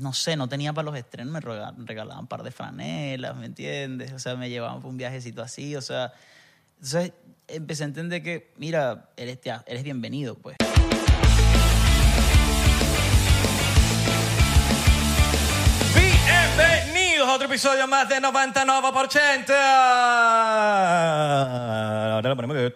no sé, no tenía para los estrenos, me rega- regalaban un par de franelas, ¿me entiendes? O sea, me llevaban por un viajecito así, o sea. Entonces empecé a entender que, mira, eres, eres bienvenido, pues. Bienvenidos a otro episodio más de 99%. Ahora le ponemos que...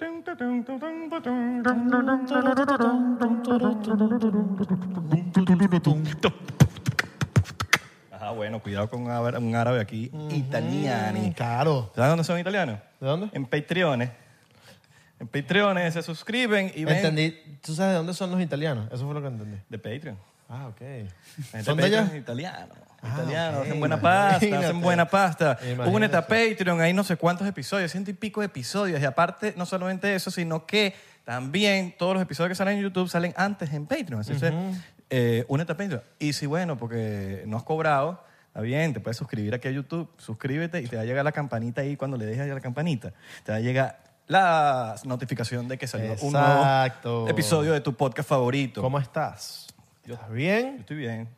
Ajá, bueno, cuidado con un árabe- aquí. Italiani. Claro. ¿Sabes dónde son italianos? ¿De dónde? En Patreones. En Patreones se suscriben y ven... Entendí. ¿Tú sabes de dónde son los italianos? Eso fue lo que entendí. De Patreon. Ah, ok. Gente ¿Son de Patreon allá? es italiano. Ah, italiano, ok, hacen buena pasta, imagínate. hacen buena pasta. Imagínate. Únete a Patreon, hay no sé cuántos episodios, ciento y pico de episodios. Y aparte, no solamente eso, sino que también todos los episodios que salen en YouTube salen antes en Patreon. Así que, eh, únete a Patreon. Y si, bueno, porque no has cobrado, está bien, te puedes suscribir aquí a YouTube, suscríbete y te va a llegar la campanita ahí cuando le dejes a la campanita. Te va a llegar la notificación de que salió un nuevo episodio de tu podcast favorito. ¿Cómo estás? ¿Estás Yo bien? estoy bien.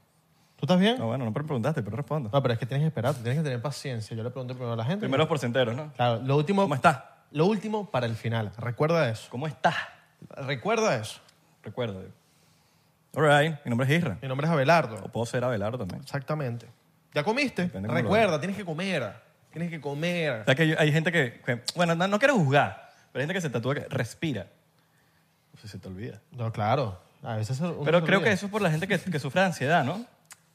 ¿Tú estás bien? No, bueno, no me preguntaste, pero respondo. No, pero es que tienes que esperar, tienes que tener paciencia. Yo le pregunto primero a la gente. Primero los porcenteros, ¿no? Claro, lo último. ¿Cómo estás? Lo último para el final. Recuerda eso. ¿Cómo estás? Recuerda eso. Recuerda. All right, mi nombre es Isra. Mi nombre es Abelardo. O puedo ser Abelardo también. Exactamente. ¿Ya comiste? Depende cómo lo Recuerda, tienes que comer. Tienes que comer. O sea que hay, hay gente que, que- bueno, no, no quiero juzgar, pero hay gente que se tatúa que respira. No sé si se te olvida. No, claro. A veces uno Pero se creo olvida. que eso es por la gente que, que sufre de ansiedad, ¿no?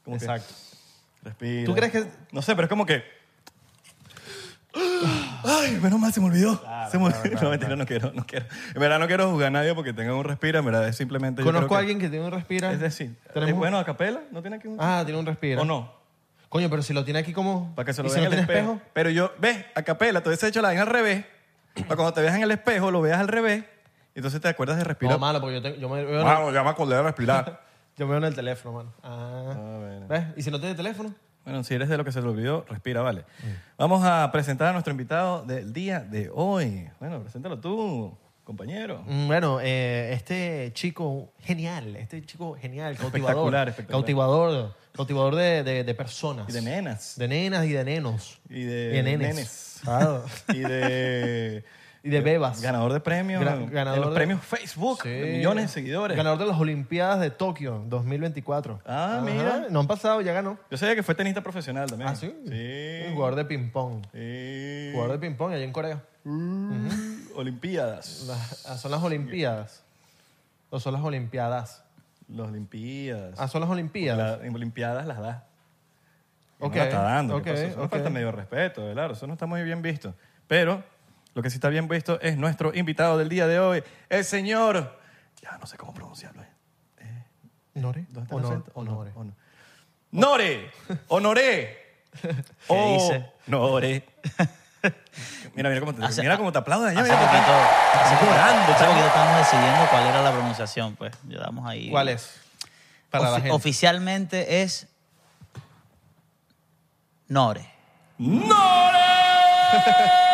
Como que Exacto. respira. ¿Tú crees que- No sé, pero es como que... Ay, menos mal se me olvidó. se me olvidó. no, mentira, no quiero, no quiero. En verdad no quiero juzgar a nadie porque tenga un respira, en verdad es simplemente... yo Conozco creo a alguien que tiene un respira. Es decir, Tenemos- ¿es bueno a capela? ¿No tiene aquí un...? Ah, tiene un respira. ¿O no? Coño, pero si lo tiene aquí como... Para que se lo ¿Y vean si en el espejo. espejo? Pero yo, ves, a capela, te hubiese hecho la vaina al revés. Para cuando te veas en el espejo, lo veas al revés. Y entonces te acuerdas de respirar. No, malo, porque yo, tengo- yo me veo, en Mano, ya me acordé de respirar. el, yo me veo en el teléfono, mano. Ah. bueno. ¿Ves? ¿Y si no tiene teléfono? Bueno, si eres de lo que se le olvidó, respira, vale. Vamos a presentar a nuestro invitado del día de hoy. Bueno, preséntalo tú. compañero. Mm, Bueno, eh, este chico genial, este chico genial, cautivador. Espectacular, espectacular. Cautivador, cautivador de, de- de personas. Y de nenas. De nenas y de nenos. Y de Y de nenes. nenes. Claro. Y de... Y de bebas. Ganador de premios. Ganador de los de- premios Facebook. Sí. de millones de seguidores. Ganador de las Olimpiadas de Tokio 2024. Ah, Ajá, mira. No han pasado, ya ganó. Yo sabía que fue tenista profesional también. Ah, sí. Sí. Un jugador de ping-pong. Sí. Jugador de ping-pong allá en Corea. Olimpiadas. Las- ah, son las Olimpiadas. O son las Olimpiadas. Las Olimpiadas. Ah, son las Olimpiadas. Las Olimpiadas las da. Y Ok, la está dando. ¿qué ok, pasó? Eso no ok. falta medio respeto, claro. Eso no está muy bien visto. Pero lo que sí está bien visto es nuestro invitado del día de hoy, el señor. Ya no sé cómo pronunciarlo. ¿eh? ¿Nore? ¿Dónde está ¿O el acento? o Nore? o no. Nore. Honoré. ¿Qué dice? Nore. Mira, mira cómo te, Hace- mira cómo te aplauden. allá, Hace mira. poquito, hace poquito, llorando, hace poquito estábamos decidiendo cuál era la pronunciación, pues. Llevamos ahí. ¿Cuál es? Para la Ofi- gente. Oficialmente es Nore.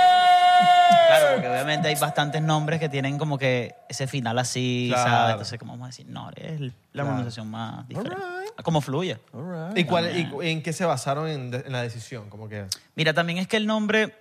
Claro, porque obviamente hay bastantes nombres que tienen como que ese final así, Claro. ¿sabes? Entonces, ¿cómo vamos a decir? Nore es la pronunciación más diferente. Como fluye. All right. ¿Y, cuál, y en qué se basaron en, de- en la decisión? Como que... Mira, también es que el nombre,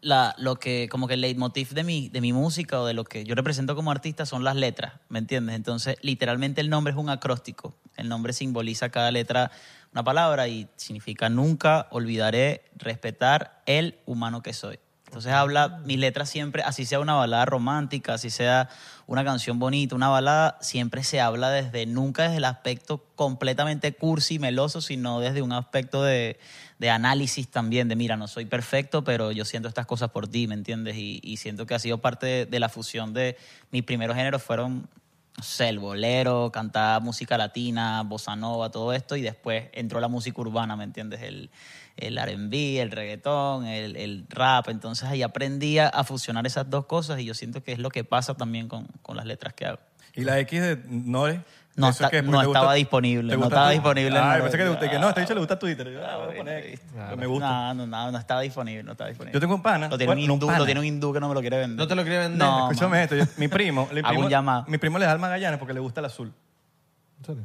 la, lo que, como que el leitmotiv de mi, de mi música o de lo que yo represento como artista son las letras, ¿me entiendes? Entonces, literalmente el nombre es un acróstico. El nombre simboliza cada letra una palabra y significa nunca olvidaré respetar el humano que soy. Entonces habla, mis letras siempre, así sea una balada romántica, así sea una canción bonita, una balada, siempre se habla desde, nunca desde el aspecto completamente cursi y meloso, sino desde un aspecto de, de análisis también, de mira, no soy perfecto, pero yo siento estas cosas por ti, ¿me entiendes? Y, siento que ha sido parte de, la fusión de mis primeros géneros fueron, el bolero, cantar música latina, bossa nova, todo esto, y después entró la música urbana, ¿me entiendes? El R&B, el reggaetón, el, el rap, entonces ahí aprendí a, a fusionar esas dos cosas y yo siento que es lo que pasa también con, con las letras que hago. ¿Y la X de Nore? No ¿Eso está- es qué? no estaba disponible, ¿te no estaba tu- disponible pensé que, te gusta- que no, este bicho le gusta Twitter. Yo, ah, voy a poner X. Me gusta. No, no, no, no estaba disponible, no estaba disponible. Yo tengo un pana. Lo tiene, Bueno, un no hindú, un pana. lo tiene un hindú que no me lo quiere vender. ¿No te lo quiere vender? No, Escúchame man. esto. yo- mi primo, le primo, llamado. mi primo le da al Magallanes porque le gusta el azul. ¿En serio?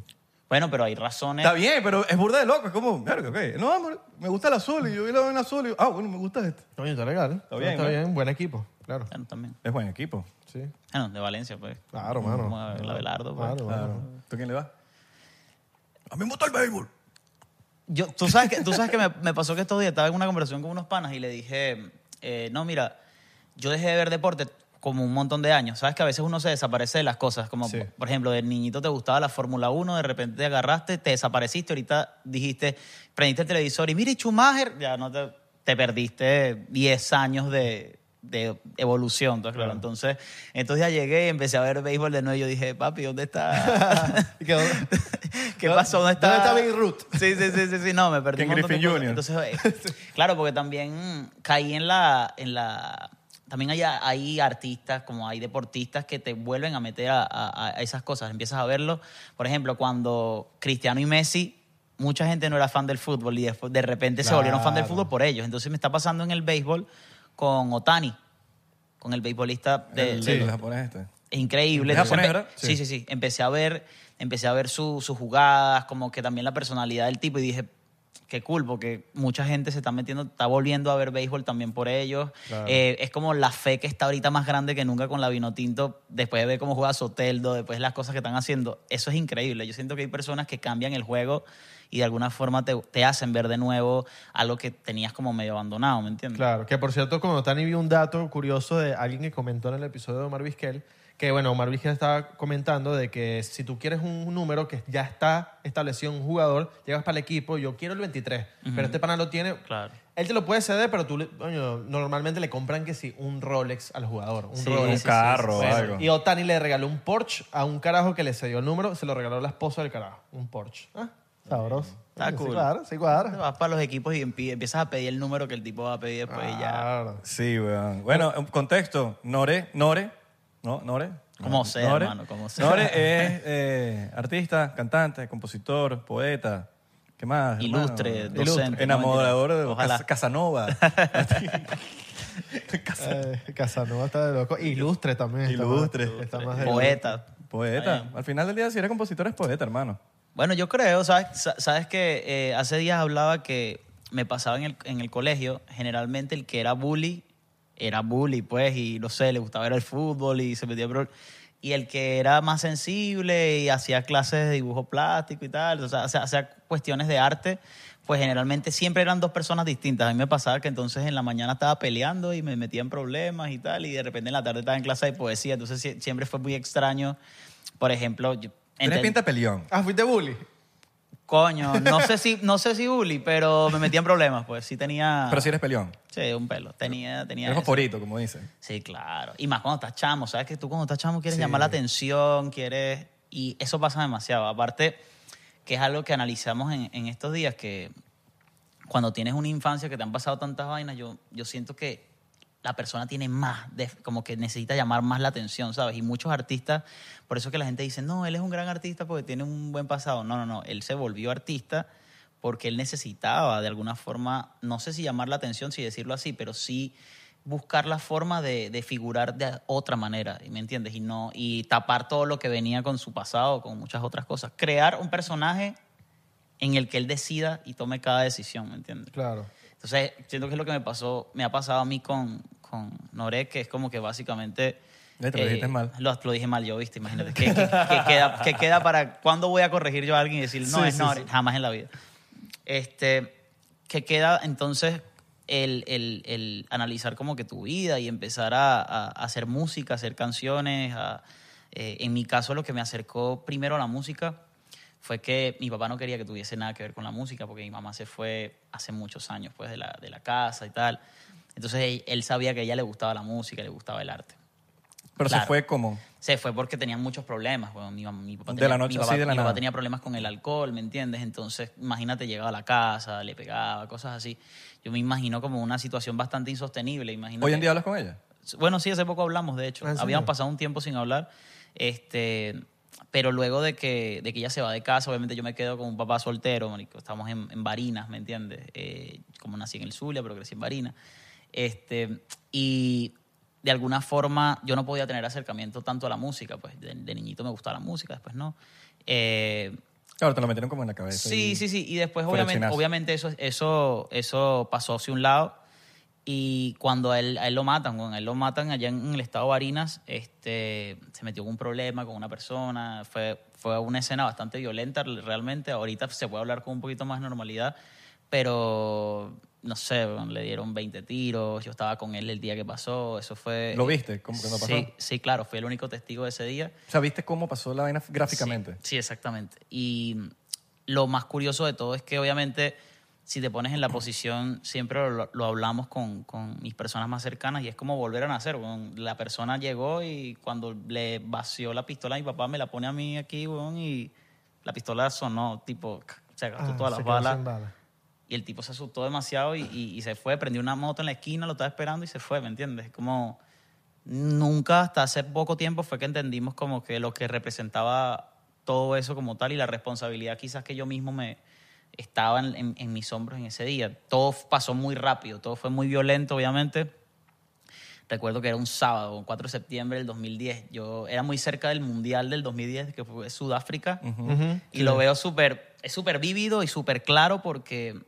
Bueno, pero hay razones. Está bien, pero es burda de loco. Es como, verga, ok. No, amor, me gusta el azul y yo vi la en azul y ah, bueno, me gusta este. Coño, está legal. Está bien, Está bien, buen equipo. Claro. Bueno, también. Es buen equipo. Sí. Bueno, de Valencia, pues. Claro, mano. Como el Abelardo, pues. Claro, mano. ¿Tú quién le vas? A mí me gusta el béisbol. Yo, tú sabes que, tú sabes que me, me pasó que estos días estaba en una conversación con unos panas y le dije, eh, no, mira, yo dejé de ver deporte como un montón de años. Sabes que a veces uno se desaparece de las cosas. Como, Sí. por ejemplo, de niñito te gustaba la Fórmula 1, de repente te agarraste, te desapareciste, ahorita dijiste, prendiste el televisor y mira, y Schumacher, ya no te, te perdiste 10 años de, de evolución. Entonces, claro, entonces, entonces ya llegué y empecé a ver béisbol de nuevo y yo dije, papi, ¿dónde está? ¿Y qué, dónde- ¿Qué pasó? ¿Dónde está? ¿Dónde está Babe Ruth? Sí, sí, sí, sí, sí, no, me perdí. Griffey cosas. Jr.. Entonces, eh, claro, porque también caí en la, en la, también hay, hay artistas, como hay deportistas que te vuelven a meter a, a- a esas cosas. Empiezas a verlo. Por ejemplo, cuando Cristiano y Messi, mucha gente no era fan del fútbol y de repente se volvieron fan del fútbol por ellos. Entonces me está pasando en el béisbol con Otani, con el beisbolista de, El, de- el japonés este. es increíble. ¿Es Entonces, japonés, verdad? Sí, sí, sí. Empecé a ver, empecé a ver su- sus jugadas, como que también la personalidad del tipo y dije, qué cool, porque mucha gente se está metiendo, está volviendo a ver béisbol también por ellos. Claro. Eh, es como la fe que está ahorita más grande que nunca con la Vinotinto, después de ver cómo juega Soteldo, después de las cosas que están haciendo. Eso es increíble. Yo siento que hay personas que cambian el juego y de alguna forma te, te hacen ver de nuevo algo que tenías como medio abandonado, ¿me entiendes? Claro, que por cierto, con Otani vi un dato curioso de alguien que comentó en el episodio de Omar Vizquel, que bueno, Omar Vizquel estaba comentando de que si tú quieres un número que ya está establecido en un jugador, llegas para el equipo, yo quiero el 23, pero este pana lo tiene, Claro. él te lo puede ceder, pero tú, le- coño, normalmente le compran que sí, un Rolex al jugador, un Sí, Rolex. Un sí, carro o Bueno, algo. y Otani le regaló un Porsche a un carajo que le cedió el número, se lo regaló la esposa del carajo, un Porsche. Ah, sabroso. Está Sí, cool. cuadra, sí cuadra. Vas para los equipos y empie- empiezas a pedir el número que el tipo va a pedir después y ya. Claro. Sí, weón. Bueno, en contexto. Nore, Nore, ¿no? Nore. Como No, sea, hermano, como sea. Nore es eh, artista, cantante, compositor, poeta. ¿Qué más? hermano? Ilustre, Ilustre, docente, Enamorador de Ojalá. Cas- Casanova. Eh, Casanova está de loco. Ilustre también. está Ilustre. más- Está más de loco. Poeta. Poeta. Al final del día, si eres compositor, es poeta, hermano. Bueno, yo creo, ¿sabes? Sa- Sabes que eh, hace días hablaba que me pasaba en el, en el colegio, generalmente el que era bully, era bully, pues, y no sé, le gustaba ver el fútbol y se metía pro- Y el que era más sensible y hacía clases de dibujo plástico y tal, o sea, hacía- cuestiones de arte, pues generalmente siempre eran dos personas distintas. A mí me pasaba que entonces en la mañana estaba peleando y me metía en problemas y tal, y de repente en la tarde estaba en clase de poesía, entonces sie- siempre fue muy extraño. Por ejemplo, yo... Tienes enten- pinta de peleón. Ah, fuiste bully. Coño, no sé si, no sé si bully, pero me metía en problemas, pues sí tenía. Pero si eres peleón. Sí, un pelo. Tenía, tenía. Eres eso. favorito, como dicen. Sí, claro. Y más cuando estás chamo, ¿sabes? Que tú cuando estás chamo quieres Sí. llamar la atención, quieres. Y eso pasa demasiado. Aparte, que es algo que analizamos en, en estos días, que cuando tienes una infancia que te han pasado tantas vainas, yo, yo siento que la persona tiene más, de- como que necesita llamar más la atención, ¿sabes? Y muchos artistas, por eso que la gente dice, no, él es un gran artista porque tiene un buen pasado. No, no, no, él se volvió artista porque él necesitaba de alguna forma, no sé si llamar la atención, si decirlo así, pero sí buscar la forma de, de figurar de otra manera, ¿me entiendes? Y, no, y tapar todo lo que venía con su pasado, con muchas otras cosas. Crear un personaje en el que él decida y tome cada decisión, ¿me entiendes? Claro. Entonces, siento que es lo que me pasó, me ha pasado a mí con, con Noré, que es como que básicamente... Te lo dijiste mal. Lo, lo dije mal yo, ¿viste? Imagínate. ¿Qué, qué- qué queda, qué queda para... ¿Cuándo voy a corregir yo a alguien y decir, no, Sí, es sí, Noré? sí. Jamás en la vida. Este, que queda entonces el, el- el analizar como que tu vida y empezar a, a- a hacer música, hacer canciones. a- eh, en mi caso, lo que me acercó primero a la música fue que mi papá no quería que tuviese nada que ver con la música porque mi mamá se fue hace muchos años pues, de, la, de la casa y tal. Entonces él, sabía que a ella le gustaba la música, le gustaba el arte. Pero se fue como. Se fue porque tenían muchos problemas. Bueno, mi, papá, De tenía, la noche mi papá- así, de la mi papá tenía problemas con el alcohol, ¿me entiendes? Entonces, imagínate, llegaba a la casa, le pegaba, cosas así. Yo me imagino como una situación bastante insostenible. Imagínate. Hoy en día hablas con ella. Bueno, sí, hace poco hablamos, de hecho. ¿Ah? Habíamos pasado un tiempo sin hablar. Este, pero luego de que, de que ella se va de casa, obviamente yo me quedo con un papá soltero, marico. Estamos en, en Barinas, ¿me entiendes? Eh, como nací en el Zulia, pero crecí en Barinas. Este, y de alguna forma yo no podía tener acercamiento tanto a la música, pues de, de niñito me gustaba la música, después no. Eh, Claro, te lo metieron como en la cabeza. Sí, sí, sí. Y después, obviamente, obviamente eso, eso, eso pasó hacia un lado. Y cuando a él, a él lo matan, cuando a él lo matan allá en el estado de Barinas, este, se metió en un problema con una persona. Fue, fue una escena bastante violenta realmente. Ahorita se puede hablar con un poquito más de normalidad. Pero, no sé, le dieron 20 tiros. Yo estaba con él el día que pasó. Eso fue... ¿Lo viste? ¿Cómo que no pasó? Sí, sí, claro. Fui el único testigo de ese día. O sea, ¿viste cómo pasó la vaina gráficamente? Sí, sí, exactamente. Y lo más curioso de todo es que obviamente si te pones en la posición, siempre lo, lo hablamos con, con mis personas más cercanas y es como volver a nacer. weón. La persona llegó y cuando le vació la pistola a mi papá me la pone a mí aquí weón, y la pistola sonó tipo, se gastó Ah, todas las balas. sin balas. Y el tipo se asustó demasiado y, y- y se fue, prendió una moto en la esquina, lo estaba esperando y se fue, ¿me entiendes? Como nunca hasta hace poco tiempo fue que entendimos como que lo que representaba todo eso como tal y la responsabilidad quizás que yo mismo me estaba en, en- en mis hombros en ese día. Todo pasó muy rápido, todo fue muy violento, obviamente. Recuerdo que era un sábado, un 4 de septiembre del 2010. Yo era muy cerca del Mundial del 2010, que fue Sudáfrica. Y lo veo súper, es súper vívido y súper claro porque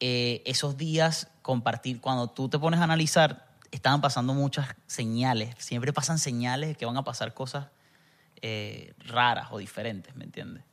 eh, esos días compartir, cuando tú te pones a analizar, estaban pasando muchas señales. Siempre pasan señales de que van a pasar cosas eh, raras o diferentes, ¿me entiendes?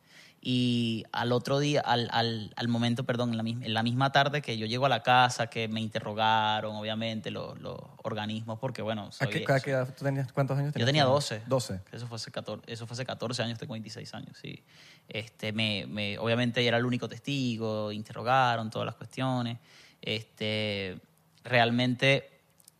Y al otro día, al, al, al momento, perdón, en la, misma, en la misma tarde que yo llego a la casa, que me interrogaron, obviamente, los, los organismos, porque bueno, ¿A soy- qué, a qué edad tú tenías? ¿Cuántos años yo tenías? tenía 12. 12. Eso fue hace 14, eso fue hace 14 años, tengo 26 años, sí. Este, me, me- obviamente era el único testigo, interrogaron todas las cuestiones. Este, realmente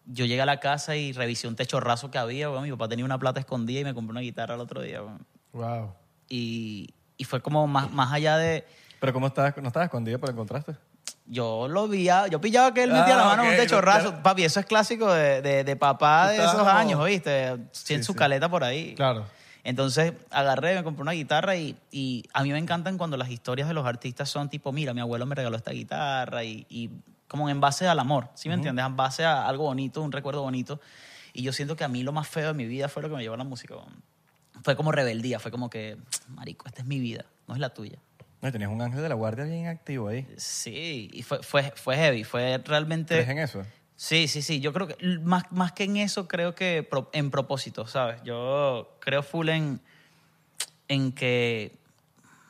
yo llegué a la casa y revisé un techo raso que había. bueno, mi papá tenía una plata escondida y me compró una guitarra el otro día. bueno. Wow. Y, y fue como más, más allá de... ¿Pero cómo estabas? ¿No estabas escondido pero encontraste? Yo lo vi, yo pillaba que él metía Ah, la mano en ok, un techo no, raso. ya. Papi, eso es clásico de, de, de papá de esos años, ¿oíste? Sin su caleta por ahí. Claro. Entonces agarré, me compré una guitarra y, y a mí me encantan cuando las historias de los artistas son tipo, mira, mi abuelo me regaló esta guitarra y, y como en base al amor, ¿sí me entiendes? En base a algo bonito, un recuerdo bonito. Y yo siento que a mí lo más feo de mi vida fue lo que me llevó a la música. Fue como rebeldía, fue como que, marico, esta es mi vida, no es la tuya. No, tenías un ángel de la guardia bien activo ahí. Sí, y fue, fue, fue heavy, fue realmente... ¿Crees en eso? Sí, sí, sí. Yo creo que más, más que en eso, creo que pro- en propósito, ¿sabes? Yo creo full en, en que,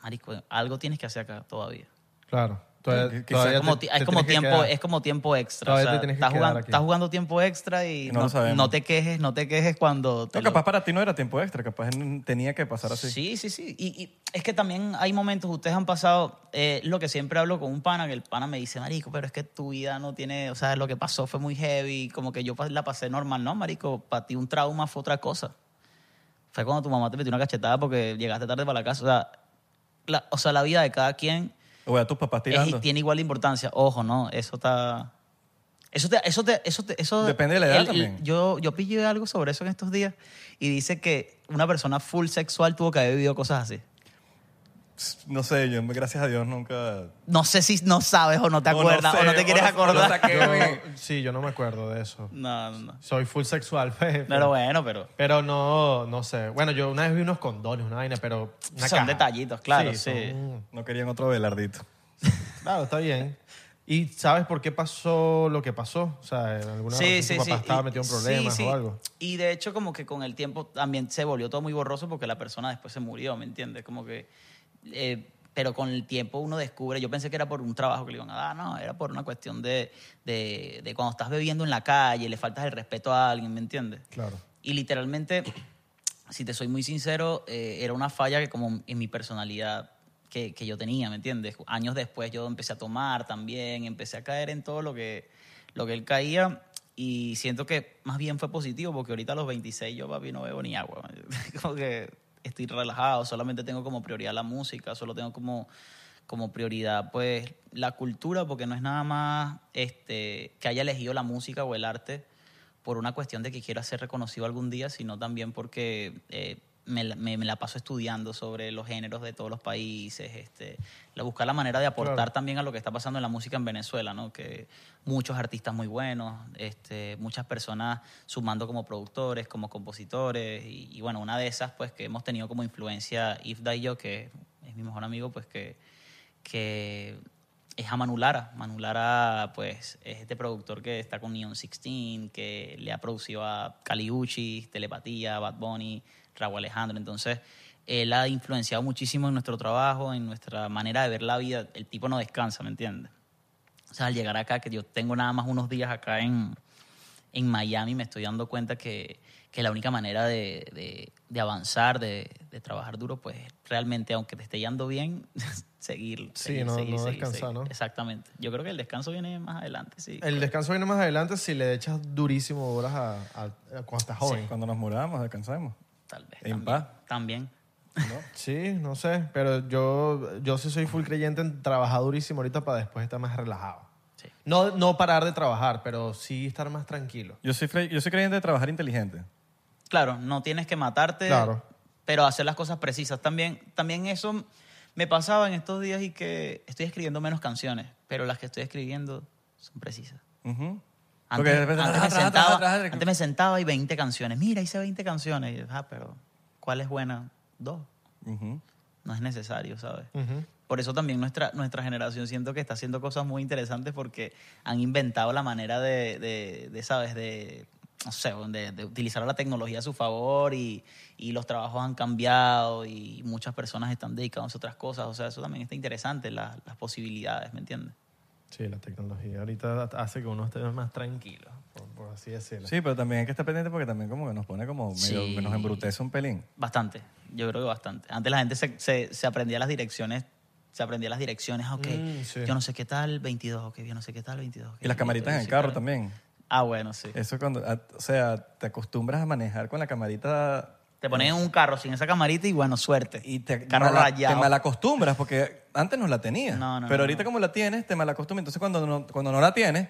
marico, algo tienes que hacer acá todavía. Claro. Todavía- como, te- es como que tiempo, es como tiempo extra. Todavía o sea, te tienes que estás, jugando, estás jugando tiempo extra y No te quejes, no te quejes cuando te No, lo- capaz para ti no era tiempo extra, capaz tenía que pasar así. Sí, sí, sí. Y, y es que también hay momentos, ustedes han pasado, eh, lo que siempre hablo con un pana, que el pana me dice, marico, pero es que tu vida no tiene, o sea, lo que pasó fue muy heavy, como que yo la pasé normal, no, marico, para ti un trauma fue otra cosa. Fue cuando tu mamá te metió una cachetada porque llegaste tarde para la casa, o sea, la, o sea, la vida de cada quien O a tus papás es- tirando. tiene igual importancia. Ojo, no, eso está... Eso te, eso te, eso te- eso Depende de la edad el- el- también. Yo, yo pillé algo sobre eso en estos días y dice que una persona full sexual tuvo que haber vivido cosas así. No sé, yo gracias a Dios nunca... No sé si no sabes o no te O no acuerdas o sé, no te o quieres no- o no acordar. saqué Yo- sí, yo no me acuerdo de eso. No, no, no. Soy full sexual, fe, Pero bueno, pero Pero no, no sé. Bueno, yo una vez vi unos condones, una vaina, pero una Son caja. detallitos, claro, sí. son- No querían otro velardito. Claro, está bien. ¿Y sabes por qué pasó lo que pasó? O sea, en alguna sí, razón sí, tu papá sí. estaba Y- metido en sí, problemas sí. o algo. Y de hecho como que con el tiempo también se volvió todo muy borroso porque la persona después se murió, ¿me entiendes? Como que... eh, pero con el tiempo uno descubre, yo pensé que era por un trabajo que le iban a dar, no, era por una cuestión de, de, de cuando estás bebiendo en la calle, le faltas el respeto a alguien, ¿me entiendes? Claro. Y literalmente, si te soy muy sincero, eh, era una falla que como en mi personalidad que, que yo tenía, ¿me entiendes? Años después yo empecé a tomar también, empecé a caer en todo lo que, lo que él caía y siento que más bien fue positivo porque ahorita a los 26 yo, papi, no bebo ni agua. como que estoy relajado, solamente tengo como prioridad la música, solo tengo como como prioridad pues la cultura porque no es nada más este que haya elegido la música o el arte por una cuestión de que quiera ser reconocido algún día, sino también porque eh, me, la- me- me la paso estudiando sobre los géneros de todos los países, este, la, buscar la manera de aportar Claro. también a lo que está pasando en la música en Venezuela, ¿no? que muchos artistas muy buenos, este, muchas personas sumando como productores, como compositores, y, y bueno, una de esas pues que hemos tenido como influencia Ifda y yo, que es mi mejor amigo, pues que que es a Manu Lara. Manu Lara, pues, es este productor que está con Neon 16, que le ha producido a Caliucci, Telepatía, Bad Bunny, Raúl Alejandro. Entonces, él ha influenciado muchísimo en nuestro trabajo, en nuestra manera de ver la vida. El tipo no descansa, ¿me entiendes? O sea, al llegar acá, que yo tengo nada más unos días acá en, en Miami, me estoy dando cuenta que, que la única manera de, de- de avanzar, de, de trabajar duro, pues realmente, aunque te esté yendo bien, seguir. Sí, seguir, no- seguir, no seguir, descansar. ¿no? Exactamente. Yo creo que el descanso viene más adelante, sí. El descanso viene más adelante si le echas durísimo horas a, a- a cuando estás joven. Cuando nos muramos, descansamos. Tal vez. En también, paz. También. Sí, no sé, pero yo, yo sí soy full creyente en trabajar durísimo ahorita para después estar más relajado. Sí. No, no parar de trabajar, pero sí estar más tranquilo. Yo soy, yo soy creyente de trabajar inteligente. Claro, no tienes que matarte, Claro. pero hacer las cosas precisas. También, también eso me pasaba en estos días y que estoy escribiendo menos canciones, pero las que estoy escribiendo son precisas. Ujú. Antes, antes me sentaba, antes me sentaba y 20 canciones. Mira, hice 20 canciones. Y yo, ah, pero ¿cuál es buena? Dos. No es necesario, ¿sabes? Por eso también nuestra, nuestra generación siento que está haciendo cosas muy interesantes porque han inventado la manera de, de, de, ¿sabes? De, no sé, de, de utilizar la tecnología a su favor y, y los trabajos han cambiado y muchas personas están dedicadas a otras cosas. O sea, eso también está interesante, la- las posibilidades, ¿me entiendes? Sí, la tecnología ahorita hace que uno esté más tranquilo, por, por así decirlo. Sí, pero también hay que estar pendiente porque también como que nos pone como medio, Sí. nos embrutece un pelín. Bastante, yo creo que bastante. Antes la gente se, se, se aprendía las direcciones, se aprendía las direcciones, ok, Mm, sí. yo no sé qué tal, 22, ok, yo no sé qué tal, 22. ok, Y las camaritas en el carro también. Ah, bueno, sí. Eso cuando, a- o sea, te acostumbras a manejar con la camarita Te ponen en un carro sin esa camarita y bueno, suerte. y te, carro mala- rayado. te malacostumbras porque antes no la tenías. No, no, pero no, ahorita como la tienes, te malacostumbras. Entonces cuando no, cuando no la tienes,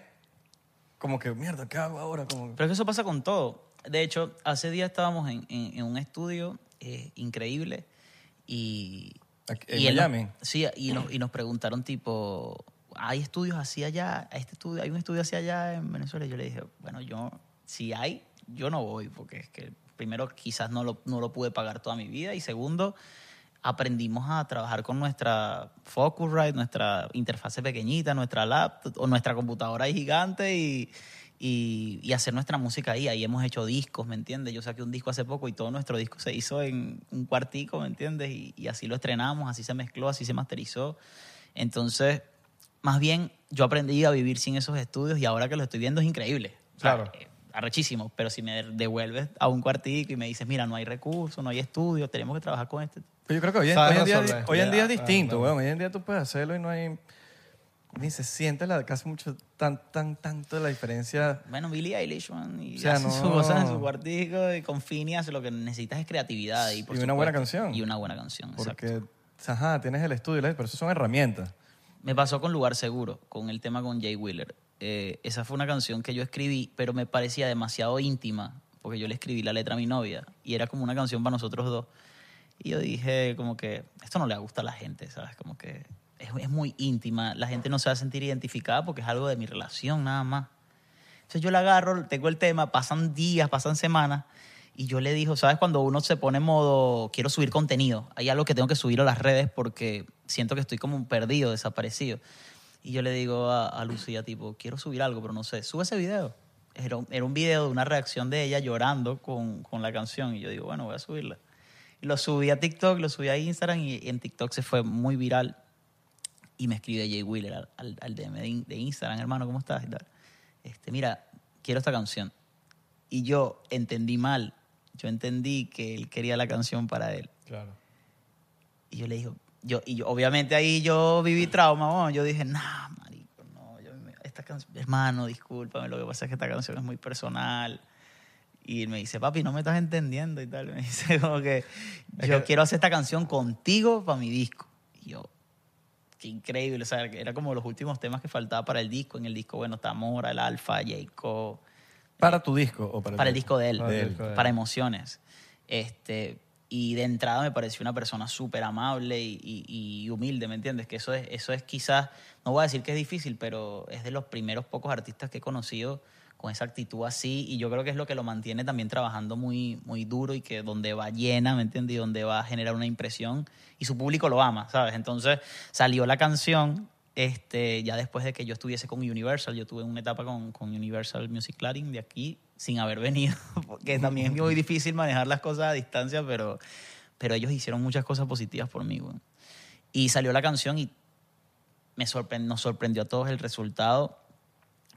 como que, mierda, ¿qué hago ahora? Como, Pero es que eso pasa con todo. De hecho, hace días estábamos en, en- en un estudio eh, increíble y... Aquí- en y él Miami. sí, y nos, y nos preguntaron tipo, hay estudios así allá, este estudio, hay un estudio así allá en Venezuela. Y yo le dije, bueno, yo, si hay, yo no voy, porque es que primero quizás no lo, no lo pude pagar toda mi vida y segundo, aprendimos a trabajar con nuestra Focusrite, nuestra interfase pequeñita, nuestra laptop o nuestra computadora gigante y, y, y hacer nuestra música ahí. Ahí hemos hecho discos, ¿me entiendes? Yo saqué un disco hace poco y todo nuestro disco se hizo en un cuartico, ¿me entiendes? Y, y así lo estrenamos, así se mezcló, así se masterizó. Entonces, más bien, yo aprendí a vivir sin esos estudios y ahora que lo estoy viendo es increíble. O sea, Claro. eh, arrechísimo, pero si me devuelves a un cuartico y me dices, mira, no hay recursos, no hay estudios, tenemos que trabajar con este. Pero yo creo que hoy en, hoy en día, hoy en día es distinto, weón. Hoy en día tú puedes hacerlo y no hay... Ni se siente la, casi mucho, tan, tan, tanto la diferencia. Bueno, Billie Eilish, man, y O sea, hace no. sus cosas en su cuartico y con hace lo que necesitas es creatividad. Y, por Y una buena supuesto, canción. Y una buena canción, exacto. Porque, ajá, tienes el estudio, pero eso son herramientas. Me pasó con Lugar Seguro, con el tema con Jay Wheeler. Eh, esa fue una canción que yo escribí, pero me parecía demasiado íntima, porque yo le escribí la letra a mi novia y era como una canción para nosotros dos. Y yo dije, como que esto no le gusta a la gente, ¿sabes? Como que es, muy íntima, la gente no se va a sentir identificada porque es algo de mi relación nada más. Entonces yo la agarro, tengo el tema, pasan días, pasan semanas, y yo le digo, ¿sabes? Cuando uno se pone en modo, quiero subir contenido, hay algo que tengo que subir a las redes porque siento que estoy como un perdido, desaparecido. Y yo le digo a, a Lucía, tipo, quiero subir algo, pero no sé, sube ese video. Era, un- era un video de una reacción de ella llorando con, con la canción, y yo digo, bueno, voy a subirla. Y lo subí a TikTok, lo subí a Instagram, y en TikTok se fue muy viral y me escribe Jay Wheeler al, al, al DM de, de Instagram, hermano, ¿cómo estás? Y tal. Este, mira, quiero esta canción. Y yo entendí mal. Yo entendí que él quería la canción para él. Claro. Y yo le dije, yo, y yo, obviamente ahí yo viví trauma, bueno, yo dije, nah, marico, no, yo esta canción, hermano, discúlpame, lo que pasa es que esta canción es muy personal. Y me dice, papi, no me estás entendiendo y tal. Me dice como que yo quiero hacer esta canción contigo para mi disco. Y yo, qué increíble, o sea, era como los últimos temas que faltaba para el disco. En el disco, bueno, está Mora, el Alfa, Jacob, ¿Para tu disco o para, para el disco de él, Para el disco de él. para emociones. Este, y de entrada me pareció una persona súper amable y, y- y humilde, ¿me entiendes? Que eso es, eso es quizás, no voy a decir que es difícil, pero es de los primeros pocos artistas que he conocido con esa actitud así y yo creo que es lo que lo mantiene también trabajando muy, muy duro y que donde va llena, ¿me entiendes? Y donde va a generar una impresión y su público lo ama, ¿sabes? Entonces salió la canción este, ya después de que yo estuviese con Universal, yo tuve una etapa con, con Universal Music Cladding de aquí sin haber venido, porque también es muy difícil manejar las cosas a distancia, pero, pero ellos hicieron muchas cosas positivas por mí. güey. Y salió la canción y me sorpre- nos sorprendió a todos el resultado,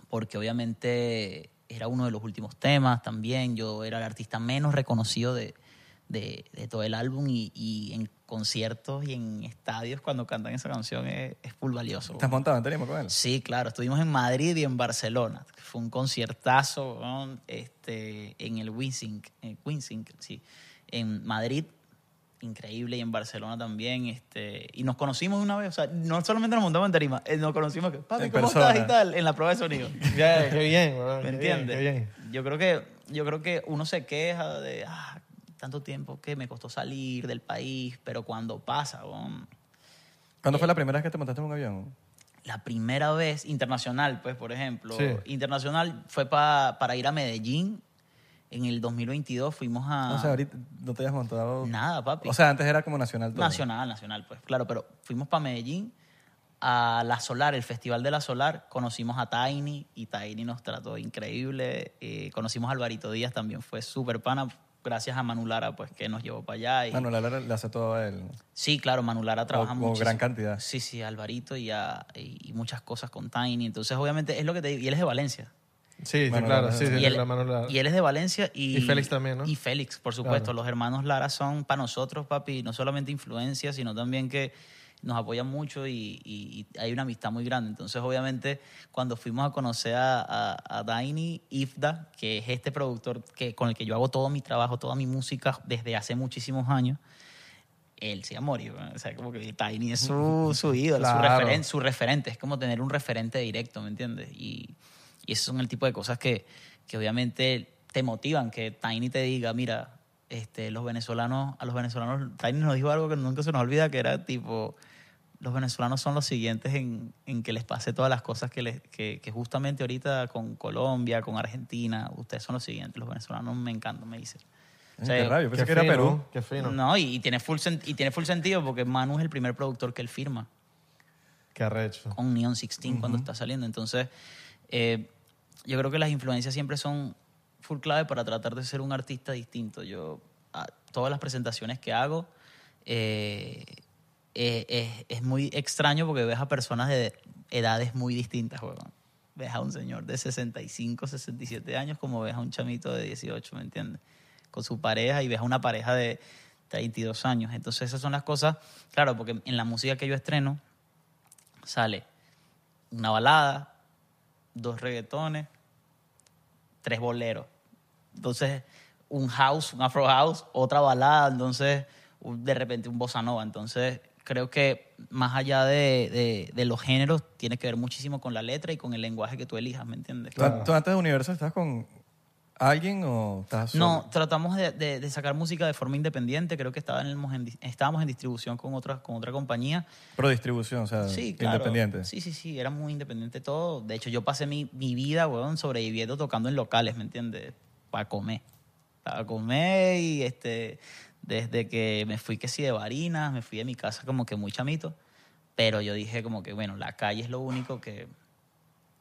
porque obviamente era uno de los últimos temas también, yo era el artista menos reconocido de, de, de todo el álbum y, y en conciertos y en estadios cuando cantan esa canción es, es full valioso. ¿Estás montado en tarima con él? Sí, claro. Estuvimos en Madrid y en Barcelona. Fue un conciertazo este, en el Winsink, en Winsink, sí. En Madrid, increíble, y en Barcelona también. Este, y nos conocimos una vez, o sea, no solamente nos montamos en tarima, eh, nos conocimos que, papi, ¿cómo estás y tal? En la prueba de sonido. Ya, qué bien. ¿Me entiendes? Yo creo que yo creo que uno se queja de ah, tanto tiempo que me costó salir del país, pero cuando pasa, weón, ¿Cuándo fue la primera vez que te montaste en un avión? la primera vez internacional, pues, por ejemplo, Sí. internacional fue pa- para ir a Medellín. En el 2022 fuimos a... O sea, ahorita no te hayas montado... Nada, papi. O sea, antes era como nacional todo. nacional, nacional, pues, claro, pero fuimos para Medellín a La Solar, el Festival de La Solar. Conocimos a Tiny y Tiny nos trató increíble. Eh, conocimos a Alvarito Díaz, también fue súper pana. Gracias a Manulara, pues, que nos llevó para allá. Y, Mano, la Lara le hace todo a él. Sí, claro, Manulara trabaja mucho. gran cantidad. Sí, sí, Alvarito y, a- y, muchas cosas con Tiny. Entonces, obviamente, es lo que te digo. Y él es de Valencia. Sí, claro. Lara. Sí, sí, y, él, la- y él es de Valencia y... Y Félix también, ¿no? Y Félix, por supuesto. Claro. Los hermanos Lara son para nosotros, papi, no solamente influencia, sino también que nos apoyan mucho y, y- y hay una amistad muy grande. Entonces, obviamente, cuando fuimos a conocer a, a, a Tiny Ifda, que es este productor que, con el que yo hago todo mi trabajo, toda mi música desde hace muchísimos años, él se llama Mori, ¿no? o sea, como que Tiny es su, su ídolo, su, Claro. referen- su referente, es como tener un referente directo, ¿me entiendes? Y, y esos son el tipo de cosas que, que obviamente te motivan, que Tiny te diga, mira, este, los venezolanos, a los venezolanos, Tiny nos dijo algo que nunca se nos olvida, que era tipo, los venezolanos son los siguientes en, en que les pase todas las cosas que, les, que, que justamente ahorita con Colombia, con Argentina, ustedes son los siguientes. Los venezolanos me encantan, me dicen. O sea, Qué rabio, pensé Qué que era fino, Perú. Qué fino. No, y, y tiene full y tiene full sentido porque Manu es el primer productor que él firma Qué arrecho. con Neon 16 cuando está saliendo. Entonces, eh, yo creo que las influencias siempre son full clave para tratar de ser un artista distinto. Yo, todas las presentaciones que hago, eh, eh, es, muy extraño porque ves a personas de edades muy distintas. Ves a un señor de 65, 67 años como ves a un chamito de 18, ¿me entiendes? Con su pareja y ves a una pareja de 32 años. Entonces esas son las cosas, claro, porque en la música que yo estreno sale una balada, dos reggaetones, tres boleros. Entonces, un house, un afro house, otra balada, entonces de repente un bossa nova. Entonces, creo que más allá de, de- de los géneros, tiene que ver muchísimo con la letra y con el lenguaje que tú elijas, ¿me entiendes? ¿Tú, tú antes de Universo estás con alguien o estás solo? No, tratamos de, de- de sacar música de forma independiente. Creo que estábamos en, estábamos en distribución con otra, con otra compañía. Pro distribución, o sea, Sí, claro. independiente. Sí, sí, sí, era muy independiente todo. De hecho, yo pasé mi, mi vida, weón, sobreviviendo tocando en locales, ¿me entiendes? Para comer. Para comer y este, desde que me fui que sí de Barinas, me fui de mi casa como que muy chamito. Pero yo dije como que, bueno, la calle es lo único que,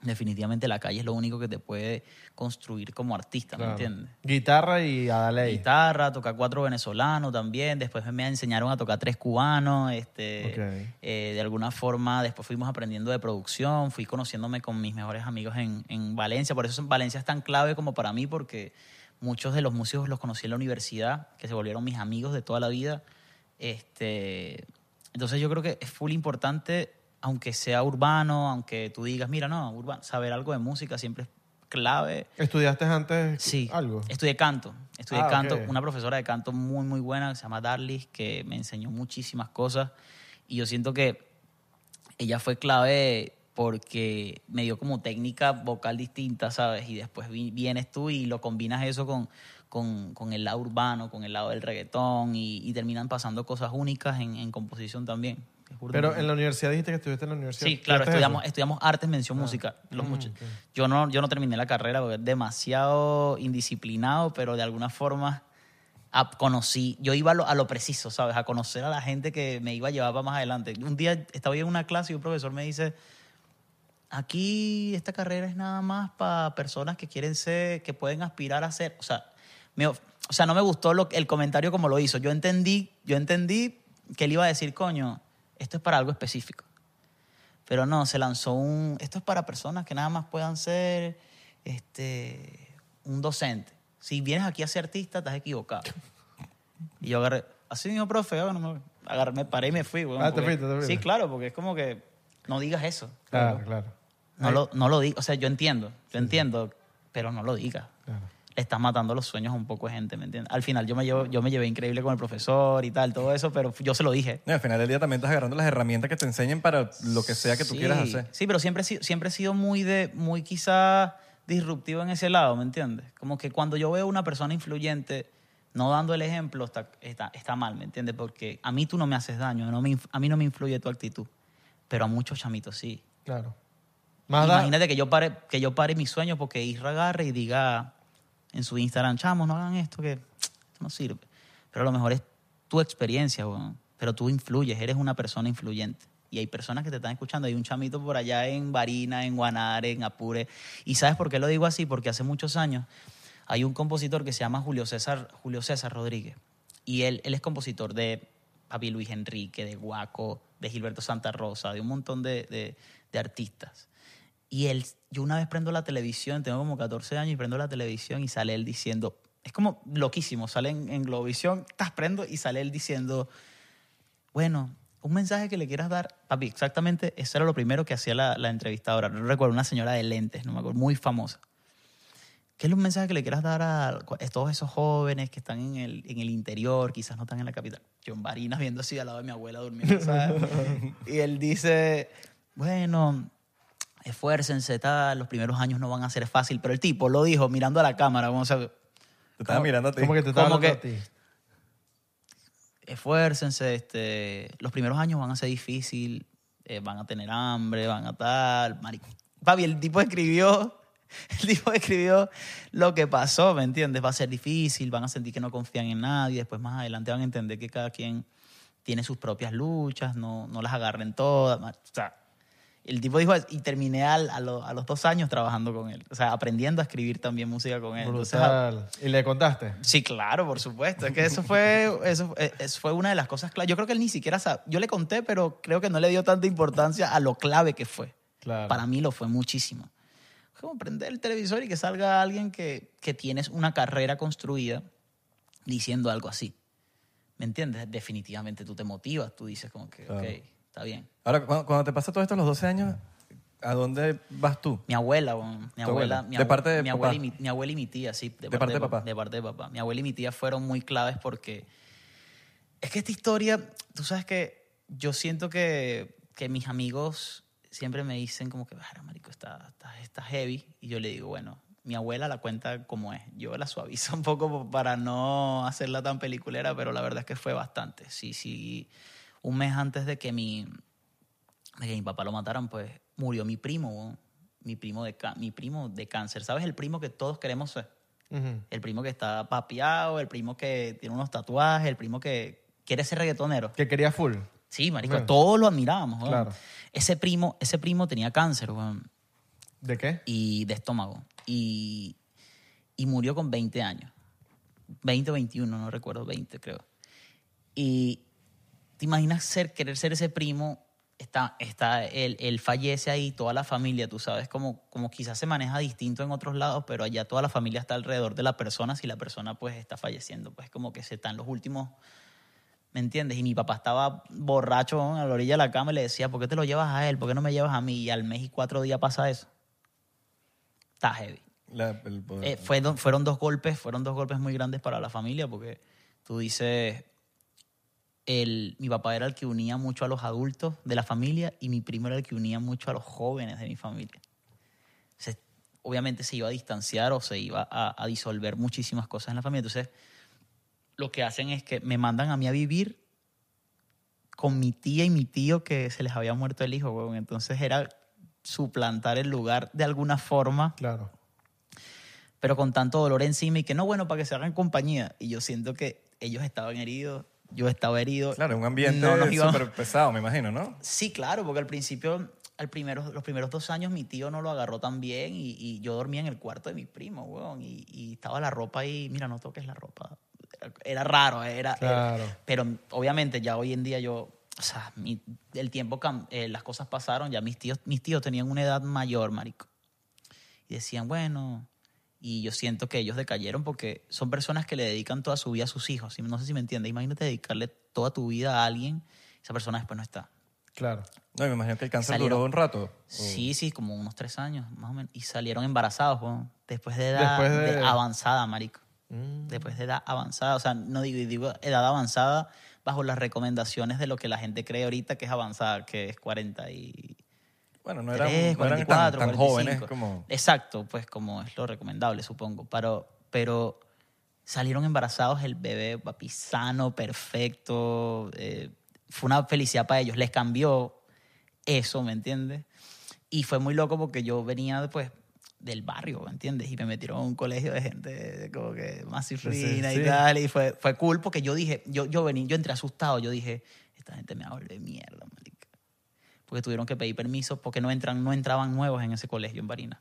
definitivamente la calle es lo único que te puede construir como artista, ¿me Claro. entiendes? Guitarra y Adaley. guitarra, tocar cuatro venezolanos también. Después me enseñaron a tocar tres cubanos. Este, eh, de alguna forma, después fuimos aprendiendo de producción. Fui conociéndome con mis mejores amigos en, en Valencia. Por eso Valencia es tan clave como para mí, porque muchos de los músicos los conocí en la universidad, que se volvieron mis amigos de toda la vida. Este, entonces yo creo que es full importante, aunque sea urbano, aunque tú digas, mira, no, urbano, saber algo de música siempre es clave. ¿Estudiaste antes Sí, algo? estudié canto. Estudié Ah, canto, una profesora de canto muy, muy buena que se llama Darlis, que me enseñó muchísimas cosas. Y yo siento que ella fue clave porque me dio como técnica vocal distinta, ¿sabes? Y después vi- vienes tú y lo combinas eso con, con, con el lado urbano, con el lado del reggaetón y, y terminan pasando cosas únicas en, en composición también. Pero en la universidad dijiste que estuviste en la universidad. Sí, claro, ¿Estudiaste estudiamos, eso? estudiamos artes, mención música. Los mucha- yo, no, yo no terminé la carrera porque es demasiado indisciplinado, pero de alguna forma a- conocí, yo iba a lo, a lo preciso, ¿sabes? A conocer a la gente que me iba a llevar para más adelante. Un día estaba yo en una clase y un profesor me dice, aquí esta carrera es nada más para personas que quieren ser, que pueden aspirar a ser, o sea, me- o sea, no me gustó lo, el comentario como lo hizo. Yo entendí, yo entendí que él iba a decir, coño, esto es para algo específico. Pero no, se lanzó un, esto es para personas que nada más puedan ser este, un docente. Si vienes aquí a ser artista, estás equivocado. Y yo agarré, así mismo, profe, ah, no me- agarré, me paré y me fui. Ah, te fuiste, te fuiste. Sí, claro, porque es como que no digas eso. Claro, claro. No lo, no lo digas. O sea, yo entiendo, yo entiendo, pero no lo digas. claro. Le estás matando los sueños a un poco de gente, ¿me entiendes? Al final yo me, llevo, yo me llevé increíble con el profesor y tal, todo eso, pero yo se lo dije. No, al final del día también estás agarrando las herramientas que te enseñen para lo que sea que tú Sí, quieras hacer. Sí, pero siempre, he sido- siempre he sido muy de, muy quizá disruptivo en ese lado, ¿me entiendes? Como que cuando yo veo una persona influyente no dando el ejemplo, está, está, está mal, ¿me entiendes? Porque a mí tú no me haces daño, no me inf- a mí no me influye tu actitud, pero a muchos chamitos sí. Claro. Más da- Imagínate que yo pare, que yo pare mis sueños porque Isra agarre y diga en su Instagram, chamos, no hagan esto, que esto no sirve. Pero a lo mejor es tu experiencia. Pero tú influyes, eres una persona influyente. Y hay personas que te están escuchando. Hay un chamito por allá en Barina, en Guanare, en Apure. ¿Y sabes por qué lo digo así? Porque hace muchos años hay un compositor que se llama Julio César, Julio César Rodríguez. Y él, él es compositor de Papi Luis Enrique, de Guaco, de Gilberto Santa Rosa, de un montón de- de artistas. Y él, yo una vez prendo la televisión, tengo como 14 años y prendo la televisión y sale él diciendo, es como loquísimo, sale en, en Globovisión, estás prendo y sale él diciendo, bueno, un mensaje que le quieras dar, papi, exactamente, eso era lo primero que hacía la, la entrevistadora, no recuerdo, una señora de lentes, no me acuerdo, muy famosa. ¿Qué es un mensaje que le quieras dar a, todos esos jóvenes que están en el, en el interior, quizás no están en la capital? Yo en Barinas viendo así al lado de mi abuela durmiendo, ¿sabes? y él dice, bueno, esfuércense, tal, los primeros años no van a ser fácil, pero el tipo lo dijo mirando a la cámara, vamos a ver, Te estaba mirando a ti. Como que te estaba como hablando que- a ti. esfuércense, este, los primeros años van a ser difícil, eh, van a tener hambre, van a tal, marico. Papi, el tipo escribió, el tipo escribió lo que pasó, ¿me entiendes? Va a ser difícil, van a sentir que no confían en nadie, después más adelante van a entender que cada quien tiene sus propias luchas, no, no las agarren todas, o sea, el tipo dijo, y terminé al- a, lo- a los dos años trabajando con él, o sea, aprendiendo a escribir también música con él. Entonces, Brutal. ¿Y le contaste? Sí, claro, por supuesto. Es que eso fue, eso, eh, eso fue una de las cosas clave. Yo creo que él ni siquiera sabe. Yo le conté, pero creo que no le dio tanta importancia a lo clave que fue. Claro. Para mí lo fue muchísimo. Como prender el televisor y que salga alguien que, que tienes una carrera construida diciendo algo así. ¿Me entiendes? Definitivamente tú te motivas, tú dices como que, Claro. ok, está bien. Ahora, cuando, cuando te pasa todo esto a los 12 años, ¿a dónde vas tú? Mi abuela, weón. mi ¿Tu abuela, abuela? mi ¿De abue- parte de mi papá? abuela y mi, mi abuela y mi tía, sí, de, parte de pa- papá? De parte de papá. Mi abuela y mi tía fueron muy claves porque es que esta historia, tú sabes que yo siento que, que mis amigos siempre me dicen como que, "Bueno, marico, está, está, está heavy. Y yo le digo, bueno, mi abuela la cuenta como es. Yo la suavizo un poco para no hacerla tan peliculera, pero la verdad es que fue bastante. Sí, sí. Un mes antes de que mi, de que mi papá lo mataran, pues murió mi primo, mi primo de mi primo de cáncer. ¿Sabes el primo que todos queremos ser? El primo que está papeado, el primo que tiene unos tatuajes, el primo que quiere ser reggaetonero. Que quería full. Sí, marico, todos lo admirábamos. Claro. Ese primo, ese primo tenía cáncer, weón, ¿De qué? y de estómago y, y murió con 20 años. 20 o 21, no recuerdo, 20 creo. Y te imaginas ser, querer ser ese primo, está, está, él, él fallece ahí, toda la familia, tú sabes, como, como quizás se maneja distinto en otros lados, pero allá toda la familia está alrededor de la persona, si la persona pues está falleciendo, pues como que se están los últimos, ¿me entiendes? Y mi papá estaba borracho a la orilla de la cama y le decía, ¿por qué te lo llevas a él? ¿Por qué no me llevas a mí? Y al mes y cuatro días pasa eso. Está heavy. La- el poder. Eh, fueron dos golpes, fueron dos golpes muy grandes para la familia porque tú dices, el, mi papá era el que unía mucho a los adultos de la familia y mi primo era el que unía mucho a los jóvenes de mi familia. Obviamente se iba a distanciar o se iba a, a disolver muchísimas cosas en la familia. Entonces, lo que hacen es que me mandan a mí a vivir con mi tía y mi tío que se les había muerto el hijo. Entonces era suplantar el lugar de alguna forma Claro. pero con tanto dolor encima y que no, bueno, para que se hagan compañía. Y yo siento que ellos estaban heridos, yo estaba herido. Claro, un ambiente No súper pesado, me imagino, ¿no? Sí, claro, porque al principio, al primero, los primeros dos años mi tío no lo agarró tan bien y, y yo dormía en el cuarto de mi primo, weón, y, y estaba la ropa ahí, mira, no toques la ropa. Era raro, era... Claro. era- pero obviamente ya hoy en día yo, o sea, mi- el tiempo, eh, las cosas pasaron, ya mis tíos, mis tíos tenían una edad mayor, marico. Y decían, bueno, y yo siento que ellos decayeron porque son personas que le dedican toda su vida a sus hijos. Y No sé si me entiendes. Imagínate dedicarle toda tu vida a alguien, esa persona después no está. Claro. No, me imagino que el cáncer Salieron- duró un rato. Sí, sí, como unos tres años, más o menos. Y salieron embarazados, después de edad Después de- de avanzada, marico. Mm. Después de edad avanzada. O sea, no digo, digo edad avanzada bajo las recomendaciones de lo que la gente cree ahorita que es avanzada, que es 40 y... Bueno, no eran, 3, no eran tan, 44, tan 45. jóvenes como... Exacto, pues como es lo recomendable, supongo. Pero, pero salieron embarazados, el bebé, papi, sano, perfecto. eh, fue una felicidad para ellos. Les cambió eso, ¿me entiendes? Y fue muy loco porque yo venía después del barrio, ¿me entiendes? Y me metieron a un colegio de gente como que más cifrina sí. y tal. Y fue, fue cool porque yo dije, yo, yo vení, yo entré asustado, yo dije, esta gente me va a volver mierda, marica. Porque tuvieron que pedir permiso porque no, entran, no entraban nuevos en ese colegio en Barina.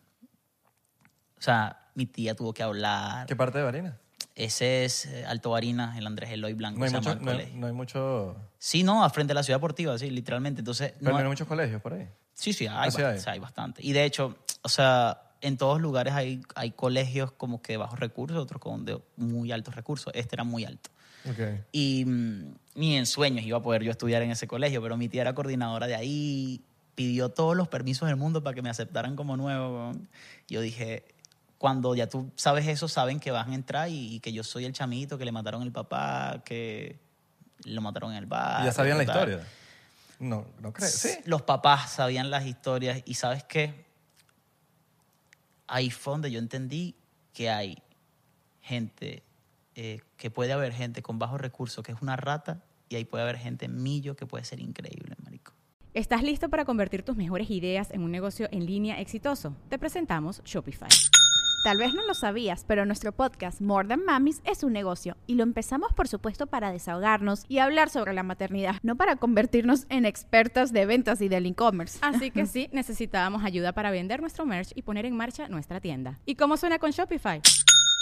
O sea, mi tía tuvo que hablar. ¿Qué parte de Barinas? Ese es eh, Alto Barinas, el Andrés Eloy Blanco. No hay, mucho, no, hay- no hay mucho... Sí, no, al frente de la ciudad deportiva, sí, literalmente. Entonces, Pero no hay hay- muchos colegios por ahí. Sí, sí, hay, Ah, sí bast- hay. bastante. Y de hecho, o sea, en todos lugares hay, hay colegios como que de bajos recursos, otros con de muy altos recursos. Este era muy alto. Ok. Y mm, ni en sueños iba a poder yo estudiar en ese colegio, pero mi tía era coordinadora de ahí, pidió todos los permisos del mundo para que me aceptaran como nuevo. Yo dije, cuando ya tú sabes eso, saben que van a entrar y, y que yo soy el chamito, que le mataron el papá, que lo mataron en el bar. ¿Y ya sabían la historia? No, no creo. Sí. Los papás sabían las historias y sabes qué? Ahí fue donde yo entendí que hay gente, eh, que puede haber gente con bajos recursos que es una rata y ahí puede haber gente millo que puede ser increíble, marico. ¿Estás listo para convertir tus mejores ideas en un negocio en línea exitoso? Te presentamos Shopify. Tal vez no lo sabías, pero nuestro podcast More Than Mamis es un negocio y lo empezamos por supuesto para desahogarnos y hablar sobre la maternidad, no para convertirnos en expertas de ventas y del e-commerce. Así que sí, necesitábamos ayuda para vender nuestro merch y poner en marcha nuestra tienda. ¿Y cómo suena con Shopify?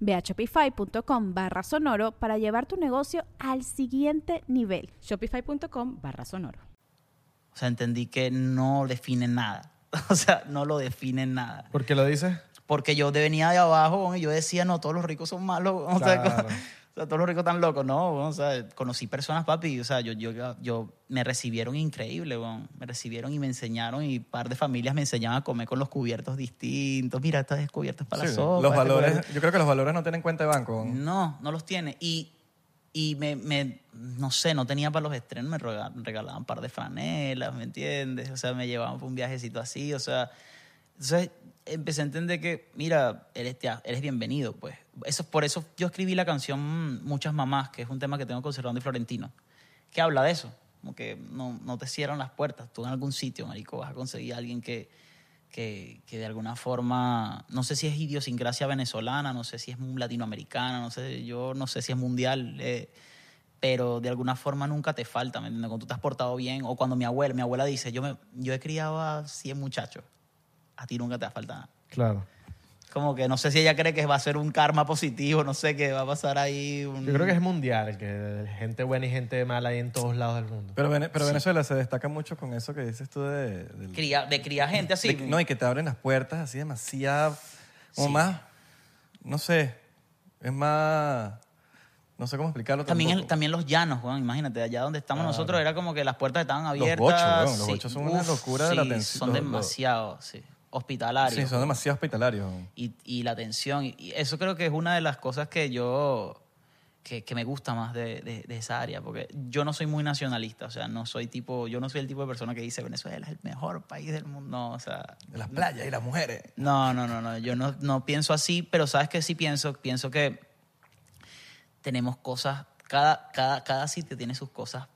Ve a shopify.com barra sonoro para llevar tu negocio al siguiente nivel. Shopify.com barra sonoro. O sea, entendí que no define nada. O sea, no lo define nada. ¿Por qué lo dices? Porque yo venía de abajo y yo decía, no, todos los ricos son malos. O sea, Claro. O sea, todos los ricos están locos, ¿no? O sea, conocí personas, papi, o sea, yo, yo, yo me recibieron increíble, me recibieron y me enseñaron y un par de familias me enseñaban a comer con los cubiertos distintos. Mira, estos cubiertos para Sí, la sopa. los este valores, yo creo que los valores no tienen cuenta de banco. No, no los tiene. Y, y me, me- no sé, no tenía para los estrenos, me rega- regalaban un par de franelas, ¿me entiendes? O sea, me llevaban por un viajecito así, o sea, entonces empecé a entender que, mira, eres, eres bienvenido, pues. Eso, por eso yo escribí la canción Muchas Mamás, que es un tema que tengo con Serrano y Florentino, que habla de eso, como que no, no te cierran las puertas, tú en algún sitio, marico, vas a conseguir a alguien que, que, que de alguna forma, no sé si es idiosincrasia venezolana, no sé si es latinoamericana, no sé, yo no sé si es mundial, eh, pero de alguna forma nunca te falta, ¿me entiendes? Cuando tú te has portado bien, o cuando mi abuela, mi abuela dice, yo, me, yo he criado a 100 muchachos, a ti nunca te va a faltar nada. Claro. Como que no sé si ella cree que va a ser un karma positivo, no sé, que va a pasar ahí un... Yo creo que es mundial, que gente buena y gente mala hay en todos lados del mundo. Pero, Vene- pero Venezuela se destaca mucho con eso que dices tú de... del- Cría- de criar gente así. de- no, y que te abren las puertas así demasiado... Como Sí. más... No sé. Es más... No sé cómo explicarlo También, el- también los llanos, Juan, imagínate, allá donde estamos nosotros era como que las puertas estaban Los abiertas. bochos, weón, los sí. bochos son una locura de la atención. Son Los- los- demasiado, sí, hospitalarios. Sí, son demasiado hospitalarios. y, y la atención. Y, eso creo que es una de las cosas que yo, que, que me gusta más de, de- de esa área, porque yo no soy muy nacionalista, o sea, no soy tipo, yo no soy el tipo de persona que dice Venezuela es el mejor país del mundo, no, o sea... De las playas y las mujeres. No, no, no, no, yo no, no pienso así, pero sabes que sí pienso, pienso que tenemos cosas, cada, cada, cada sitio tiene sus cosas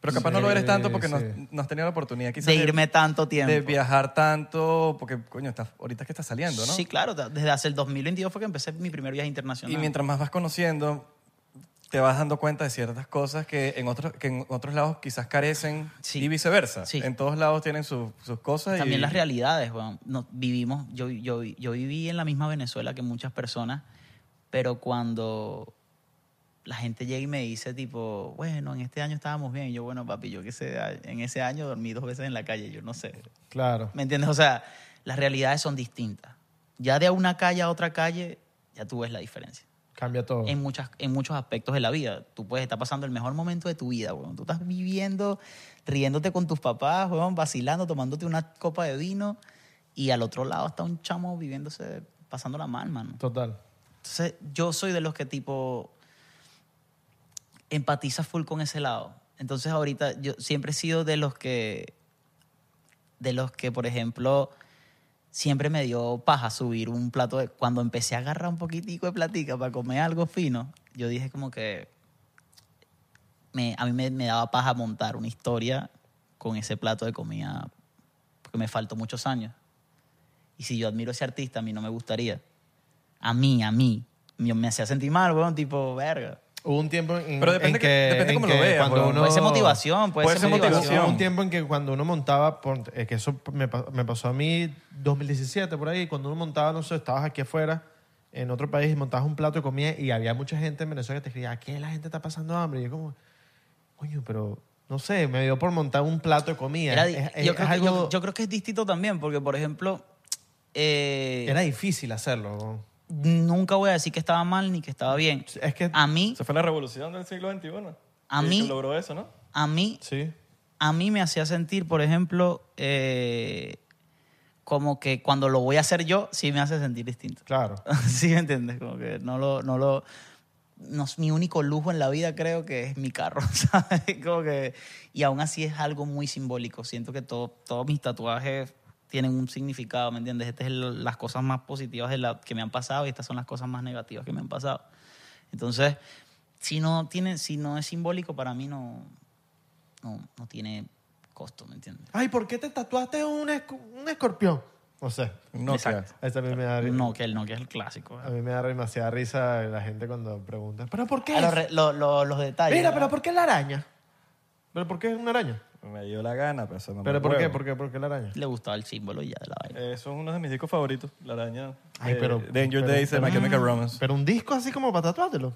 Pero capaz Sí, no lo eres tanto porque no, sí. no has tenido la oportunidad quizás de irme tanto tiempo. de viajar tanto, porque coño, estás, ahorita es que estás saliendo, ¿no? Sí, claro, desde hace el 2022 fue que empecé mi primer viaje internacional. Y mientras más vas conociendo, te vas dando cuenta de ciertas cosas que en otros, que en otros lados quizás carecen Sí. y viceversa. Sí. En todos lados tienen sus- sus cosas. También y, las realidades, weón. No, vivimos, yo, yo, yo viví en la misma Venezuela que muchas personas, pero cuando la gente llega y me dice tipo, bueno, en este año estábamos bien, y yo, bueno, papi, yo qué sé, en ese año dormí dos veces en la calle, yo no sé. Claro. ¿Me entiendes? O sea, las realidades son distintas. Ya de una calle a otra calle, ya tú ves la diferencia. Cambia todo. en, muchas, en muchos aspectos de la vida. Tú puedes estar pasando el mejor momento de tu vida, weón. Tú estás viviendo, riéndote con tus papás, weón, vacilando, tomándote una copa de vino y al otro lado está un chamo viviéndose, pasándola mal, mano. Total. Entonces, yo soy de los que tipo empatiza full con ese lado. Entonces, ahorita yo siempre he sido de los que, de los que, por ejemplo, siempre me dio paja subir un plato de... Cuando empecé a agarrar un poquitico de platica para comer algo fino, yo dije como que me, a mí me, daba paja montar una historia con ese plato de comida porque me faltó muchos años. Y si yo admiro ese artista, a mí no me gustaría. A mí, a mí. Me hacía sentir mal, weón, tipo, verga. Hubo un tiempo en, Pero depende en que- que, depende en cómo lo que veas, cuando weón. uno Puede ser motivación, puede, Puede ser ser motivación. motivación. Hubo un tiempo en que cuando uno montaba, ponte, eh, que eso me, pa- me pasó a mí 2017 por ahí, cuando uno montaba, no sé, estabas aquí afuera en otro país y montabas un plato de comida y había mucha gente en Venezuela que te escribía, ¿qué la gente está pasando hambre? Y yo como, coño, pero no sé, me dio por montar un plato de comida. Era di- Es- es- yo, es creo que, algo- yo- yo creo que es distinto también, porque, por ejemplo, eh, era difícil hacerlo. Nunca voy a decir que estaba mal ni que estaba bien. Es que A mí, Esa fue la revolución del siglo XXI. A que mí, logró eso, ¿no? a mí, Sí. a mí me hacía sentir, por ejemplo, eh, como que cuando lo voy a hacer yo, sí me hace sentir distinto. Claro. ¿Sí me entiendes? Como que no lo... No lo no es mi único lujo en la vida, creo que es mi carro, ¿sabes? Como que, y aún así es algo muy simbólico. Siento que todo, todos mis tatuajes tienen un significado, ¿me entiendes? Estas son las cosas más positivas de la, que me han pasado y estas son las cosas más negativas que me han pasado. Entonces, si no, tiene, si no es simbólico, para mí no, no, no tiene costo, ¿me entiendes? Ay, ¿por qué te tatuaste un, esco- un escorpión? No sé. No, Exacto. Esa a mí me da, No, que el no, que es el clásico. a mí me da demasiada risa la gente cuando pregunta, ¿pero por qué? Ah, los, lo- lo- los detalles. Mira, ¿no? pero ¿por qué la araña? ¿Pero por qué es una araña? Me dio la gana, pero eso no ¿Pero me por qué? ¿Por qué? ¿Por qué la araña? Le gustaba el símbolo ya de la vaina. Eso es uno de mis discos favoritos, La Araña. Ay, eh, pero- Danger pero- Days de My Chemical Romance. Pero un disco así como para tatuártelo.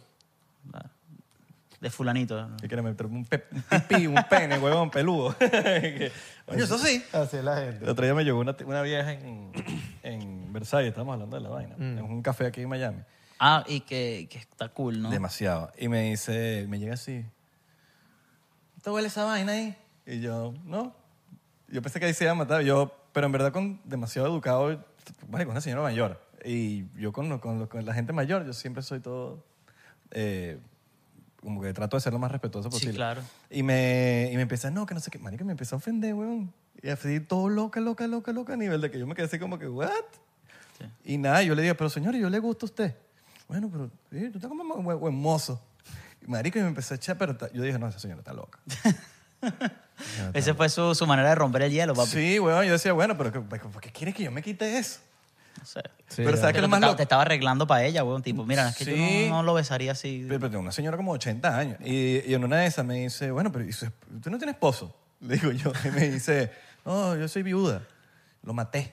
De fulanito. ¿no? Que quiere meter un, pe- un pipí, un pene, huevón, peludo. Que- Coño, eso sí. Así es la El gente. otro día me llegó una, una vieja en, en Versalles, estamos hablando de la vaina, Mm. en un café aquí en Miami. Ah, y que, que está cool, ¿no? Demasiado. Y me dice, me llega así, ¿te huele esa vaina ahí? Y yo, no. Yo pensé que ahí se iba a matar, yo, pero en verdad con demasiado educado, vale, con una señora mayor. Y yo con, con, la gente mayor, yo siempre soy todo, eh, como que trato de ser lo más respetuoso Sí, posible. claro. Y me, y me empieza, no, que no sé qué, marica, me empezó a ofender, weón. Y así todo loca, loca, loca, loca, a nivel de que yo me quedé así como que, ¿what? Y nada, yo le digo, pero señor, yo le gusta a usted. Bueno, pero sí, tú estás como buen, mozo. Y marico, y me empezó a echar, pero yo dije, no, esa señora está loca. Esa fue su, su manera de romper el hielo, papi. Sí, weón, yo decía, bueno, pero ¿qué- ¿por qué quieres que yo me quite eso? No sé. Sí, pero. ¿sabes Pero lo te, más estaba- loco? te estaba arreglando para ella, weón. Tipo, mira, es que yo Sí. no, no lo besaría así. Pero, pero una señora como 80 años. Y, y en una de esas me dice, bueno, pero ¿y su esp- ¿usted no tiene esposo? Le digo yo. Y me dice, no, yo soy viuda. Lo maté.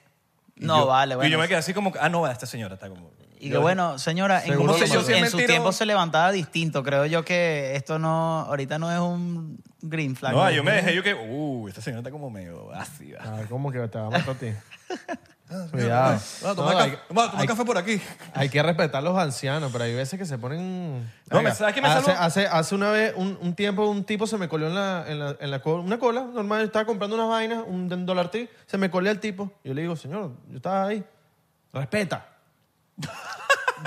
Y No, yo- vale, bueno. Y yo me quedé así como, ah, no, esta señora está como... Y que bueno, señora, en, en en su tiempo se levantaba distinto. Creo yo que esto no, ahorita no es un green flag. No, yo me dejé, yo que, uh, esta señora está como medio ácida. Ah, ¿Cómo que te va a matar a ti? Ah, Cuidado. Vamos a tomar, No, café, hay- vamos a tomar hay- café por aquí. Hay que respetar a los ancianos, pero hay veces que se ponen... No, Venga, me- ¿sabes qué me hace, hace, hace una vez, un, un tiempo, un tipo se me colió en la, en la, en la co- una cola, normal, estaba comprando unas vainas, un dólar T, se me colé el tipo. Yo le digo, señor, yo estaba ahí. Respeta.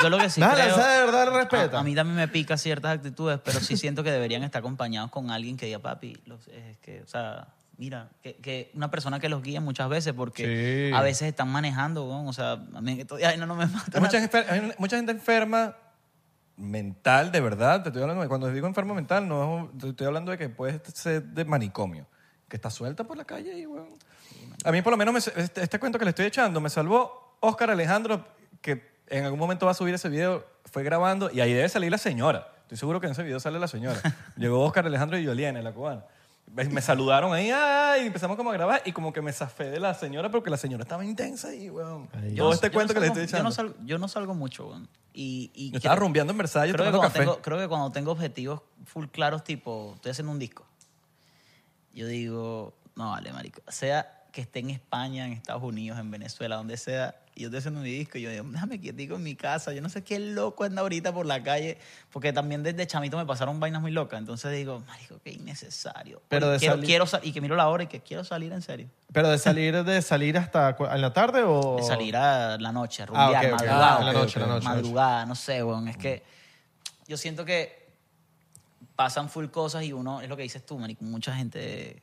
Yo lo que sí Nada, creo... esa de verdad respeta. A, a mí también me pica ciertas actitudes, pero sí siento que deberían estar acompañados con alguien que diga, papi, los- es que, o sea, mira, que, que una persona que los guíe muchas veces, porque Sí. a veces están manando, weón, o sea, a mí que todavía no, no me mata. Hay mucha, enfer- hay mucha gente enferma mental, de verdad. Te estoy hablando de- cuando digo enfermo mental, no te estoy hablando de que puede ser de manicomio, que está suelta por la calle y, weón. A mí, por lo menos, me- este, este cuento que le estoy echando me salvó Oscar Alejandro, que en algún momento va a subir ese video, fue grabando y ahí debe salir la señora. Estoy seguro que en ese video sale la señora. Llegó Oscar Alejandro y Yoliana, la cubana. Me saludaron ahí, ay, y empezamos como a grabar y como que me zafé de la señora porque la señora estaba intensa ahí, weón. Ay, Todo este Yo no cuento que le salgo- estoy Yo echando. no salgo, yo no salgo mucho, weón. Y, y Yo estaba rumbeando en Versalles creo que, tomando café. tengo, creo que cuando tengo objetivos full claros, tipo, estoy haciendo un disco, yo digo, no vale, marico, sea que esté en España, en Estados Unidos, en Venezuela, donde sea, y yo estoy haciendo mi disco, y yo digo, déjame quietico en mi casa, yo no sé qué loco anda ahorita por la calle, porque también desde chamito me pasaron vainas muy locas, entonces digo, marico, qué innecesario. Pero de quiero, salir- quiero y que miro la hora y que quiero salir en serio. Pero de salir, de salir hasta en la tarde o... De salir a la noche. Ah, rumbear, ok, ok. madrugada. Ah, la noche, la. Madrugada, no sé, weón. Es que yo siento que pasan full cosas y uno, es lo que dices tú, marico, mucha gente,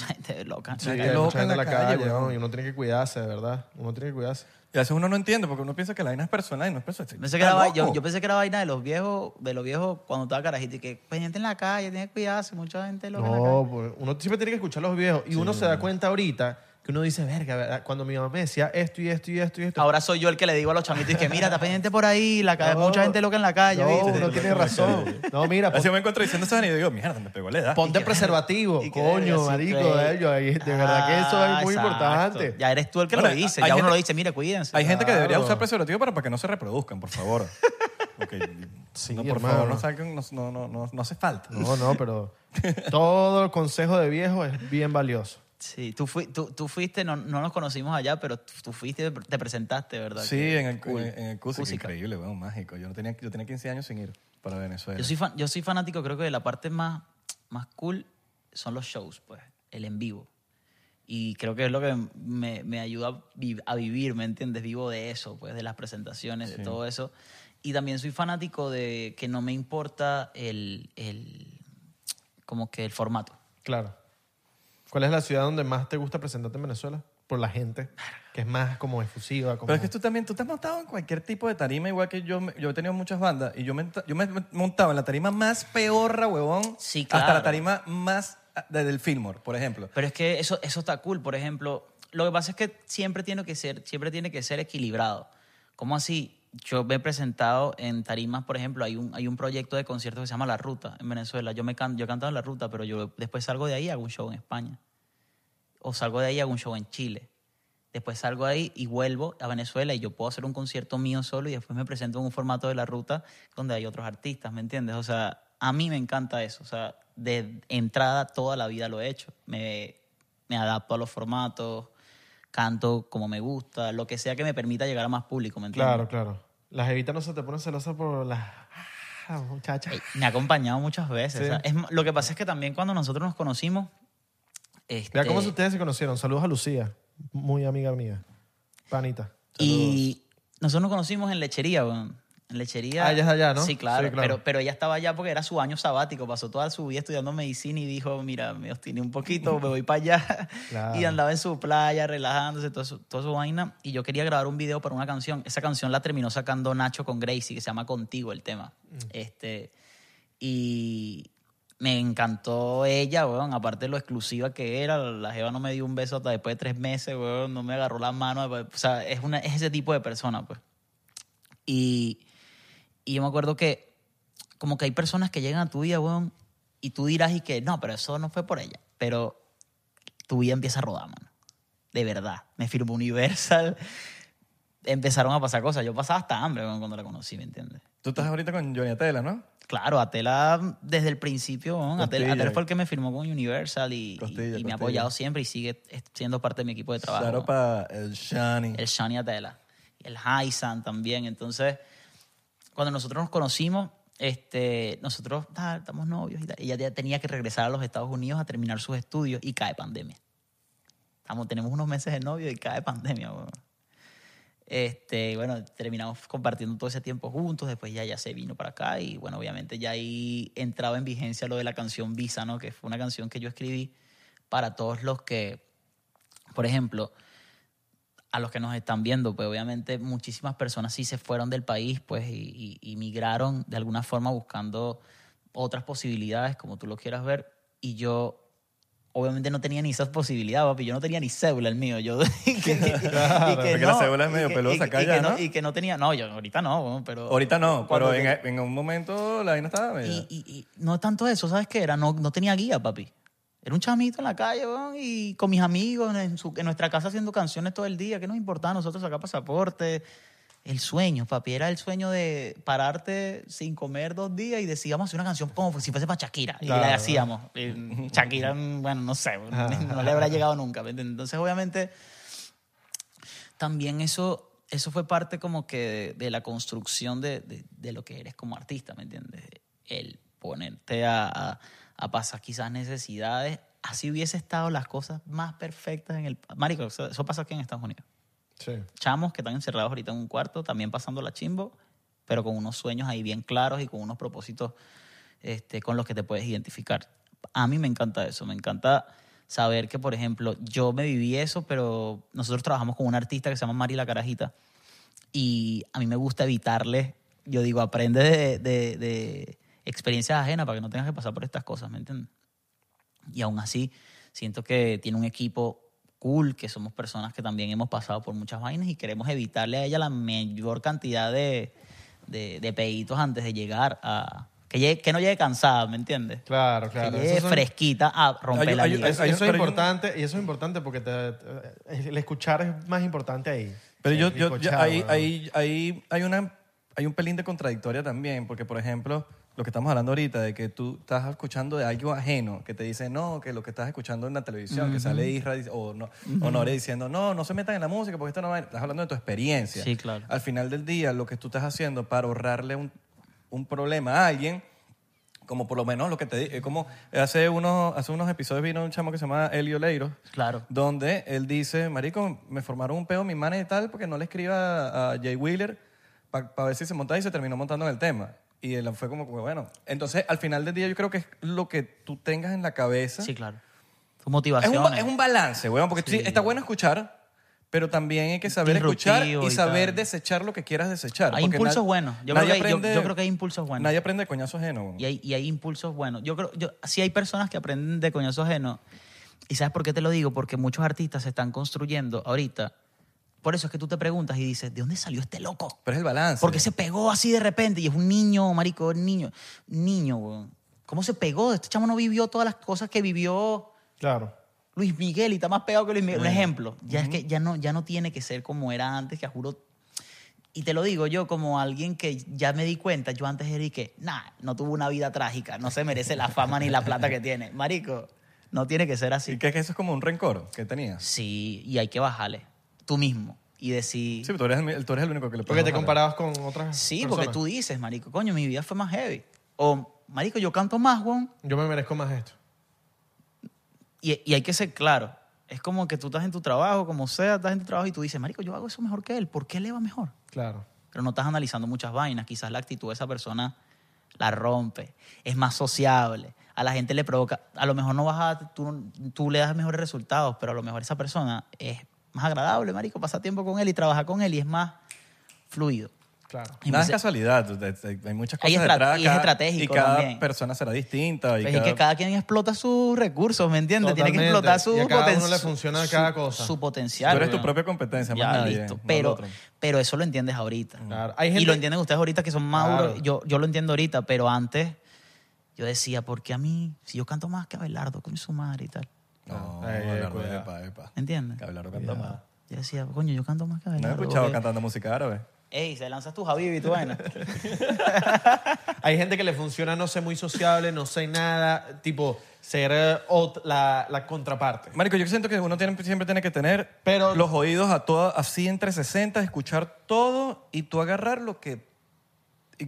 mucha gente loca. Sí, Hay loca mucha gente en la la calle, calle, weón. ¿no? y uno tiene que cuidarse, de verdad. Uno tiene que cuidarse. Y a veces uno no entiende porque uno piensa que la vaina es personal y no es personal. Pensé que Está era vai- yo, loco. yo pensé que era vaina de los viejos, de los viejos cuando estaba carajito y que pendiente en la calle, tiene que cuidarse, mucha gente loca en la calle. No, pues, uno siempre tiene que escuchar a los viejos. Y uno se da cuenta ahorita que uno dice, verga, ¿verdad? cuando mi mamá me decía esto y esto y esto y esto. Ahora soy yo el que le digo a los chamitos que mira, está pendiente por ahí, la calle, No, mucha gente loca en la calle. No, ¿viste? uno tiene razón. No, mira, Así pon- me encuentro diciendo vaina y digo, mierda, me pegó la edad. ponte preservativo. Coño, marico, yo ahí- de verdad que eso Ah, es muy exacto. importante. Ya eres tú el que lo dice. hay Ya uno gente- lo dice, mire, cuídense. Hay gente que debería usar preservativo para, para que no se reproduzcan, por favor. Porque, Sí, no, por hermano. favor, no, salgan, no, no, no, no, no hace falta. No, no, pero todo el consejo de viejo es bien valioso. Sí, tú, fui- tú, tú fuiste, no, no nos conocimos allá, pero tú, fuiste, te presentaste, ¿verdad? Sí, Que- en el, cool. en, en el Cusica, Cusica. increíble, bueno, mágico. Yo, no tenía, yo tenía 15 años sin ir. para Venezuela. Yo soy, fan- yo soy fanático, creo que de la parte más, más cool son los shows, pues, el en vivo. Y creo que es lo que me, me ayuda a, a vivir, ¿me entiendes? Vivo de eso, pues, de las presentaciones, de todo eso. Y también soy fanático de que no me importa el, el como que el formato. Claro. ¿Cuál es la ciudad donde más te gusta presentarte en Venezuela? Por la gente, que es más como efusiva. Como... Pero es que tú también, tú te has montado en cualquier tipo de tarima, igual que yo. Yo he tenido muchas bandas y yo me, yo me he montado en la tarima más peorra, huevón. Sí, Hasta claro. la tarima más ah, de- del Fillmore, por ejemplo. Pero es que eso, eso está cool. Por ejemplo, lo que pasa es que siempre tiene que ser, siempre tiene que ser equilibrado. ¿Cómo así? Yo me he presentado en tarimas, por ejemplo, hay un, hay un proyecto de conciertos que se llama La Ruta en Venezuela. Yo, me can, yo he cantado en La Ruta, pero yo después salgo de ahí y hago un show en España. O salgo de ahí y hago un show en Chile. Después salgo ahí y vuelvo a Venezuela y yo puedo hacer un concierto mío solo y después me presento en un formato de La Ruta donde hay otros artistas, ¿me entiendes? O sea, a mí me encanta eso. O sea, de entrada toda la vida lo he hecho. Me, me adapto a los formatos, canto como me gusta, lo que sea que me permita llegar a más público, ¿me entiendes? Claro, claro. Las evitas no se te ponen celosas por las ah, muchachas. Ey, Me ha acompañado muchas veces. Sí. o sea, es lo que pasa es que también cuando nosotros nos conocimos... Este, Mira cómo ustedes se conocieron. Saludos a Lucía, muy amiga mía. Panita. Y nosotros nos conocimos en lechería, weón. En lechería. Ah, ella es allá, ¿no? Sí, claro. Sí, claro. Pero, pero ella estaba allá porque era su año sabático. Pasó toda su vida estudiando medicina y dijo, mira, me obstiné un poquito, me voy para allá. Claro. Y andaba en su playa, relajándose, todo su, toda su vaina. Y yo quería grabar un video para una canción. Esa canción la terminó sacando Nacho con Gracie, que se llama Contigo el tema. Mm. Este, y me encantó ella, weón. Aparte de lo exclusiva que era, la jeva no me dio un beso hasta después de tres meses, weón. No me agarró la mano. O sea, es, una, es ese tipo de persona, pues. Y, y yo me acuerdo que como que hay personas que llegan a tu vida, weón, y tú dirás y que no, pero eso no fue por ella. Pero tu vida empieza a rodar, mano. De verdad. Me firmó Universal. Empezaron a pasar cosas. Yo pasaba hasta hambre weón, cuando la conocí, ¿me entiendes? Tú estás ahorita con Johnny Atela, ¿no? Claro, Atela desde el principio, weón, Atela. Atela fue el que me firmó con Universal y, y- Costilla, y me ha apoyado siempre y sigue siendo parte de mi equipo de trabajo. Claro, para el Shani. el Shani Atela, el Haisan también. Entonces, cuando nosotros nos conocimos, este, nosotros ah, estamos novios y tal. Ella ya tenía que regresar a los Estados Unidos a terminar sus estudios y cae pandemia. Estamos, tenemos unos meses de novio y cae pandemia. weón. Este, bueno, terminamos compartiendo todo ese tiempo juntos, después ya, ya se vino para acá y bueno, obviamente ya ahí entraba en vigencia lo de la canción Visa, ¿no? Que fue una canción que yo escribí para todos los que, por ejemplo, a los que nos están viendo, pues obviamente muchísimas personas sí se fueron del país, pues, y, y- y migraron de alguna forma buscando otras posibilidades, como tú lo quieras ver, y yo obviamente no tenía ni esas posibilidades, papi, yo no tenía ni cédula el mío, yo... y que- y que porque la cédula es medio que- acá ya, ¿no? Y que no tenía, no, yo ahorita no, pero... Ahorita no, pero en, en un momento la vaina estaba medio... y, y- y no tanto eso, ¿sabes qué era? No, no tenía guía, papi. Era un chamito en la calle, weón, y con mis amigos en, su- en nuestra casa haciendo canciones todo el día. ¿Qué nos importaba a nosotros sacar pasaporte? El sueño, papi, era el sueño de pararte sin comer dos días y decíamos hacer una canción como si fuese para Shakira. Y Claro. la hacíamos. Y Shakira, bueno, no sé, no le habrá llegado nunca. Entonces, obviamente, también eso, eso fue parte como que de, de la construcción de, de- de lo que eres como artista, ¿me entiendes? El ponerte a, a- a pasar quizás necesidades. Así hubiese estado las cosas más perfectas en el... Marico, eso, eso pasa aquí en Estados Unidos. Sí. Chamos que están encerrados ahorita en un cuarto, también pasando la chimbo, pero con unos sueños ahí bien claros y con unos propósitos este, con los que te puedes identificar. A mí me encanta eso, me encanta saber que, por ejemplo, yo me viví eso, pero nosotros trabajamos con una artista que se llama Mari La Carajita y a mí me gusta evitarle, yo digo, aprende de, de- de experiencias ajenas para que no tengas que pasar por estas cosas, ¿me entiendes? Y aún así, siento que tiene un equipo cool, que somos personas que también hemos pasado por muchas vainas y queremos evitarle a ella la mayor cantidad de, de, de peditos antes de llegar a... Que, llegue- que no llegue cansada, ¿me entiendes? Claro, claro. Que llegue son- fresquita a romper Hay- la hay- liga. Eso, eso es un- importante y eso es importante porque te- te- el escuchar es más importante ahí. Pero yo, yo, yo- ahí, ahí, ahí hay, una, hay un pelín de contradictoria también, porque, por ejemplo, lo que estamos hablando ahorita, de que tú estás escuchando de algo ajeno, que te dice, no, que lo que estás escuchando en la televisión, que sale Isra o, no, o Nore diciendo, no, no se metan en la música porque esto no va... Estás hablando de tu experiencia. Sí, claro. Al final del día, lo que tú estás haciendo para ahorrarle un un problema a alguien, como por lo menos lo que te di- eh, como hace unos, hace unos episodios vino un chamo que se llama Elio Leiro, Claro. donde él dice, marico, me formaron un peo mi mana y tal porque no le escriba a Jay Wheeler para ver si se montaba y se terminó montando en el tema. Y él fue como, que, bueno, entonces al final del día yo creo que es lo que tú tengas en la cabeza. Sí, claro. Es, un, ba- es un balance, weón, porque sí, está bueno escuchar, pero también hay que saber escuchar y y saber tal. desechar lo que quieras desechar. Hay impulsos buenos. Yo creo, que hay, yo- creo que hay impulsos buenos. Nadie aprende de coñazo ajeno. weón. Y hay, y hay impulsos buenos. Yo creo, yo, sí hay personas que aprenden de coñazo ajeno. ¿Y sabes por qué te lo digo? Porque muchos artistas se están construyendo ahorita. Por eso es que tú te preguntas y dices, ¿de dónde salió este loco? Pero es el balance. Porque se pegó así de repente y es un niño, marico, un niño. Un niño, weón. ¿Cómo se pegó? Este chamo no vivió todas las cosas que vivió Claro. Luis Miguel y está más pegado que Luis Miguel. Un ejemplo. Ya es que ya no, ya no tiene que ser como era antes, que juro. Y te lo digo yo como alguien que ya me di cuenta, yo antes era y que, nah, no tuvo una vida trágica, no se merece la fama ni la plata que tiene. Marico, no tiene que ser ¿Y así. que, que eso es como un rencor que tenías? Sí, y hay que bajarle tú mismo y decir... Sí, tú eres, el, tú eres el único que le Porque te comparabas con otras Sí, personas. porque tú dices, marico, coño, mi vida fue más heavy. O, marico, yo canto más, weón. Yo me merezco más esto. Y, y hay que ser claro. Es como que tú estás en tu trabajo, como sea, estás en tu trabajo y tú dices, marico, yo hago eso mejor que él. ¿Por qué él le va mejor? Claro. Pero no estás analizando muchas vainas. Quizás la actitud de esa persona la rompe. Es más sociable. A la gente le provoca... A lo mejor no vas a... Tú, tú le das mejores resultados, pero a lo mejor esa persona es más agradable, marico. Pasa tiempo con él y trabaja con él y es más fluido. Claro. Y Nada es casualidad. Hay muchas cosas Hay estra- detrás. y es cada- estratégico Y cada también. persona será distinta. Y Pues es que cada quien explota sus recursos, ¿me entiendes? Tiene que explotar su Y a cada uno potencial. le funciona cada cosa. Su potencial. Tú eres tu propia competencia, más Ya, nadie, listo. Pero, pero eso lo entiendes ahorita. Claro. Hay Y lo entienden ustedes ahorita que son maduros. Claro. Yo, yo lo entiendo ahorita, pero antes yo decía, ¿por qué a mí? Si yo canto más que Abelardo con su madre y tal. No, Abelardo, cuidado. epa, epa. ¿Me entiendes? Que Abelardo canta más. Yo decía, coño, yo canto más que No he Abelardo. escuchado porque- cantando música árabe. Ey, se lanzas tu Javi y tu vaina. Hay gente que le funciona no ser muy sociable, no ser nada, tipo ser eh, ot- la, la contraparte. Marico, yo siento que uno tiene- siempre tiene que tener Pero- los oídos a toda, así entre 60, escuchar todo y tú agarrar lo que,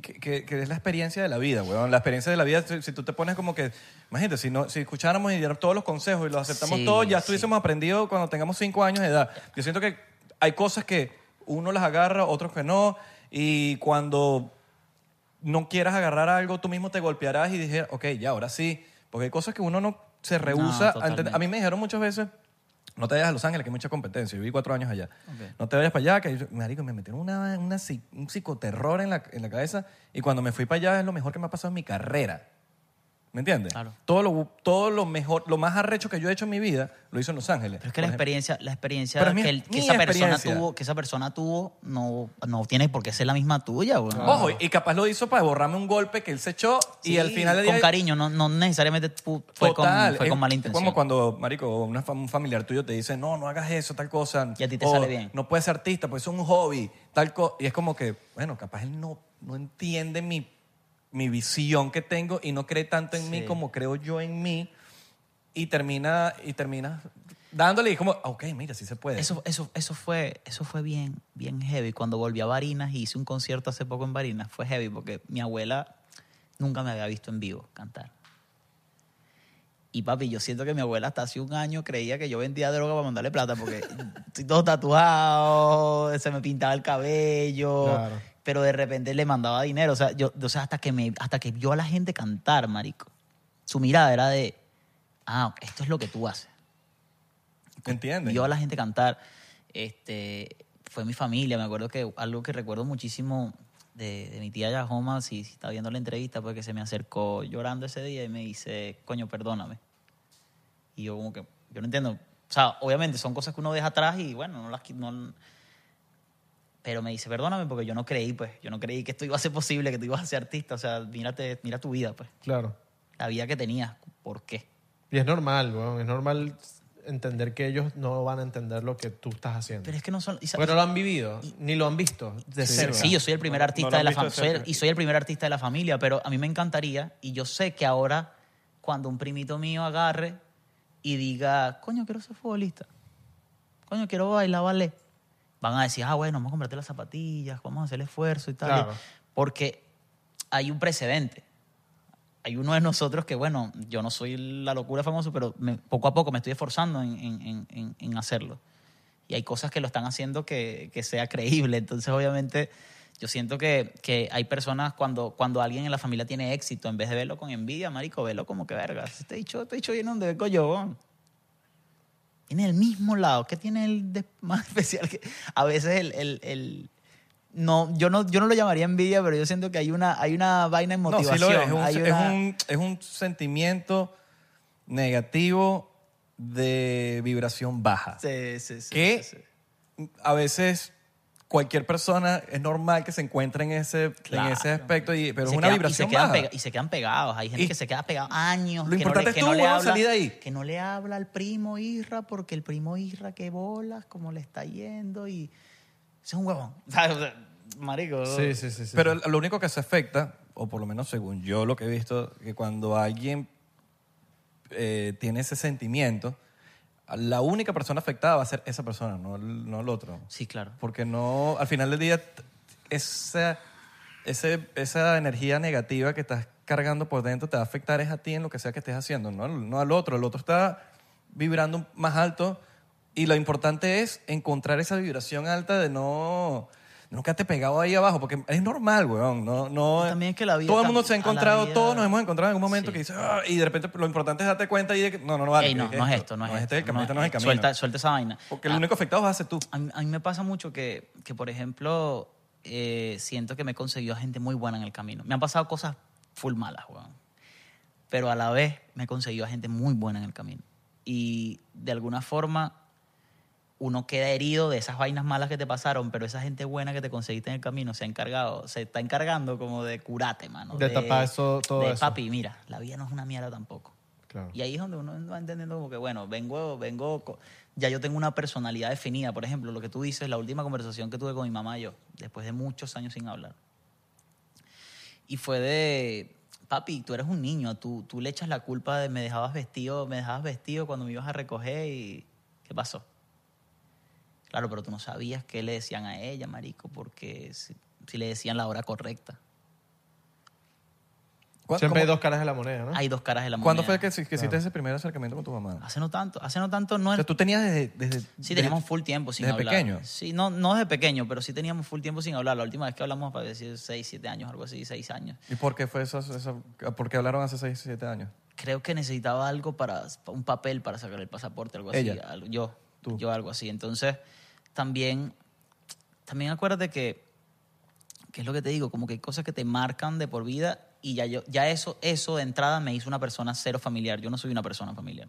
que, que- que es la experiencia de la vida, weón. La experiencia de la vida, si, si tú te pones como que, imagínate, si, no, si escucháramos y diéramos todos los consejos y los aceptamos Sí, todos, ya sí. estuviésemos aprendido cuando tengamos 5 años de edad. Yo siento que hay cosas que uno las agarra, otros que no, y cuando no quieras agarrar algo, tú mismo te golpearás y dijeras, ok, ya, ahora sí. Porque hay cosas que uno no se rehúsa a totalmente. entender. A mí me dijeron muchas veces, no te vayas a Los Ángeles, que hay mucha competencia. Yo viví cuatro años allá. No te vayas para allá, que yo- marico, me metieron una, una un psicoterror en la, en la cabeza. Y cuando me fui para allá es lo mejor que me ha pasado en mi carrera. ¿Me entiendes? Claro. Todo lo, todo lo mejor, lo más arrecho que yo he hecho en mi vida, lo hizo en Los Ángeles. Pero es que la ejemplo. experiencia, la experiencia es mi- que, el- que mi esa persona tuvo, que esa persona tuvo, no, no tiene por qué ser la misma tuya, güey. Ojo, y capaz lo hizo para borrarme un golpe que él se echó y al final del día... con cariño, no, no necesariamente fu- fue, Total, con, fue es con mala intención. Como cuando, marico, una un familiar tuyo te dice, no, no hagas eso, tal cosa. Y a ti te o, sale bien. No puedes ser artista, pues es un hobby, tal cosa. Y es como que, bueno, capaz él no, no entiende mi, mi visión que tengo y no cree tanto en mí como creo yo en mí. Y termina, y termina dándole y como, "Ah, ok, mira, sí se puede. Eso, eso, eso fue, eso fue bien, bien heavy. Cuando volví a Barinas y hice un concierto hace poco en Barinas, fue heavy porque mi abuela nunca me había visto en vivo cantar. Y papi, yo siento que mi abuela hasta hace un año creía que yo vendía droga para mandarle plata porque estoy todo tatuado, se me pintaba el cabello, Claro. Pero de repente le mandaba dinero. O sea, yo, o sea hasta, que me, hasta que vio a la gente cantar, marico, su mirada era de, ah, esto es lo que tú haces ¿Entiendes? vio a la gente cantar. Este, fue mi familia. Me acuerdo que algo que recuerdo muchísimo de, de mi tía Yahoma, si, si está viendo la entrevista, porque se me acercó llorando ese día y me dice, coño, perdóname. Y yo como que, yo no entiendo. O sea, obviamente son cosas que uno deja atrás y bueno, no las... No, pero me dice, perdóname porque yo no creí, pues. Yo no creí que esto iba a ser posible, que tú ibas a ser artista. O sea, mírate, mira tu vida, pues. Claro. La vida que tenías. ¿Por qué? Y es normal, weón. Es normal entender que ellos no van a entender lo que tú estás haciendo. Pero es que no son... y sa- Porque no lo han vivido, ni lo han visto de Sí, cerca. Sí, yo soy el primer No- artista no lo de la familia. Y soy el primer artista de la familia, pero a mí me encantaría, y yo sé que ahora, cuando un primito mío agarre y diga, coño, quiero ser futbolista, coño, quiero bailar ballet, van a decir, ah, bueno, vamos a comprarte las zapatillas, vamos a hacer el esfuerzo y tal. Claro. Porque hay un precedente. Hay uno de nosotros que, bueno, yo no soy la locura famoso, pero me- poco a poco me estoy esforzando en, en- en- en- hacerlo. Y hay cosas que lo están haciendo que, que sea creíble. Entonces, obviamente, yo siento que, que hay personas cuando, cuando alguien en la familia tiene éxito, en vez de verlo con envidia, marico, velo como que verga. Este dicho, este dicho viene donde vengo yo. Tiene el mismo lado. ¿Qué tiene el de- más especial? que A veces el... el- el- no, yo no, yo no lo llamaría envidia, pero yo siento que hay una, hay una vaina en No, motivación. sí lo es. Es un, hay es una- un- es un sentimiento negativo de vibración baja. Sí, sí, sí, que sí, sí. a veces cualquier persona es normal que se encuentre en ese, en ese aspecto, y, pero Y es se una quedan- vibración y se, quedan baja. pega- y se quedan pegados. Hay gente Y- que se queda pegado años. Lo que importante no le, es que tú, no le weón, habla, salir de ahí. Que no le habla al primo Isra porque el primo Isra que bolas, como le está yendo y... Ese es un huevón. ¿Sabes? O sea, Marico. Sí, sí, sí. sí. Pero lo único que se afecta, o por lo menos según yo lo que he visto, que cuando alguien eh, tiene ese sentimiento, la única persona afectada va a ser esa persona, no el, no el otro. Sí, claro. Porque no, al final del día, esa, ese- esa energía negativa que estás cargando por dentro te va a afectar es a ti en lo que sea que estés haciendo, no, no al otro. El otro está vibrando más alto y lo importante es encontrar esa vibración alta de no... No quedarte pegado ahí abajo, porque es normal, weón. No, no, también es que la vida Todo el mundo se ha encontrado, vida- todos nos hemos encontrado en un momento Sí. que dices, "Ah", y de repente lo importante es darte cuenta y de que, no, no, no, vale. Ey, no, no es esto, no es este esto. el camino, este no es el camino. Suelta, suelta esa vaina. Porque el Ah, único afectado vas a ser tú. A mí, a mí me pasa mucho que, que por ejemplo, eh, siento que me he conseguido a gente muy buena en el camino. Me han pasado cosas full malas, weón. Pero a la vez me he conseguido a gente muy buena en el camino. Y de alguna forma uno queda herido de esas vainas malas que te pasaron, pero esa gente buena que te conseguiste en el camino se ha encargado, se está encargando como de curate, mano. De tapar eso- todo de, eso. Papi, mira, la vida no es una mierda tampoco. Claro. Y ahí es donde uno va entendiendo como que, bueno, vengo, vengo, ya yo tengo una personalidad definida. Por ejemplo, lo que tú dices, la última conversación que tuve con mi mamá y yo, después de muchos años sin hablar. Y fue de, papi, tú eres un niño, tú, tú le echas la culpa de me dejabas vestido, me dejabas vestido cuando me ibas a recoger y ¿qué pasó? Claro, pero tú no sabías qué le decían a ella, marico, porque si, si le decían la hora correcta. ¿Cuándo- Siempre hay dos caras de la moneda, ¿no? Hay dos caras de la moneda. ¿Cuándo fue que, que hiciste ese primer acercamiento con tu mamá? Hace no tanto, hace no tanto, no O sea, tú tenías desde... desde Sí, desde- teníamos full tiempo sin desde hablar. pequeño. Sí, no, no desde pequeño, pero sí teníamos full tiempo sin hablar. La última vez que hablamos, para decir 6, 7 años, algo así, 6 años. ¿Y por qué fue eso? eso- ¿Por qué hablaron hace 6, 7 años? Creo que necesitaba algo para, un papel para sacar el pasaporte, algo así. Ella. yo, Tú. yo algo así. Entonces, también, también acuérdate que, que es lo que te digo, como que hay cosas que te marcan de por vida y ya, yo, ya eso, eso de entrada me hizo una persona cero familiar. Yo no soy una persona familiar.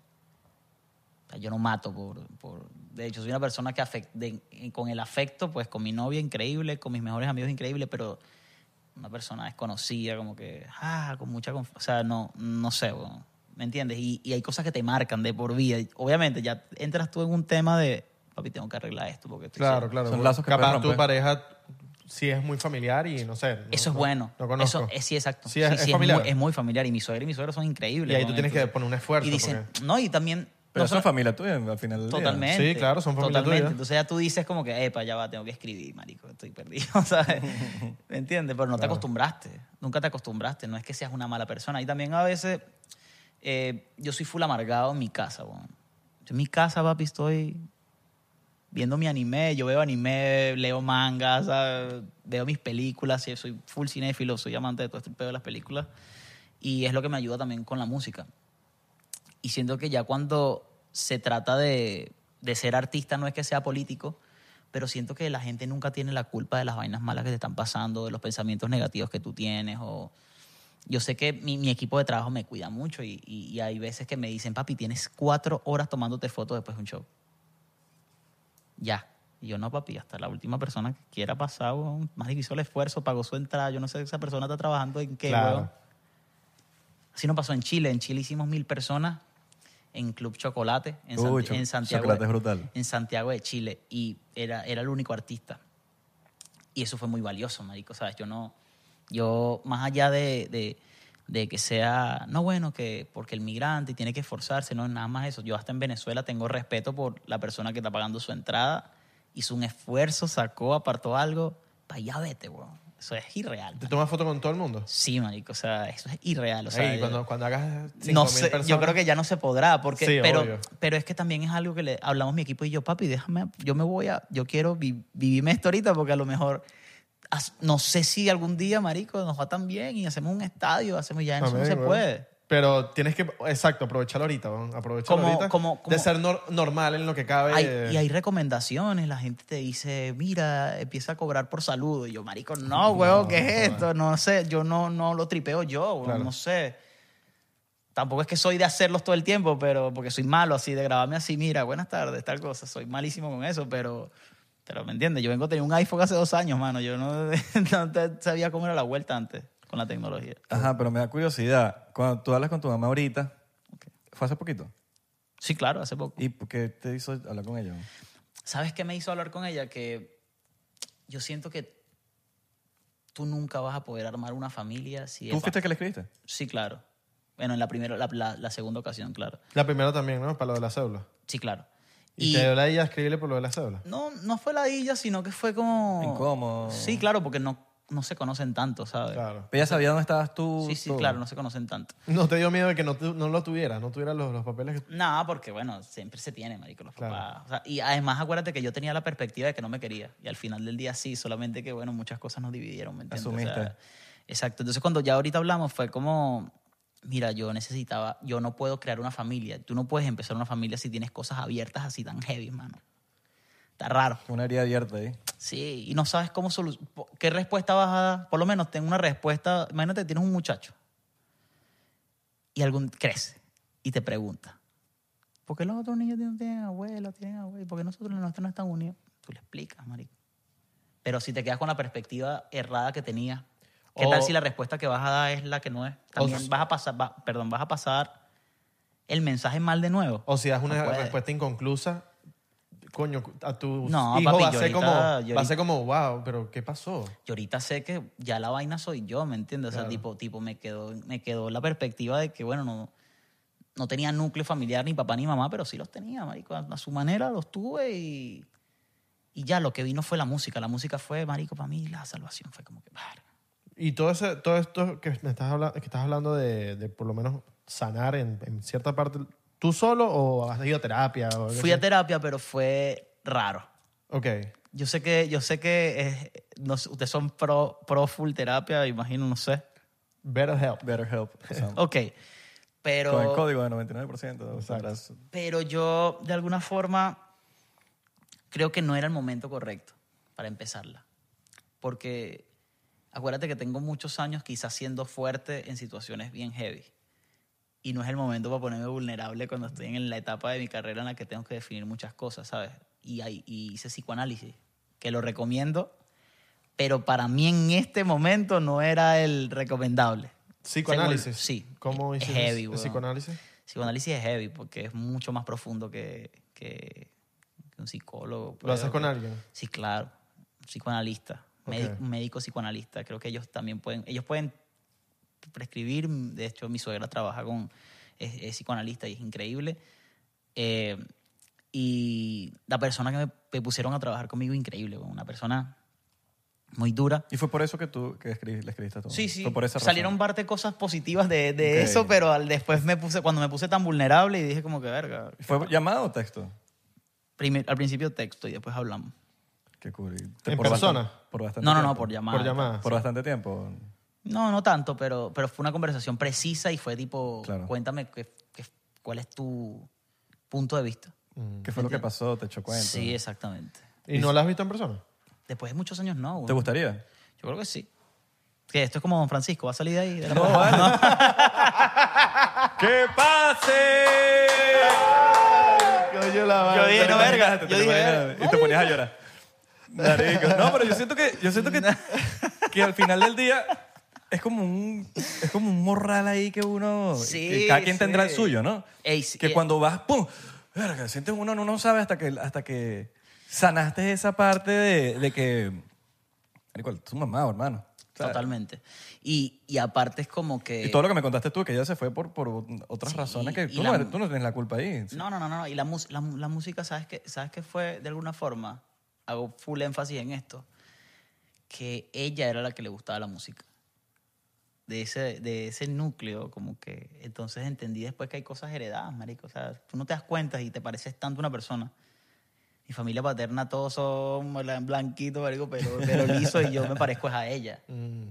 Yo no mato por, por... De hecho, soy una persona que afec- de- con el afecto, pues con mi novia increíble, con mis mejores amigos increíble, pero una persona desconocida, como que, ah, con mucha confianza. O sea, no, no sé. ¿me entiendes? Y, y hay cosas que te marcan de por vida. Obviamente, ya entras tú en un tema de, papi, tengo que arreglar esto. porque estoy Claro, claro. Son Bueno, lazos que Capaz tu pareja sí es muy familiar y no sé. no- Eso es no- bueno. No conozco. Eso, es, sí, exacto. Sí, es- es familiar. muy, es muy familiar. Y mi suegra y mi suegro son increíbles. Y ahí tú tienes que poner un esfuerzo. Y dicen, porque- no, y también... Pero no solo- familia tuya al final del día. Totalmente. Sí, claro, son familia Totalmente. tuya. Entonces ya tú dices como que, epa, ya va, tengo que escribir, marico, estoy perdido, ¿sabes? ¿Me entiendes? Pero no te acostumbraste, nunca te acostumbraste, no es que seas una mala persona. Y también a veces, eh, yo soy full amargado en mi casa. Yo en mi casa, papi, estoy viendo mi anime, yo veo anime, leo mangas, veo mis películas, soy full cinéfilo, soy amante de todo este pedo de las películas. Y es lo que me ayuda también con la música. Y siento que ya cuando se trata de, de ser artista no es que sea político, pero siento que la gente nunca tiene la culpa de las vainas malas que te están pasando, de los pensamientos negativos que tú tienes. O... Yo sé que mi, mi equipo de trabajo me cuida mucho y, y- y hay veces que me dicen, papi, tienes cuatro horas tomándote fotos después de un show. Ya. Y yo no, papi, hasta la última persona que quiera pasar, weón, más hizo el esfuerzo, pagó su entrada. Yo no sé, esa persona está trabajando en qué, Claro. weón. Así nos pasó en Chile. En Chile hicimos mil personas en Club Chocolate, en, Uy, Santi- en Santiago. Chocolate es brutal. En Santiago de Chile. Y era, era el único artista. Y eso fue muy valioso, marico. ¿Sabes? Yo no... Yo, más allá de, de, de que sea... No, bueno, que porque el migrante tiene que esforzarse, no, nada más eso. Yo hasta en Venezuela tengo respeto por la persona que está pagando su entrada. Hizo un esfuerzo, sacó, apartó algo. Para allá vete, weón. Eso es irreal. ¿Te tomas foto con todo el mundo? Sí, marico, o sea, eso es irreal. O sea, Ey, cuando, cuando hagas 5.000 no sé, personas. yo creo que ya no se podrá, porque, Sí, pero, obvio. pero es que también es algo que le hablamos mi equipo y yo, papi, déjame, yo me voy a, yo quiero vi- vivirme esto ahorita porque a lo mejor, no sé si algún día, marico, nos va tan bien y hacemos un estadio, hacemos ya, eso no se weón. puede. Pero tienes que, exacto, aprovecharlo ahorita, weón. aprovecharlo Como- ahorita. como- de como- ser nor- normal en lo que cabe. Hay- y hay recomendaciones, la gente te dice, mira, empieza a cobrar por saludo. Y yo, marico, no, huevo, ¿qué es esto? No sé, yo no, no lo tripeo yo, Claro. no sé. Tampoco es que soy de hacerlos todo el tiempo, pero porque soy malo así, de grabarme así, mira, buenas tardes, tal cosa. Soy malísimo con eso, pero, pero ¿me entiendes? Yo vengo a tener un iPhone hace dos años, mano. Yo no, sabía cómo era la vuelta antes con la tecnología. Ajá, pero me da curiosidad. Cuando tú hablas con tu mamá ahorita, ¿fue hace poquito? Sí, claro, hace poco. ¿Y por qué te hizo hablar con ella? ¿Sabes qué me hizo hablar con ella? Que yo siento que tú nunca vas a poder armar una familia si ¿Tú fuiste que le escribiste? Sí, claro. Bueno, en la primera, la, la- la segunda ocasión, claro. La primera también, ¿no? Para lo de la cédula. Sí, claro. Y, Y, te dio la idea de escribirle por lo de la cédula. no, no fue la ella, sino que fue como... Incómodo. Sí, claro, porque no, no se conocen tanto, ¿sabes? Claro. Ella sabía dónde estabas tú. Sí, sí, todo. claro, no se conocen tanto. ¿No te dio miedo de que no, tu- no lo tuviera? ¿No tuviera los, los papeles? que- Nada, porque bueno, siempre se tiene, marico, los Claro. papás. O sea, y además acuérdate que yo tenía la perspectiva de que no me quería. Y al final del día sí, solamente que bueno, muchas cosas nos dividieron, ¿me entiendes? O sea, Asumiste. exacto. Entonces cuando ya ahorita hablamos fue como, mira, yo necesitaba, yo no puedo crear una familia. Tú no puedes empezar una familia si tienes cosas abiertas así tan heavy, mano. Está raro. Una herida abierta ahí. Sí, y no sabes cómo solu- ¿Qué respuesta vas a dar? Por lo menos tengo una respuesta. Imagínate, tienes un muchacho y algún crece y te pregunta, ¿por qué los otros niños no tienen abuelo, tienen abuelo? ¿Por qué nosotros los nuestros no están unidos? Tú le explicas, marico. Pero si te quedas con la perspectiva errada que tenías, ¿qué O- tal si la respuesta que vas a dar es la que no es? También vas a pasar, va- perdón, vas a pasar el mensaje mal de nuevo. O si das una No respuesta inconclusa, coño, a tu No, hijo papi, va, a yo ser como, ahorita- yo va a ser como, wow, pero ¿qué pasó? Y ahorita sé que ya la vaina soy yo, ¿me entiendes? O sea, tipo, tipo me, quedó, me quedó la perspectiva de que, bueno, no, no tenía núcleo familiar ni papá ni mamá, pero sí los tenía, marico. A, su manera los tuve y, y ya lo que vino fue la música. La música fue, marico, para mí la salvación fue como que, verga. Y todo, ese, todo esto que, me estás hablando, que estás hablando de, de por lo menos sanar en, en cierta parte, ¿tú solo o has ido a terapia? O Fui a terapia, pero fue raro. Ok. Yo sé que, yo sé que eh, no ustedes son pro, pro full terapia, imagino, no sé. Better help. Better help. Ok, pero... Con el código de 99%. sabrás. Pero yo, de alguna forma, creo que no era el momento correcto para empezarla. Porque acuérdate que tengo muchos años quizás siendo fuerte en situaciones bien heavy. Y no es el momento para ponerme vulnerable cuando estoy en la etapa de mi carrera en la que tengo que definir muchas cosas, ¿sabes? Y, y hice psicoanálisis, que lo recomiendo, pero para mí en este momento no era el recomendable. Psicoanálisis. Sí. ¿Cómo Es heavy, el psicoanálisis? Psicoanálisis es heavy porque es mucho más profundo que, que- que un psicólogo. ¿Lo haces con alguien? Sí, claro. Un psicoanalista. Médico- Ok. Un médico psicoanalista. Creo que ellos también pueden, ellos pueden prescribir. De hecho, mi suegra trabaja con, es, es psicoanalista y es increíble. Eh, y la persona que me, me pusieron a trabajar conmigo, increíble. Una persona muy dura. Y fue por eso que tú que escribí- le escribiste a tu Sí, sí. Por esa. Salieron parte cosas positivas de, de Ok. eso, pero al, después me puse, cuando me puse tan vulnerable y dije como que verga. ¿Fue llamado o texto? Primer- al principio texto y después hablamos. Qué cool. Y ¿En por persona? bastante- por bastante No, no, no, por llamada. Por llamada. Por bastante tiempo. No, no tanto, pero, pero fue una conversación precisa y fue tipo, Claro. cuéntame qué- qué- cuál es tu punto de vista. ¿Qué fue lo que pasó? ¿Te echó cuenta? Sí, exactamente. ¿Y no la has visto en persona? Después de muchos años no. ¿Te güey. gustaría? Yo creo que sí. Que esto es como Don Francisco, va a salir de ahí. de la- No, vale. ¡Que pase! Yo dije, Te no, verga. te Yo dije, verga. Y te ponías a llorar. Marico. No, pero yo siento que, yo siento que, que al final del día es como un, es como un morral ahí que uno, Sí, que cada quien sí. tendrá el suyo, ¿no? Ey, sí, que eh. cuando vas, ¡pum! Verga, sientes uno no, no sabe hasta que, hasta que sanaste esa parte de, de que, marico, tu mamá, hermano. Sea, Totalmente. Y, y aparte es como que... Y todo lo que me contaste tú, que ella se fue por, por otras Sí, razones que tú, la- no, tú no tienes la culpa ahí. No, no, no, no. Y la, la, la música, ¿sabes qué? ¿sabes qué fue de alguna forma? Hago full énfasis en esto. que ella era la que le gustaba la música. De ese, de ese núcleo, como que. Entonces entendí después que hay cosas heredadas, marico. O sea, tú no te das cuenta y te pareces tanto una persona. Mi familia paterna, todos son blan- blanquitos, marico, pero, pero liso y yo me parezco es a ella. Mm.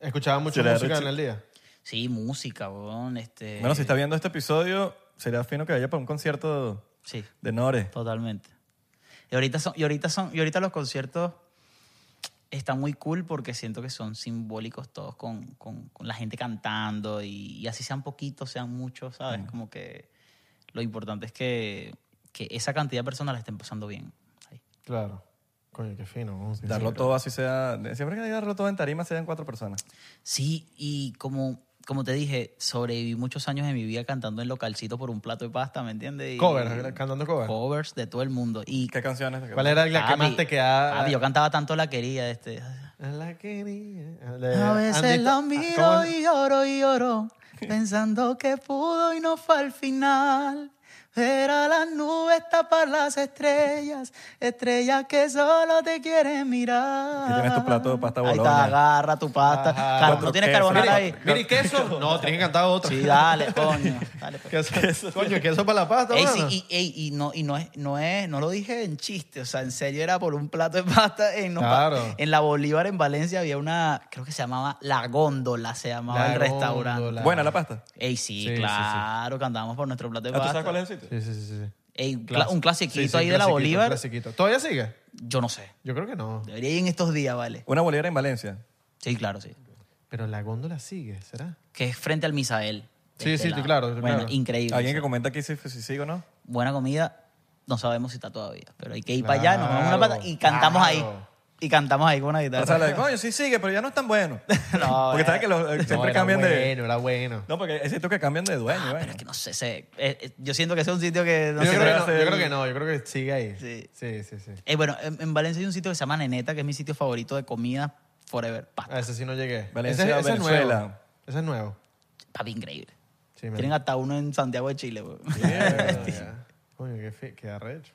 ¿Escuchaba mucho Será música en el día? Sí, música, weón. Este, Bueno, si está viendo este episodio, sería fino que vaya para un concierto Sí. de Nore. Totalmente. Y ahorita, son, y, ahorita son, y ahorita los conciertos están muy cool porque siento que son simbólicos todos con, con- con la gente cantando y, y así sean poquitos, sean muchos, ¿sabes? Como que lo importante es que, que esa cantidad de personas la estén pasando bien. ahí. Claro. Coño, qué fino. ¿no? Sí, Darlo todo así sea... Siempre que diga darlo todo en tarima sean cuatro personas. Sí, y como, como te dije, sobreviví muchos años de mi vida cantando en localcito por un plato de pasta, ¿me entiendes? Y- Covers, cantando covers. Covers de todo el mundo. Y ¿Qué canciones? ¿Cuál era la que Papi, más te quedaba? papi, yo cantaba tanto la quería. Este. La quería. A veces Andy- la ¿cómo miro es? y lloro y lloro, pensando que pudo y no fue al final. Ver a las nubes tapar las estrellas, estrellas que solo te quieren mirar. Aquí tienes tu plato de pasta Ahí Boloña. está, agarra tu pasta. Ajá. Car- ¿No tienes carbonara ahí? mira, ¿y queso? No, tienes que cantar otra. Sí, dale, coño. Dale, pues. Queso, coño, queso para la pasta, Ey, sí, y, ey, y no, y no, es, no, es, no lo dije en chiste, o sea, en serio era por un plato de pasta. En, Claro. en la Bolívar, en Valencia, había una, creo que se llamaba La Góndola, se llamaba La el restaurante. Góndola. Buena la pasta. Ey, sí, Sí, sí, sí. claro, cantamos por nuestro plato de ¿Ah, ¿Tú pasta. sabes cuál es el sitio? Sí, sí, sí. sí. Ey, un, Clas- cla- un clasiquito sí, sí, ahí de la clasiquito, Bolívar. clasiquito. ¿Todavía sigue? Yo no sé. Yo creo que no. Debería ir en estos días, ¿vale? Una bolera en Valencia. Sí, claro, sí. Pero la góndola sigue, ¿será? Que es frente al Misael. de Sí, este sí, lado. claro, Bueno, claro. increíble. Alguien que comenta aquí si, si sigue o no. Buena comida, no sabemos si está todavía. Pero hay que ir para allá, nos vamos una pata y cantamos ahí. Y cantamos ahí con una guitarra. O sea, la de, coño, sí sigue, pero ya no es tan bueno. No, Porque sabes que los, eh, siempre no, era cambian de... bueno, era bueno. No, porque es cierto que cambian de dueño, Ah, bueno. pero es que no sé, eh, eh, yo siento que ese es un sitio que... No yo, sé, creo que no, yo creo que no, yo creo que sigue ahí. Sí. sí, sí. sí. Eh, bueno, en, en Valencia hay un sitio que se llama Neneta, que es mi sitio favorito de comida forever. Pasta. A ese sí no llegué. Valencia, ese, ese es Venezuela. nuevo. Ese es nuevo. Papi, increíble. Sí, Tienen hasta uno en Santiago de Chile, güey. Mierda, ya. Coño, qué, fe- qué arrecho.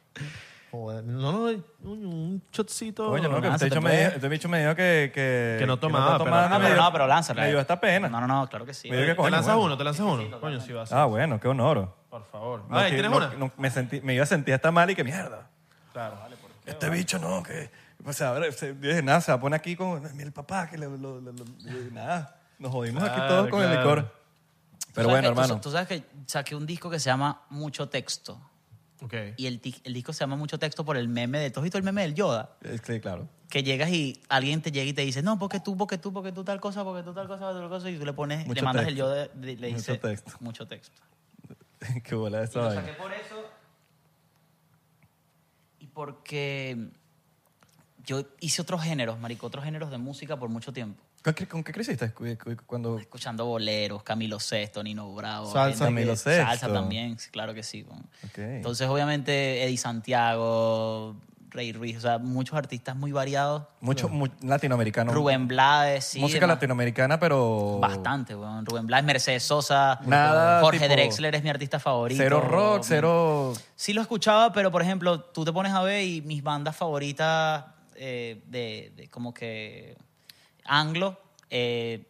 Joder, no, no, un, un shotcito. Coño, no, que Ah, este te bicho, me puede. dijo, este bicho me dijo que... Que, Que no tomaba, pero- tomando, No, me pero dio- no, pero lánzala. Me dio esta pena. No, no, no, claro que sí. Me dio que ¿Te coño, lanzas bueno. uno? ¿Te lanzas uno? Coño, sí vas. Ah, bueno, qué honor. Por favor. No, que- ¿tienes no, una? no, me, sentí, me iba a sentir hasta mal y que mierda. Claro. Este bicho no, que... O sea, ahora, se- yo dije, nada, se va a poner aquí con mira, el papá, que le, lo- lo- lo- lo- nada. Nos jodimos aquí Claro, todos con el claro. licor. Tú Pero sabes bueno, que- tú- hermano. Tú, sabes que saqué un disco que se llama Mucho Texto. Ok. Y el, el disco se llama Mucho Texto por el meme de... ¿Tú has visto el meme del Yoda? Sí, claro. Que llegas y alguien te llega y te dice, no, porque tú, porque tú, porque tú tal cosa, porque tú tal cosa, porque tú tal cosa, y tú le pones, Mucho le mandas el. Yoda, le Mucho dice... texto. Mucho texto. qué bola Y esa lo vaina. saqué por eso. Y porque yo hice otros géneros, marico, otros géneros de música por mucho tiempo. ¿Con qué, creciste cu- cu- cuando... Escuchando boleros, Camilo Sesto, Nino Bravo. Salsa. que- Camilo Sesto. Salsa también, claro que sí. Entonces, obviamente, Eddie Santiago, Rey Ruiz, o sea, muchos artistas muy variados. Mucho mu- latinoamericano. Rubén Blades, sí. Música demás. latinoamericana, pero... Bastante, weón. Rubén Blades, Mercedes Sosa. Nada, Jorge tipo, Drexler es mi artista favorito. Cero rock, cero... Sí lo escuchaba, pero por ejemplo, tú te pones a ver y mis bandas favoritas eh, de, de como que anglo, eh,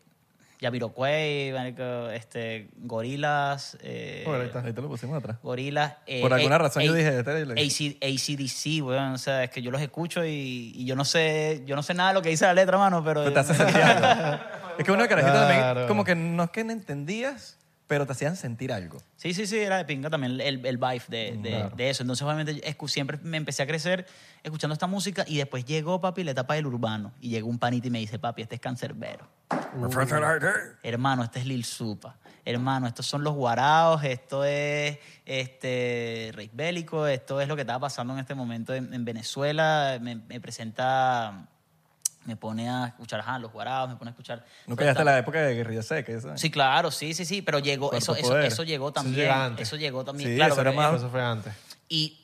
Yamiroquai, marico, este, Gorilas, eh, Joder, ahí está. Ahí te lo pusimos atrás. Gorilas. eh, Por alguna eh, razón yo dije, este AC, ACDC, weón, o sea, es que yo los escucho y, y yo no sé, yo no sé nada de lo que dice la letra, mano, pero... Pero te hace sentir algo. Es que uno de carajito también, Claro. como que no es que no entendías, pero te hacían sentir algo. Sí, sí, sí, era de pinga también el, el vibe de, de- de eso. Entonces, obviamente, escu- siempre me empecé a crecer escuchando esta música y después llegó, papi, la etapa del urbano. Y llegó un panita y me dice, papi, este es cancerbero. Hermano, este es Lil Supa. Hermano, estos son los guaraos, esto es este Rey Bélico, esto es lo que estaba pasando en este momento en, en Venezuela. Me, me presenta, me pone a escuchar ajá, los guaraos, me pone a escuchar... Nunca llegaste a la época de Guerrilla Seca, ¿sabes? Sí, claro, sí, sí, sí, pero llegó, eso, eso, eso llegó también. antes. Eso llegó también, Sí, claro. eso era porque- más- Eso fue antes. Y,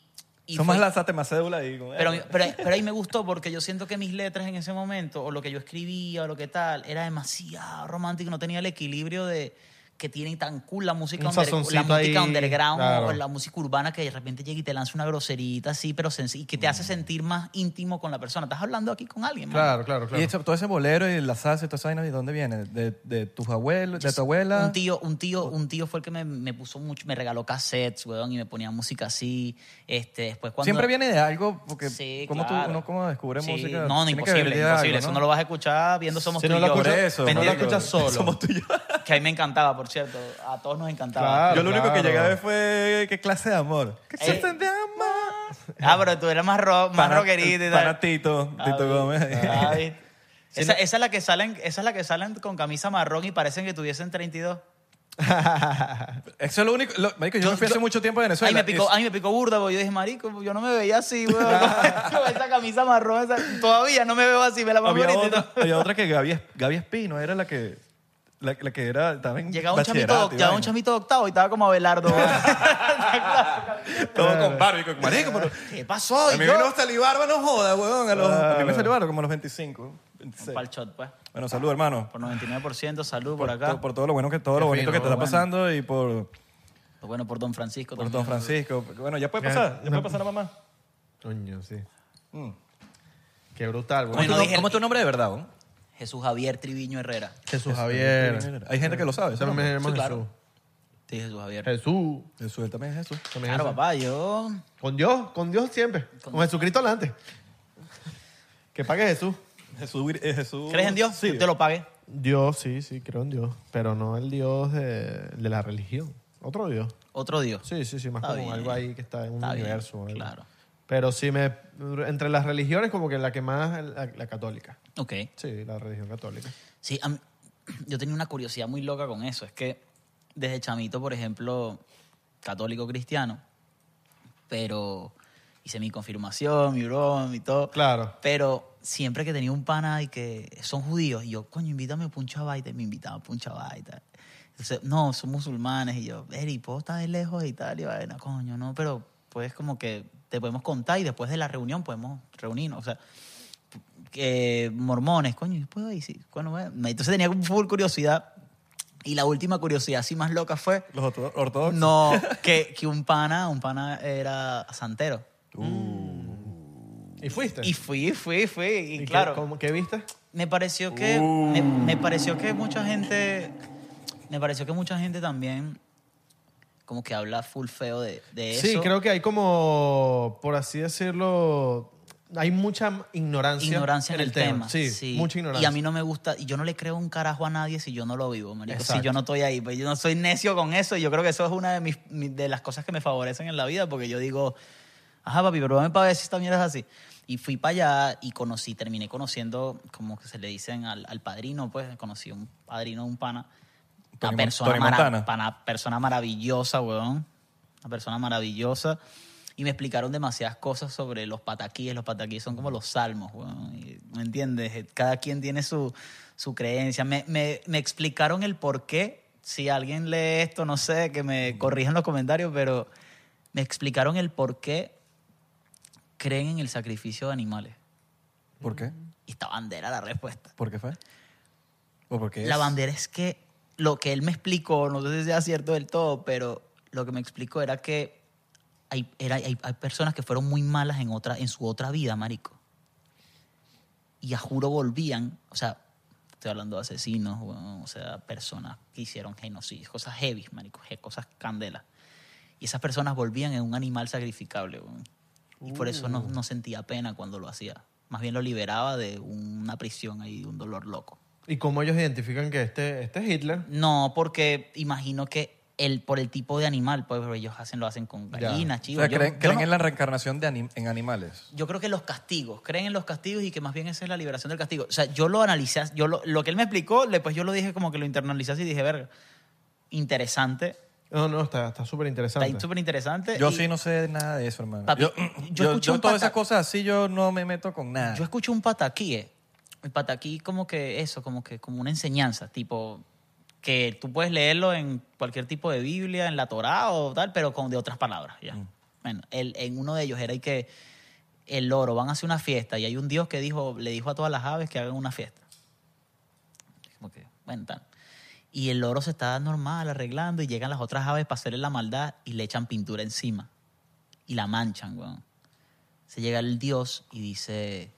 y Son fue- más lanzaste más cédula ahí. como, pero, pero, pero ahí me gustó porque yo siento que mis letras en ese momento, o lo que yo escribía, o lo que tal, era demasiado romántico, no tenía el equilibrio de que tienen tan cool la música, Un under- la música ahí, underground claro. o la música urbana que de repente llega y te lanza una groserita así, pero y que te Mm. hace sentir más íntimo con la persona. Estás hablando aquí con alguien, man. Claro, claro, Y claro. eso- todo ese bolero y la salsa y toda esa vaina, ¿de dónde viene? ¿De, de tus abuelos, de tu abuela? Un tío, un tío, un tío fue el que me, me puso mucho, me regaló cassettes, weón, y me ponía música así. Este, después cuando Siempre viene de algo, porque Sí, ¿cómo claro. tú, uno cómo descubre Sí, música? No, no, Tiene imposible, imposible. algo, Eso no lo vas a escuchar viendo Somos Si tú no y lo yo. Escuchas- eso, no lo marico. escuchas solo. Somos tú y yo. Que a mí me encantaba, por cierto. A todos nos encantaba. Claro. Yo lo único que claro. llegué a ver fue qué clase de amor. ¿Qué Eh, clase de amor? Ah, pero tú eres más, ro más Pana- rockerito y tal. pana Tito, Ah, Tito vi- Gómez. ah, vi. Esa, esa es la que salen, esa es la que salen con camisa marrón y parecen que tuviesen 32. Eso es lo único. lo- marico, yo, Yo- me fui hace yo- mucho tiempo a Venezuela. Ay, me picó, ay, me picó burda, porque yo dije, marico, yo no me veía así, weón. Con esa camisa marrón, esa- todavía no me veo así, me la pongo había, ahorita. otra, había otra que Gaby, Gaby Espino era la que, la, la que era, estaba en Llegaba un, chamito, y llegaba un chamito de octavo y estaba como Abelardo. weón. Todo con barba y con marico, pero... ¿Qué pasó? A Y mí yo- me no salió barba, no joda, weón. A, los, a mí me salió barba como a los 25, 26. Pa'l shot, pues. Bueno, salud, hermano. Por 99%, salud por, Por, acá. to- por todo lo bueno que todo lo bonito fino, que te está bueno. pasando y por, Pues bueno, por Don Francisco por también. Don Francisco. Bueno, ya puede pasar, ya no. puede pasar la mamá. Coño, sí. Mm. Qué brutal. Bueno, ¿Cómo, dije- ¿Cómo es tu nombre de verdad, weón? Jesús Javier Triviño Herrera. Jesús Javier. Hay gente que lo sabe. ese nombre. llamo Sí, claro. Jesús. Sí, Jesús Javier. Jesús. Jesús, él también es Jesús. También Claro, Jesús. papá, yo... Con Dios, con Dios siempre. Con, Jesucristo adelante. Que pague Jesús. Jesús, eh, Jesús. ¿Crees en Dios? Sí. Que te lo pague. Dios, sí, sí, creo en Dios. Pero no el Dios de, de la religión. Otro Dios. Otro Dios. Sí, sí, sí, más Está como bien. algo ahí que está en un Está bien, universo. algo. claro. Pero sí me. Entre las religiones, como que la que más. La, la católica. Ok. Sí, la religión católica. Sí, a mí- yo tenía una curiosidad muy loca con eso. Es que desde chamito, por ejemplo, católico cristiano, pero hice mi confirmación, mi broma y todo. Claro. Pero siempre que tenía un pana y que son judíos, y yo, coño, invítame a un chavaita, y me invitaba a un chavaita. Entonces, no, son musulmanes, y yo, Eri, ¿puedo estar de lejos y tal? Y vaina, coño, no, pero pues como que te podemos contar y después de la reunión podemos reunirnos. O sea, que mormones, coño, ¿yo ¿puedo ir? Sí. Bueno, bueno. Entonces tenía full curiosidad. Y la última curiosidad así más loca fue, Los orto- ortodoxos. no, que, que un pana, un pana era santero. ¿Y fuiste? Y fui, fui, fui. Y, ¿Y qué- claro, cómo- ¿Qué viste? me pareció que me, me pareció que mucha gente me pareció que mucha gente también como que habla full feo de, de eso Sí, creo que hay como, por así decirlo, hay mucha ignorancia, ignorancia en el, tema, Sí, mucha ignorancia. y a mí no me gusta y yo no le creo un carajo a nadie si yo no lo vivo marico. si Exacto. yo no estoy ahí pues yo no soy necio con eso y yo creo que eso es una de mis mi- de las cosas que me favorecen en la vida porque yo digo ajá papi pero dame para ver si esta mierda es así y fui para allá y conocí terminé conociendo como que se le dicen al, al padrino pues conocí un padrino un pana Tony Mon- persona, Tony Montana. persona maravillosa, weón. Una persona maravillosa. Y me explicaron demasiadas cosas sobre los pataquíes. Los pataquíes son como los salmos, weón. Y, ¿Me entiendes? Cada quien tiene su, su creencia. Me, me, me explicaron el por qué. Si alguien lee esto, no sé, que me corrijan los comentarios, pero me explicaron el por qué creen en el sacrificio de animales. ¿Por qué? Y esta bandera la respuesta. ¿Por qué fue? ¿O por qué La es? bandera es que lo que él me explicó, no sé si sea cierto del todo, pero lo que me explicó era que hay, era, hay, hay personas que fueron muy malas en, otra, en su otra vida, marico. Y a juro volvían, o sea, estoy hablando de asesinos, weón, o sea, personas que hicieron genocidios, cosas heavy, marico, cosas candelas. Y esas personas volvían en un animal sacrificable. Y por eso no, no sentía pena cuando lo hacía. Más bien lo liberaba de una prisión ahí, de un dolor loco. ¿Y cómo ellos identifican que este, este es Hitler? No, porque imagino que el, por el tipo de animal, pues pero ellos hacen, lo hacen con gallinas, O chivos. sea, Yo- creen, yo creen no- en la reencarnación de anim- en animales. yo creo que los castigos, creen en los castigos y que más bien esa es la liberación del castigo. O sea, yo lo analicé, yo lo, lo que él me explicó, después yo lo dije como que lo internalicé así y dije, verga, interesante, No, no, está está súper interesante. está súper interesante. Yo y sí no sé nada de eso, hermano. Papi, yo, yo yo, escuché todas esas cosas así yo no me meto con nada. Yo escucho un pataquí, eh. El pataquí como que eso, como que como una enseñanza, tipo que tú puedes leerlo en cualquier tipo de Biblia, en la Torá o tal, pero con de otras palabras, ya. Bueno, el, en uno de ellos era que el loro van a hacer una fiesta y hay un dios que dijo le dijo a todas las aves que hagan una fiesta. Como que, bueno, tal. Y el loro se está normal, arreglando, y llegan las otras aves para hacerle la maldad y le echan pintura encima. Y la manchan, weón. Se llega el dios y dice,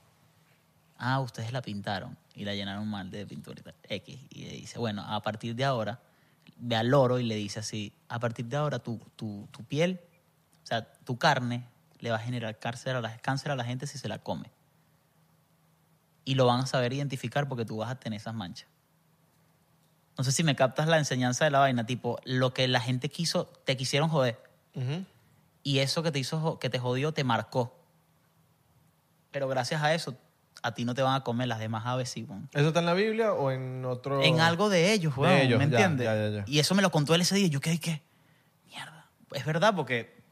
ah, ustedes la pintaron y la llenaron mal de pintura y tal, X. Y le dice, bueno, a partir de ahora, ve al loro y le dice así, a partir de ahora tu, tu, tu piel, o sea, tu carne le va a generar cáncer a, la, cáncer a la gente si se la come. Y lo van a saber identificar porque tú vas a tener esas manchas. No sé si me captas la enseñanza de la vaina, tipo, lo que la gente quiso, te quisieron joder. Y eso que te hizo, que te jodió, te marcó. Pero gracias a eso, a ti no te van a comer las demás aves, sí. ¿Eso está en la Biblia o en otro...? En algo de ellos, De weón, ellos, ¿me entiendes? ya, ya, ya. Y eso me lo contó él ese día. y Yo quedé, ¿qué? Mierda. Es verdad, porque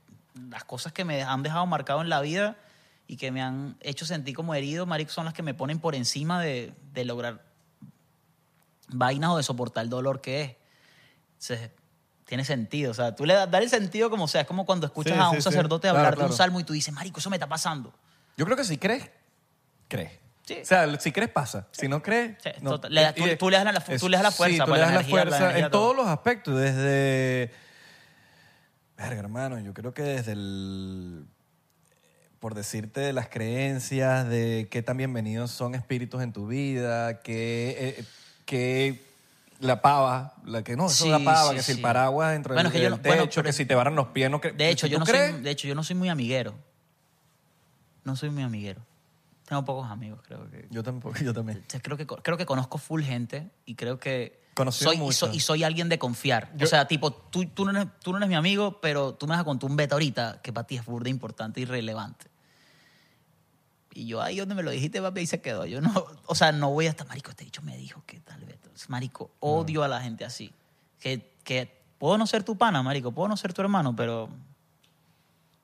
las cosas que me han dejado marcado en la vida y que me han hecho sentir como herido, marico, son las que me ponen por encima de, de lograr vainas o de soportar el dolor que es. Entonces, tiene sentido. O sea, tú le das dar el sentido como sea. Es como cuando escuchas Sí, a un sí. sacerdote hablar de claro. un salmo y tú dices, marico, eso me está pasando. Yo creo que si crees, crees. Sí. O sea, si crees, pasa. Si no crees, Sí, no. Le das- tú- le das la- tú es- le das la fuerza, Sí, tú le das la energía, la fuerza energía, en todo. todos los aspectos. Desde... Verga, hermano, yo creo que desde el... Por decirte de las creencias, de qué tan bienvenidos son espíritus en tu vida, que, eh, que la pava, la que no, eso es la pava, sí, que si el paraguas dentro Bueno, del, que yo no- techo, que si te barran los pies, no cre- De hecho, ¿Tú yo no crees? soy, de hecho, yo no soy muy amiguero. No soy muy amiguero. Tengo pocos amigos, creo que. Yo tampoco, yo también. Creo que creo que conozco full gente y creo que Conocido soy, y, mucho. soy, y soy alguien de confiar. o sea, tipo, tú, tú, no eres, tú no eres mi amigo, pero tú me vas a contar un beta ahorita que para ti es burda importante y relevante. Y yo ahí donde me lo dijiste, papi, ahí se quedó. Yo no, o sea, no voy hasta, marico, este dicho me dijo que tal vez. Marico, odio a la gente así. Que, que puedo no ser tu pana, marico, puedo no ser tu hermano, pero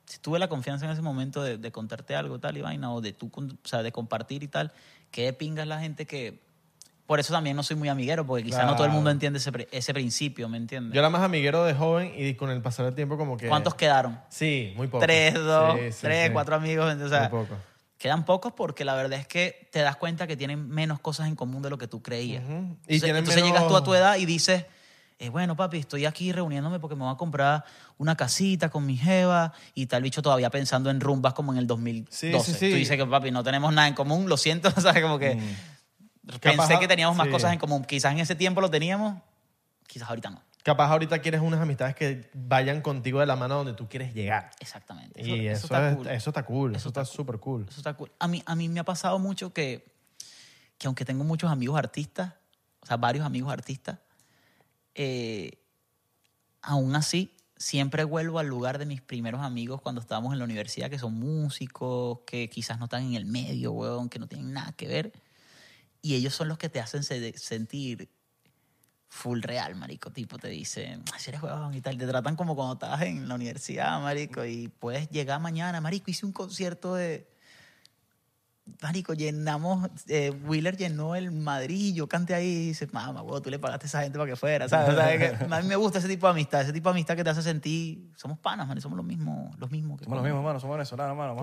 si tuve la confianza en ese momento de, de contarte algo tal y vaina, o de tú, o sea, de compartir y tal, que de pinga es la gente que... Por eso también no soy muy amiguero, porque quizás no todo el mundo Claro. entiende ese, ese principio, ¿me entiendes? Yo era más amiguero de joven y con el pasar del tiempo como que... ¿Cuántos quedaron? Sí, muy pocos. Tres, dos, Sí, sí, tres, sí. cuatro amigos. O sea, Muy pocos. quedan pocos porque la verdad es que te das cuenta que tienen menos cosas en común de lo que tú creías. Y Entonces, tienen entonces menos- llegas tú a tu edad y dices, eh, bueno, papi, estoy aquí reuniéndome porque me voy a comprar una casita con mi jeva y tal bicho todavía pensando en rumbas como en el 2012. Sí, sí, sí. Tú dices que, papi, no tenemos nada en común, lo siento, ¿sabes? Como que Capaz- pensé que teníamos más cosas en común. Quizás en ese tiempo lo teníamos, quizás ahorita no. Capaz ahorita quieres unas amistades que vayan contigo de la mano donde tú quieres llegar. Exactamente. y eso, está es- cool. eso está cool. Eso, Eso está súper cool. Eso está cool. A mí, a mí me ha pasado mucho que, que aunque tengo muchos amigos artistas, o sea, varios amigos artistas, eh, aún así siempre vuelvo al lugar de mis primeros amigos cuando estábamos en la universidad, que son músicos, que quizás no están en el medio, weón, que no tienen nada que ver. Y ellos son los que te hacen se- sentir full real, marico. Tipo, te dicen, "Ay, si eres huevón y tal. Te tratan como cuando estabas en la universidad, marico. Y puedes llegar mañana, marico. Hice un concierto de... Marico, llenamos... eh, Wheeler llenó el Madrid y yo canté ahí y dices, mamá, huevo, tú le pagaste a esa gente para que fuera, ¿sabes? O sea, es que a mí me gusta ese tipo de amistad. Ese tipo de amistad que te hace sentir... Somos panas, man. Somos los mismos, los mismos. que Somos los mismos, hermano. Somos venezolanos, hermano.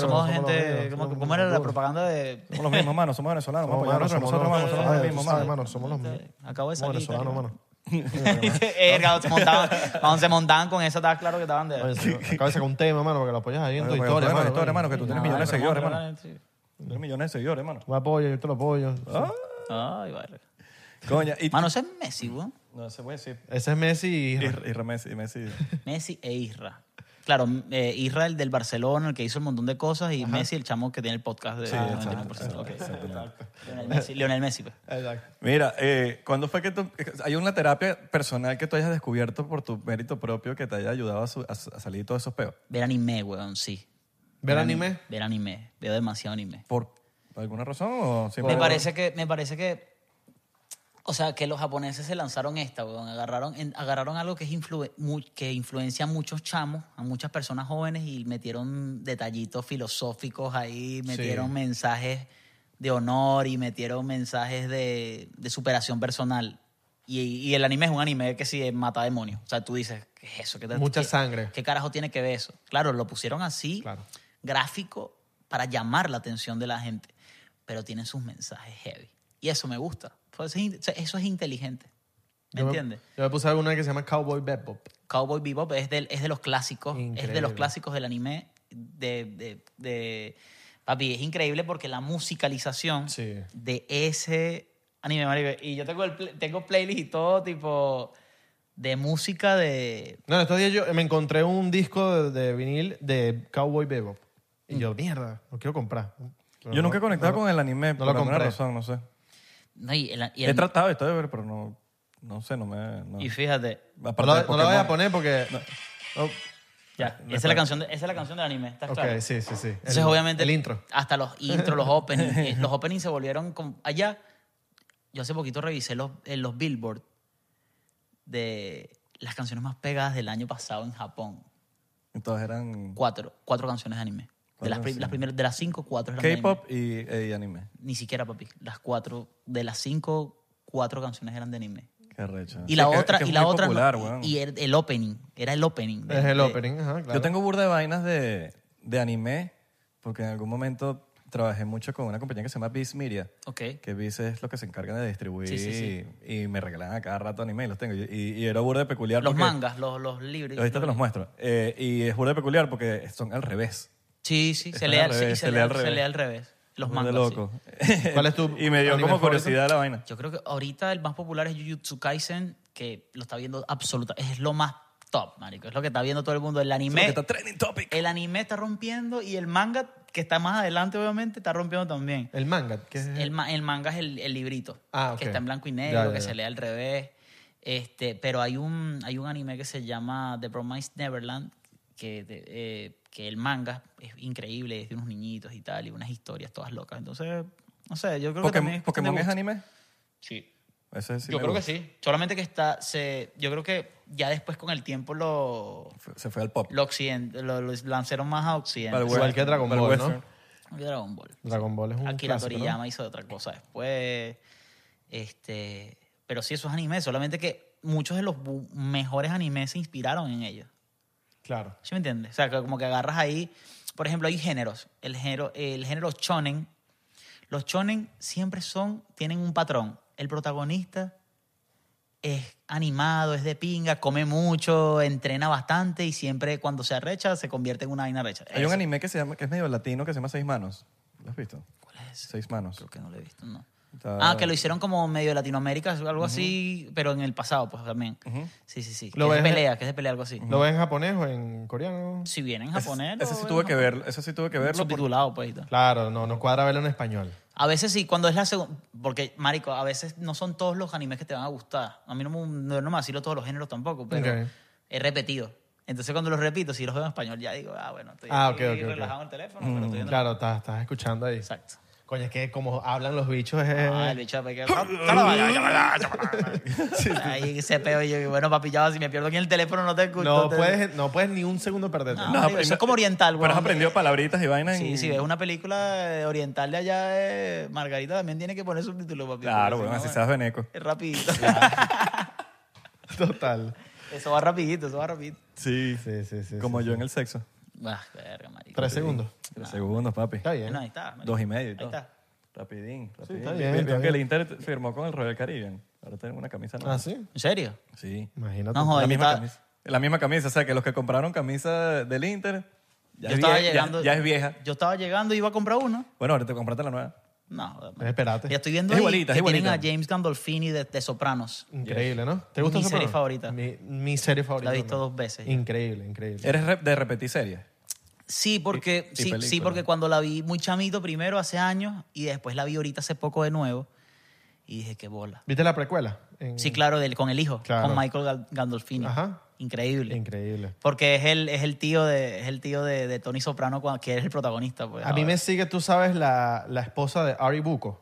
Somos gente... ¿cómo, era la propaganda de...? Somos los mismos, hermano. Somos venezolanos. Vamos Somos, a apoyarnos mano, entre somos nosotros, los- hermano. Somos los Ay, mismos, tú sabes, mano. mano, somos los mismos. Acabo de Somos salir. venezolanos, mano. Eh, se montaban, cuando se montaban con eso, estaba claro que estaban de... Oye, de sacar un tema, mano, para que lo apoyes ahí en tu historia, apoyes mano. la historia, hermano, que tú tienes millones de seguidores, no, hermano. sí. Tienes millones de seguidores, hermano. Me apoyo, yo te lo apoyo. Ay, vale. Coña, y... Mano, ese es Messi, weón. No se puede decir. Ese es Messi y... Y Messi, y Messi. Messi e Isra. Claro, eh, Isra, el del Barcelona, el que hizo un montón de cosas, y Messi, el chamo que tiene el podcast de Sí, 99%. Ok. Lionel Messi, Lionel Messi, pues. Exacto. Mira, eh, ¿cuándo fue que tú... Hay una terapia personal que tú hayas descubierto por tu mérito propio que te haya ayudado a, su- a- a salir de todos esos peos? Ver anime, weón, sí. ¿Ver anime? Ver anime. Veo demasiado anime. ¿Por alguna razón o Me parece que, me parece que, o sea, que los japoneses se lanzaron esta, weón. Agarraron, en- agarraron algo que, es influ- que influencia a muchos chamos, a muchas personas jóvenes y metieron detallitos filosóficos ahí, metieron mensajes de honor y metieron mensajes de, de superación personal. Y, y el anime es un anime que sí mata demonios. O sea, tú dices, ¿qué es eso? ¿Qué te- Mucha qué- sangre. ¿Qué carajo tiene que ver eso? Claro, lo pusieron así, Claro. gráfico, para llamar la atención de la gente, pero tienen sus mensajes heavy. Y eso me gusta, Pues eso es inteligente. ¿Me Yo me- entiendes? Yo me puse alguna que se llama Cowboy Bebop. Cowboy Bebop es, del- es de los clásicos, es de Increíble. los clásicos del anime. De, de, de- papi, es increíble porque la musicalización Sí. de ese anime, marico, y yo tengo, el, tengo playlist y todo tipo de música de... No, estos días yo me encontré un disco de, de vinil de Cowboy Bebop. Y yo, mierda, lo quiero comprar. Pero Yo nunca he conectado no- con el anime no por lo alguna compré. razón, no sé. No, y, el- y He tratado y todo, pero no, no sé, no me... No. y fíjate, Aparte No, de lo- no lo voy a poner porque... Oh, ya, esa, es la canción de, esa es la canción del anime, ¿estás ok, claro? sí, sí, sí. Entonces, El- obviamente, El intro. hasta los intros, los openings, eh, los openings se volvieron como allá. Yo hace poquito revisé los, en los Billboard de las canciones más pegadas del año pasado en Japón. Entonces eran Cuatro, cuatro canciones de anime. De las, las primeras, de las cinco, cuatro eran K-pop anime. y, y anime. Ni siquiera, papi. Las cuatro, de las cinco, cuatro canciones eran de anime. Qué recho. Y Sí, la que- otra, que es y la muy otra, no- popular, y- weón. y el, el opening, era el opening. de- Es el de- opening, ajá, claro. Yo tengo burda de vainas de, de anime porque en algún momento trabajé mucho con una compañía que se llama Viz Media. Ok. Que Viz es lo que se encarga de distribuir Sí, sí, sí. Y, y me regalan a cada rato anime y los tengo. Y, y era burda de peculiar Los porque- mangas, los, los libros. Ahorita te los muestro. Eh, y es burda de peculiar porque son al revés. Sí, sí, se lee, al revés, se, lee, al- revés. Los mangas. sí. loco. ¿Cuál es tu y me dio anime como favorito? curiosidad la vaina. Yo creo que ahorita el más popular es Jujutsu Kaisen, que lo está viendo absoluta. Es lo más top, marico. Es lo que está viendo todo el mundo. El Eso es anime, lo que está trending topic. el anime está rompiendo y el manga, que está más adelante, obviamente, está rompiendo también. El manga. que es El, ma- el manga es el, el librito, Ah, ok. que está en blanco y Ya, negro, ya, que ya. se lee al revés. Este, pero hay un, hay un anime que se llama The Promised Neverland, que, de- eh, que el manga es increíble, es de unos niñitos y tal, y unas historias todas locas. Entonces, no sé, yo creo que también Pokémon, es cuestión de Pokémon es anime. Sí. Ese sí yo creo que sí. Solamente que está, se, yo creo que ya después con el tiempo lo, Se fue al pop. lo, occident- lo, lo lanzaron más a occidente. Igual que Dragon Ball, ¿no? Dragon Ball. Dragon Ball es un Akira clásico, ¿no? Toriyama hizo otra cosa después. Este, pero sí, esos animes, solamente que muchos de los mejores animes se inspiraron en ellos. Claro. ¿Sí me entiendes? O sea, como que agarras ahí, por ejemplo, hay géneros. El género, el género shonen. Los shonen siempre son, tienen un patrón. El protagonista es animado, es de pinga, come mucho, entrena bastante y siempre cuando se arrecha se convierte en una vaina recha. Hay un anime que, se llama, que es medio latino que se llama Seis Manos. ¿Lo has visto? ¿Cuál es? Seis Manos. Creo que no lo he visto, no. Está- Ah, que lo hicieron como medio de Latinoamérica, algo así, pero en el pasado, pues también. Sí, sí, sí. Que ¿Lo es de ves- pelea, que es de pelea, algo así. ¿Lo ves en japonés o en coreano? Si viene en Ese- japonés. Ese, lo sí tuve en que japonés. verlo. Ese sí tuve que verlo. por- Subtitulado, pues. y tal. Claro, no, no cuadra verlo en español. A veces sí, cuando es la segunda. Porque, Marico, a veces no son todos los animes que te van a gustar. A mí no me, no, no me todos los géneros tampoco, pero Ok. he repetido. Entonces, cuando los repito, si los veo en español, ya digo, ah, bueno, estoy Ah, aquí ok, ok, ok. relajado en el teléfono, pero estoy viendo. Claro, estás, estás escuchando ahí. Exacto. Coño, es que como hablan los bichos es... Ah, el bicho de que... Ahí se peo y yo, bueno, papi, ya si me pierdo aquí en el teléfono no te escucho. no, te- puedes, no puedes ni un segundo perderte. No, No, eso es como oriental, Pero has aprendido palabritas y vainas. Sí, en- si ves una película eh, oriental de allá, eh, Margarita también tiene que poner subtítulos, papi. Claro, bueno, así no, seas veneco. Es rapidito. Total. eso va rapidito, eso va rapidito. Sí. Sí, sí, sí. Como sí, yo sí. en el sexo. Ah, verga, marico. Tres segundos. Tres segundos, papi. Está bien. Ahí está. marico. Dos y medio y Ahí todo. está. Rapidín, rapidín. está bien, está que el Inter firmó con el Royal Caribbean. Ahora tengo una camisa nueva. ¿Ah, sí? ¿En serio? Sí. Imagínate. No, joder, La yo misma, estaba, camisa. la misma camisa. O sea, que los que compraron camisa del Inter, ya, yo es, estaba vie- ya- llegando. ya es vieja. Yo estaba llegando y iba a comprar uno. Bueno, ahora te compraste la nueva. No, Espérate. Ya estoy viendo Es ahí igualita, es que tienen a igualita. James Gandolfini de, de Sopranos. Increíble, ¿no? ¿Te gusta Mi serie favorita. Mi, mi serie favorita. La he visto también. dos veces ya. Increíble, increíble. ¿Eres rep- de repetir series? Sí, porque, Y- sí, sí, porque cuando la vi muy chamito primero hace años y después la vi ahorita hace poco de nuevo y dije, qué bola. ¿Viste la precuela? En- Sí, claro, del, con el hijo, Claro. con Michael Gandolfini. Ajá. Increíble. Increíble. Porque es el, es el tío de, es el tío de, de Tony Soprano, que es el protagonista. Pues, A mí me sigue, tú sabes, la, la esposa de Ari Buko.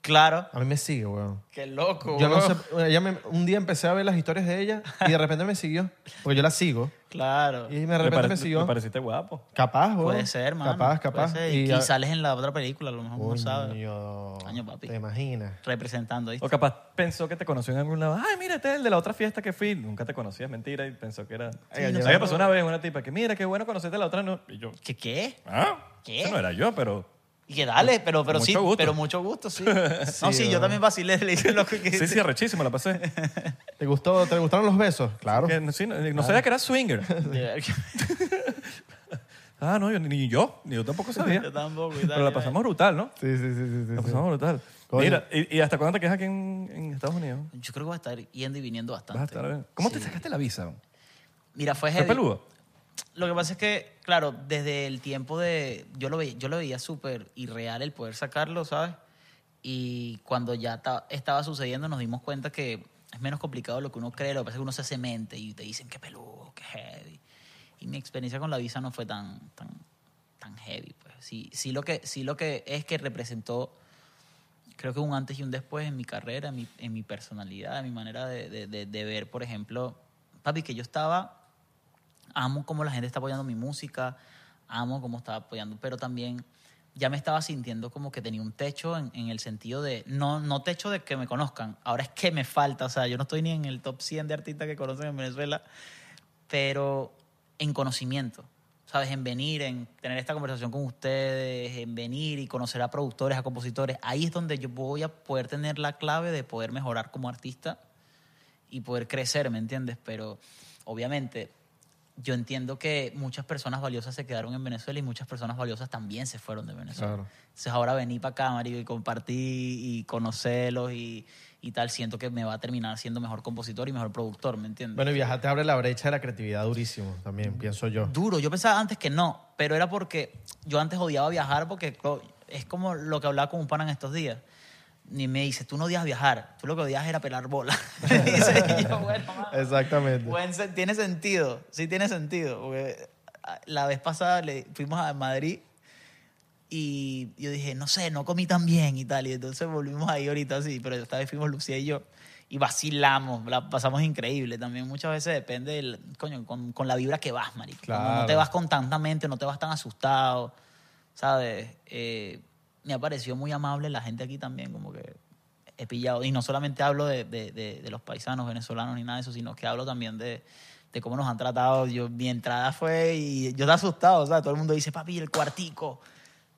Claro. A mí me sigue, weón. Qué loco. Yo no sé, ella me- un día empecé a ver las historias de ella y de repente me siguió. Porque yo la sigo. Claro. Y de Me, repente pare- me siguió. me pareciste guapo. Capaz, weón. Puede ser, mano. Capaz, capaz. Puede ser. Y, a- sales en la otra película, a lo mejor no sabes. Coño, papi. ¿Te imaginas? Representando, ¿viste? O capaz pensó que te conoció en algún lado. Ay, mira, este es el de la otra fiesta que fui. Nunca te conocía, es mentira. Y pensó que era... Ay, yo- me pasó una vez una tipa que, mira, qué bueno conocerte la otra. No. Y yo, ¿Qué qué? ¿ah? ¿Qué? Ese no era yo, pero Y que dale, pero, pero Mucho sí, gusto. pero mucho gusto, sí. no, sí, yo también vacilé, le dije lo que... Sí, sí, arrechísimo, la pasé. ¿Te, gustó, ¿Te gustaron los besos? Claro. Que, sí, no, no sabía que era swinger. Ah, no, yo, ni yo, ni yo tampoco sabía. Yo tampoco. y tal, Pero la pasamos brutal, ¿no? Sí, sí, sí. sí, La sí. pasamos brutal. Coño. Mira, ¿y, y hasta cuándo te quedas aquí en, en Estados Unidos? Yo creo que va a estar yendo y viniendo bastante. Vas a estar bien. ¿Cómo te sacaste la visa? Mira, fue ¿Fue peludo? Lo que pasa es que, claro, desde el tiempo de... Yo lo veía, yo lo veía súper irreal el poder sacarlo, ¿sabes? Y cuando ya ta- estaba sucediendo nos dimos cuenta que es menos complicado lo que uno cree. Lo que pasa es que uno se hace mente y te dicen qué peludo, qué heavy. Y mi experiencia con la visa no fue tan, tan, tan heavy. Pues. Sí, sí, lo que, sí lo que es que representó, creo que un antes y un después en mi carrera, en mi, en mi personalidad, en mi manera de, de- de- de ver, por ejemplo, papi, que yo estaba amo cómo la gente está apoyando mi música, amo cómo está apoyando, pero también ya me estaba sintiendo como que tenía un techo en, en el sentido de, no, no techo de que me conozcan, ahora es que me falta, o sea, yo no estoy ni en el top 100 de artistas que conocen en Venezuela, pero en conocimiento, ¿sabes? En venir, en tener esta conversación con ustedes, en venir y conocer a productores, a compositores, ahí es donde yo voy a poder tener la clave de poder mejorar como artista y poder crecer, ¿me entiendes? Pero obviamente yo entiendo que muchas personas valiosas se quedaron en Venezuela y muchas personas valiosas también se fueron de Venezuela. Claro. Entonces ahora venir para acá, marico, y compartir y conocerlos y, y tal, siento que me va a terminar siendo mejor compositor y mejor productor, ¿me entiendes? Bueno, y viajar te abre la brecha de la creatividad durísimo también, pienso yo. Duro, yo pensaba antes que no, pero era porque yo antes odiaba viajar porque es como lo que hablaba con un pana en estos días. Ni me dice, tú no odias viajar, tú lo que odias era pelar bola. Y yo, bueno, mano, Exactamente. Buen tiene sentido, sí tiene sentido. Porque ah, la vez pasada le, fuimos a Madrid y yo dije, no sé, no comí tan bien y tal. Y entonces volvimos ahí ahorita sí, pero esta vez fuimos Lucía y yo y vacilamos, la pasamos increíble. También muchas veces depende, del, coño, con, con la vibra que vas, marico. No te vas con tanta mente, no te vas tan asustado, ¿sabes? Eh, me ha parecido muy amable la gente aquí también, como que he pillado. Y no solamente hablo de, de- de- de los paisanos venezolanos ni nada de eso, sino que hablo también de, de cómo nos han tratado. Yo, mi entrada fue y yo estaba asustado, o sea, todo el mundo dice, papi, el cuartico,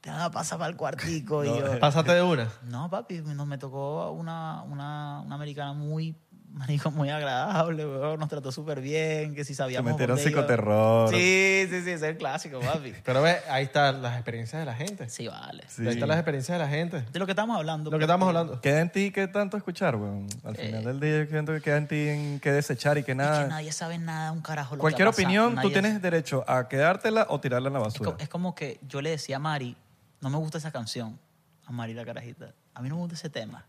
te van a pasar para el cuartico. y yo, Pásate de una. no, papi, nos me tocó una, una, una americana muy, marico, muy agradable, weón, nos trató súper bien, que si Se sabíamos metieron dónde iba. psicoterror. Sí, sí, sí, ese es el clásico, papi. Pero ve, ahí están las experiencias de la gente. Sí, vale. Sí. Ahí están las experiencias de la gente. De lo que estamos hablando. Lo que estamos hablando. Queda en ti qué tanto escuchar, weón. Al final del día yo siento que queda en ti en qué desechar y Es nada. que nadie sabe nada, un carajo. Lo Cualquier que opinión, tú Nadie- tienes derecho a quedártela o tirarla en la Es, basura. co- es como que yo le decía a Mari, no me gusta esa canción, a Mari la carajita. A mí no me gusta ese tema.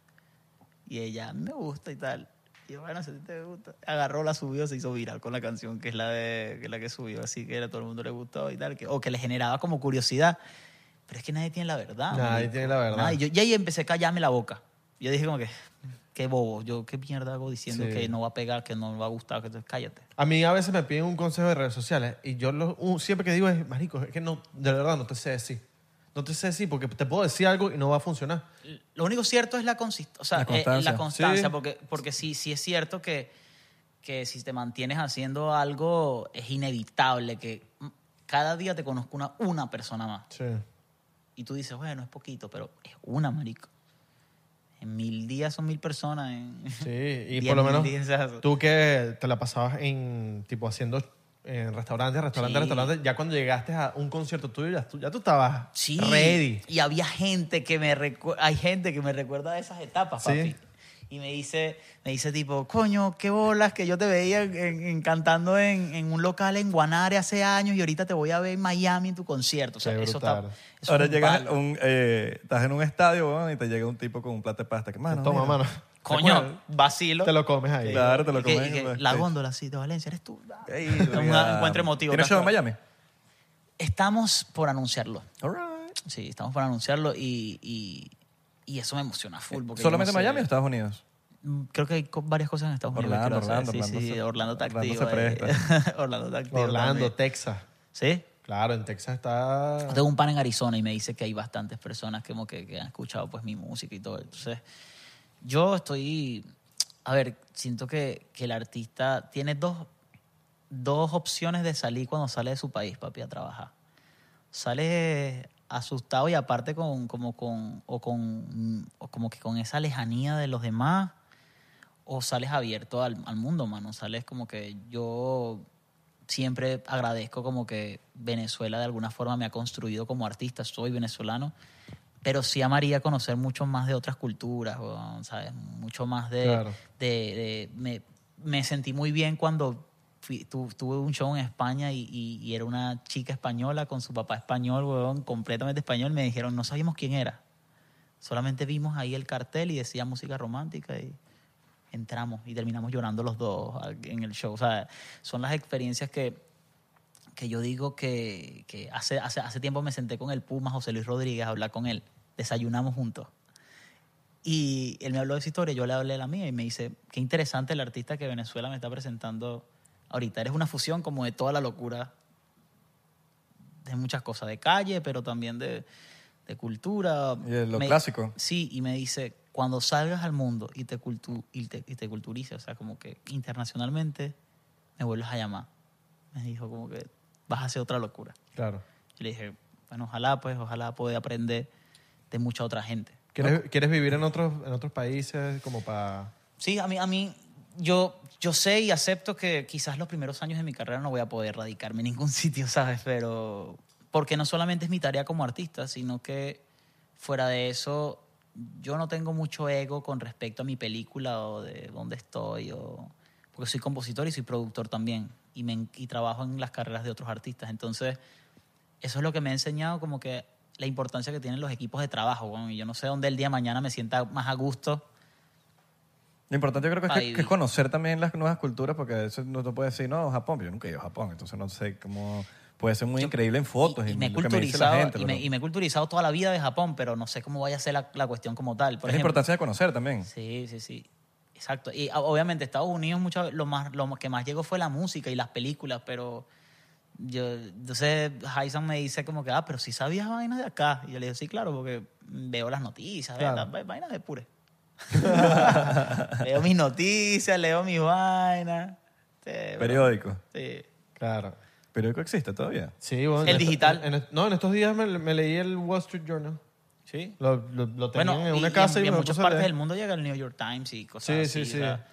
Y ella, me gusta y tal. Y yo, bueno, si te gusta. Agarró, la subió, se hizo viral con la canción, que es la, de, que es la que subió. Así que a todo el mundo le gustó y tal. Que, o que le generaba como curiosidad. Pero es que nadie tiene la verdad. Nadie tiene la verdad. Nadie. Yo, y ahí empecé a callarme la boca. Yo dije como que, qué bobo. Yo, qué mierda hago diciendo Sí. que no va a pegar, que no va a gustar. Que cállate. A mí a veces me piden un consejo de redes sociales y yo lo, un- siempre que digo es, marico, es que no, de verdad no te sé decir. No te sé decir porque te puedo decir algo y no va a funcionar. Lo único cierto es la, consist o sea, La eh, constancia. la constancia, Sí. porque, porque sí, sí es cierto que, que si te mantienes haciendo algo es inevitable que cada día te conozca una, una persona más. Sí. Y tú dices, bueno, es poquito, pero es una, marico. En mil días son mil personas. En Sí, y por lo menos días, tú que te la pasabas en, tipo, haciendo en restaurantes, restaurantes, Sí. restaurantes, ya cuando llegaste a un concierto tuyo, ya tú, ya tú estabas Sí. ready. Y había gente que me recu- hay gente que me recuerda de esas etapas, Sí. papi. Y me dice, me dice tipo, coño, qué bolas que yo te veía en- en- cantando en, en un local en Guanare hace años y ahorita te voy a ver en Miami en tu concierto. O sea, Qué eso está. eso Ahora es un llegas, un, eh, estás en un estadio y te llega un tipo con un plato de pasta. Que, mano, Toma, mira. mano. Coño, vacilo. Te lo comes ahí. Claro, te lo Y que- comes y que la backstage. góndola, sí, de Valencia, eres tú. Ey, un encuentro emotivo. ¿Tienes show en. Miami? Estamos por anunciarlo. All right. Sí, estamos por anunciarlo y, y, y eso me emociona full. porque yo ¿Solamente no sé- Miami o Estados Unidos? Mm, Creo que hay varias cosas en Estados Unidos. que Orlando. Orlando, Sí, Orlando sí, se- Orlando está Orlando activo. se ahí. presta. Orlando está activo. Orlando, también. Texas. ¿Sí? Claro, en Texas está... Yo Tengo un pan en Arizona y me dice que hay bastantes personas como que, que han escuchado pues mi música y todo. Entonces, yo estoy... A ver, siento que, que el artista tiene dos, dos opciones de salir cuando sale de su país, papi, a trabajar. Sale asustado y aparte con, como con, o con, como que con esa lejanía de los demás, o sales abierto al, al mundo, mano. Sales como que yo siempre agradezco como que Venezuela de alguna forma me ha construido como artista, soy venezolano, pero sí amaría conocer mucho más de otras culturas, ¿sabes? Mucho más de... Claro. de, de- me, me sentí muy bien cuando fui- tu- tuve un show en España y, y- y era una chica española con su papá español, weón, completamente español. Me dijeron, no sabíamos quién era. Solamente vimos ahí el cartel y decía música romántica y entramos y terminamos llorando los dos en el show. O sea, son las experiencias que, que yo digo que, que hace, hace, hace tiempo me senté con el Puma, José Luis Rodríguez, a hablar con él. Desayunamos juntos. Y él me habló de esa historia, yo le hablé de la mía y me dice, qué interesante el artista que Venezuela me está presentando ahorita. Eres una fusión como de toda la locura, de muchas cosas, de calle, pero también de, de cultura. Y de lo Me- clásico. Sí, y me dice, cuando salgas al mundo y te, cultu y te, y te culturices, o sea, como que internacionalmente, me vuelves a llamar. Me dijo como que vas a hacer otra locura. Claro. Y le dije, bueno, ojalá, pues, ojalá pueda aprender de mucha otra gente. ¿Quieres, ¿Quieres vivir en otros, en otros países como para...? Sí, a mí, a mí yo, yo sé y acepto que quizás los primeros años de mi carrera no voy a poder radicarme en ningún sitio, ¿sabes? Pero porque no solamente es mi tarea como artista, sino que fuera de eso, yo no tengo mucho ego con respecto a mi película o de dónde estoy, o, porque soy compositor y soy productor también, y, me, y trabajo en las carreras de otros artistas. Entonces, eso es lo que me ha enseñado como que la importancia que tienen los equipos de trabajo, weón, y yo no sé dónde el día de mañana me sienta más a gusto. Lo importante yo creo que es, que, que es conocer también las nuevas culturas, porque eso no te puede decir, no, Japón, yo nunca he ido a Japón, entonces no sé cómo... Puede ser muy increíble en fotos y, y, me he que me la culturizado gente. y, me, y me he culturizado toda la vida de Japón, pero no sé cómo vaya a ser la, la cuestión como tal. Por es la ejemplo, importancia de conocer también. Sí, sí, sí. Exacto. Y ah, obviamente Estados Unidos mucho, lo, más, lo que más llegó fue la música y las películas, pero yo, entonces Hyson me dice como que, ah, pero si sabías vainas de acá. Y yo le digo, sí, claro, porque veo las noticias, vainas de pure. leo mis noticias, leo mis vainas. Sí. Periódico. Sí. Claro. ¿Periódico existe todavía? Sí, bueno. El digital. en- en- no, en estos días me, me leí el Wall Street Journal. Sí. Lo, lo, lo tenían Bueno, en y- una y casa en, y, y en muchas partes leer. del mundo llega el New York Times y cosas Sí, así. sí, sea, sí.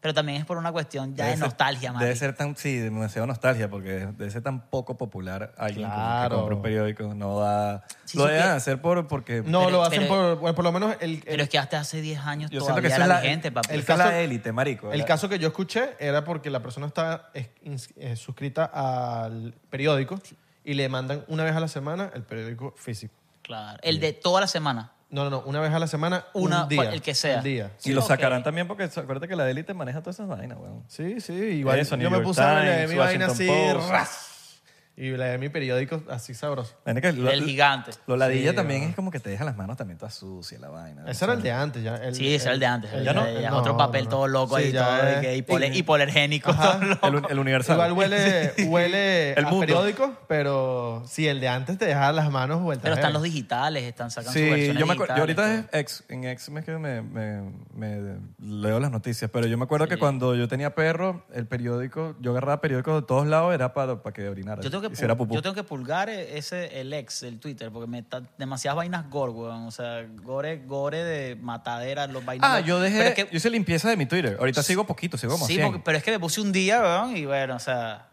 pero también es por una cuestión ya Debe de ser- nostalgia, Debe marico. ser tan, sí, demasiado nostalgia, porque debe ser tan poco popular alguien Claro. que compra un periódico. No da... Sí, lo deben hacer por, porque... No, Pero- lo hacen pero- por, bueno, por lo menos el, el, Pero es que hasta hace 10 años yo todavía que era es la, vigente, papi. el es caso- la élite, marico. el La- caso que yo escuché era porque la persona está es- ins- eh, suscrita al periódico y le mandan una vez a la semana el periódico físico. Claro. El de toda la semana. No, no, no, una vez a la semana, Una- un día. el que sea. Un día. y lo ok. sacarán también porque acuérdate que la élite maneja todas esas vainas, weón. Sí, sí, igual Eso, yo New me York puse a leer Times, mi vaina así, Washington Post. ras, y leer mi periódico así sabroso. Vaina que lo- el gigante. Lo ladilla Sí, también es como que te deja las manos también todas sucias, la vaina. Ese era el de antes ya. el- Sí, ese era el de antes. El ya de- no- ya es no, otro papel no, no. todo loco Sí, ahí, ya todo de es- que todo loco. El, el universal. Igual huele, huele El a mundo. periódico, pero sí, el de antes te dejaba las manos vueltas. Pero están los digitales, están sacando Sí, versiones yo, me acuerdo, yo ahorita es ex, en ex me, que me, me- me leo las noticias, pero yo me acuerdo que cuando yo tenía perro, el periódico, yo agarraba periódicos de todos lados, era para, para que orinara, Yo tengo, que yo tengo que pulgar ese, el ex, el Twitter, porque me está demasiadas vainas gore, weón. O sea, gore, gore de matadera, los vainas. Ah, yo dejé, es que- yo hice limpieza de mi Twitter. Ahorita sigo poquito, sigo como sí, 100. porque- pero es que me puse un día, weón, y bueno, o sea,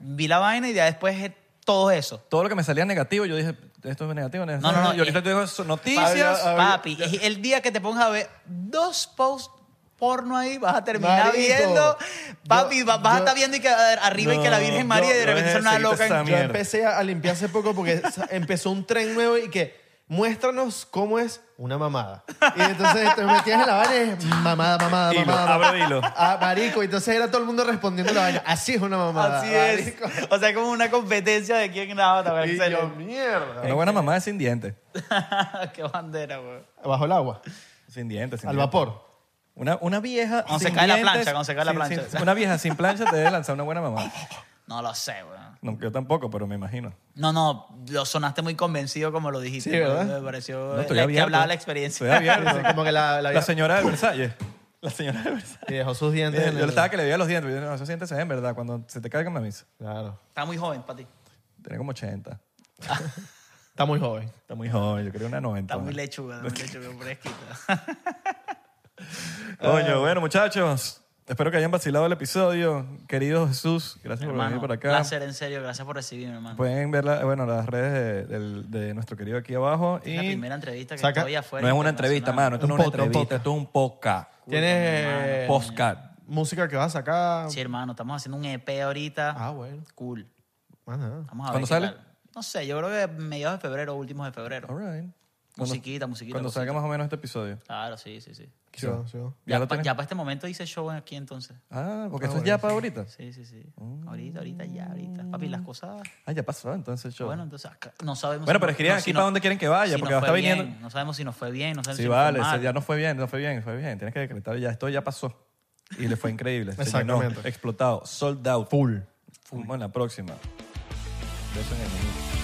vi la vaina y ya después es todo eso. Todo lo que me salía negativo, yo dije, esto es negativo, No, no, no, Y ahorita es- noticias. Papi, es el día que te pongas a ver dos posts porno ahí, vas a terminar Marico, viendo. Papi, yo- va- vas a yo- estar viendo y que a ver, arriba y que la No, Virgen María y de yo- repente yo son una loca. en- Yo mierda. empecé a, a limpiar hace poco porque empezó un tren nuevo y que muéstranos cómo es una mamada. Y entonces te metías en la vaina y es mamada, mamada, Hilo, mamada. abro hilo. Ah, marico, y entonces era todo el mundo respondiendo la vaina. Así es una mamada. Así es. marico. O sea, como una competencia de quién graba. ¿te Y yo, mierda. Una buena mamá es sin dientes. Qué bandera, güey. Bajo el agua. Sin dientes. sin Al dientes. vapor. Una, una vieja. Cuando se sin cae la plancha, cuando se cae la plancha. sin- una vieja sin plancha te debe lanzar una buena mamá. No lo sé, güey. No, yo tampoco, pero me imagino. No, no, lo sonaste muy convencido como lo dijiste. Sí, ¿verdad? Me pareció No, estoy la- que abierto. hablaba la experiencia. Estoy abierto. Sí, como que la, la La vieja- señora de Versalles. La señora de Versalles. Y dejó sus dientes Yo en le el... estaba que le veía los dientes. yo, No, esos dientes se ven, ¿verdad? Cuando se te caigan, me avisa. Claro. Está muy joven para ti. Tiene como 80. Está muy joven. Está muy joven, yo creo una 90. Está muy lechuga, está muy lechuga fresquita. Coño, bueno, muchachos. Espero que hayan vacilado el episodio. Querido Jesús, gracias por venir por acá. placer, en serio. Gracias por recibirme, hermano. Pueden ver la- bueno, las redes de, del- de nuestro querido aquí abajo. es la Y primera entrevista que Saca- estoy afuera. no es una entrevista, mano. Esto no es Un una podcast, un entrevista, esto es un podcast. ¿Tienes Podcast. música que vas a sacar? Sí, hermano, estamos haciendo un EP ahorita. Ah, bueno. Cool. Ajá. Vamos a ver. ¿Cuándo qué sale? tal. No sé, yo creo que mediados de febrero, últimos de febrero. All right. Musiquita, musiquita. Cuando cosita. salga más o menos este episodio. Claro, sí, sí, sí. Sí, sí. ¿Ya pa- para este momento hice show aquí entonces. Ah, porque Ah, eso es bueno, ya para ahorita. Sí, sí, sí. Ahorita, ahorita, ya, ahorita. Papi, las cosas. Ah, ya pasó entonces el show. Bueno, entonces no sabemos. Bueno, si pero no- escriban no, aquí si para no- dónde quieren que vaya, si porque nos va a estar fue viniendo. No sabemos si nos fue bien, no sabemos Sí, si nos vale, fue ese mal. ya no fue bien, no fue bien, fue bien. Tienes que decretar ya, esto ya pasó. Y le fue increíble. Exactamente. explotado, sold out. Full. Fuimos en la próxima. Besos en el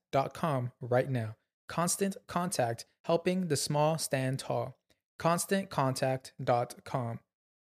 right now. Constant Contact, helping the small stand tall. ConstantContact.com.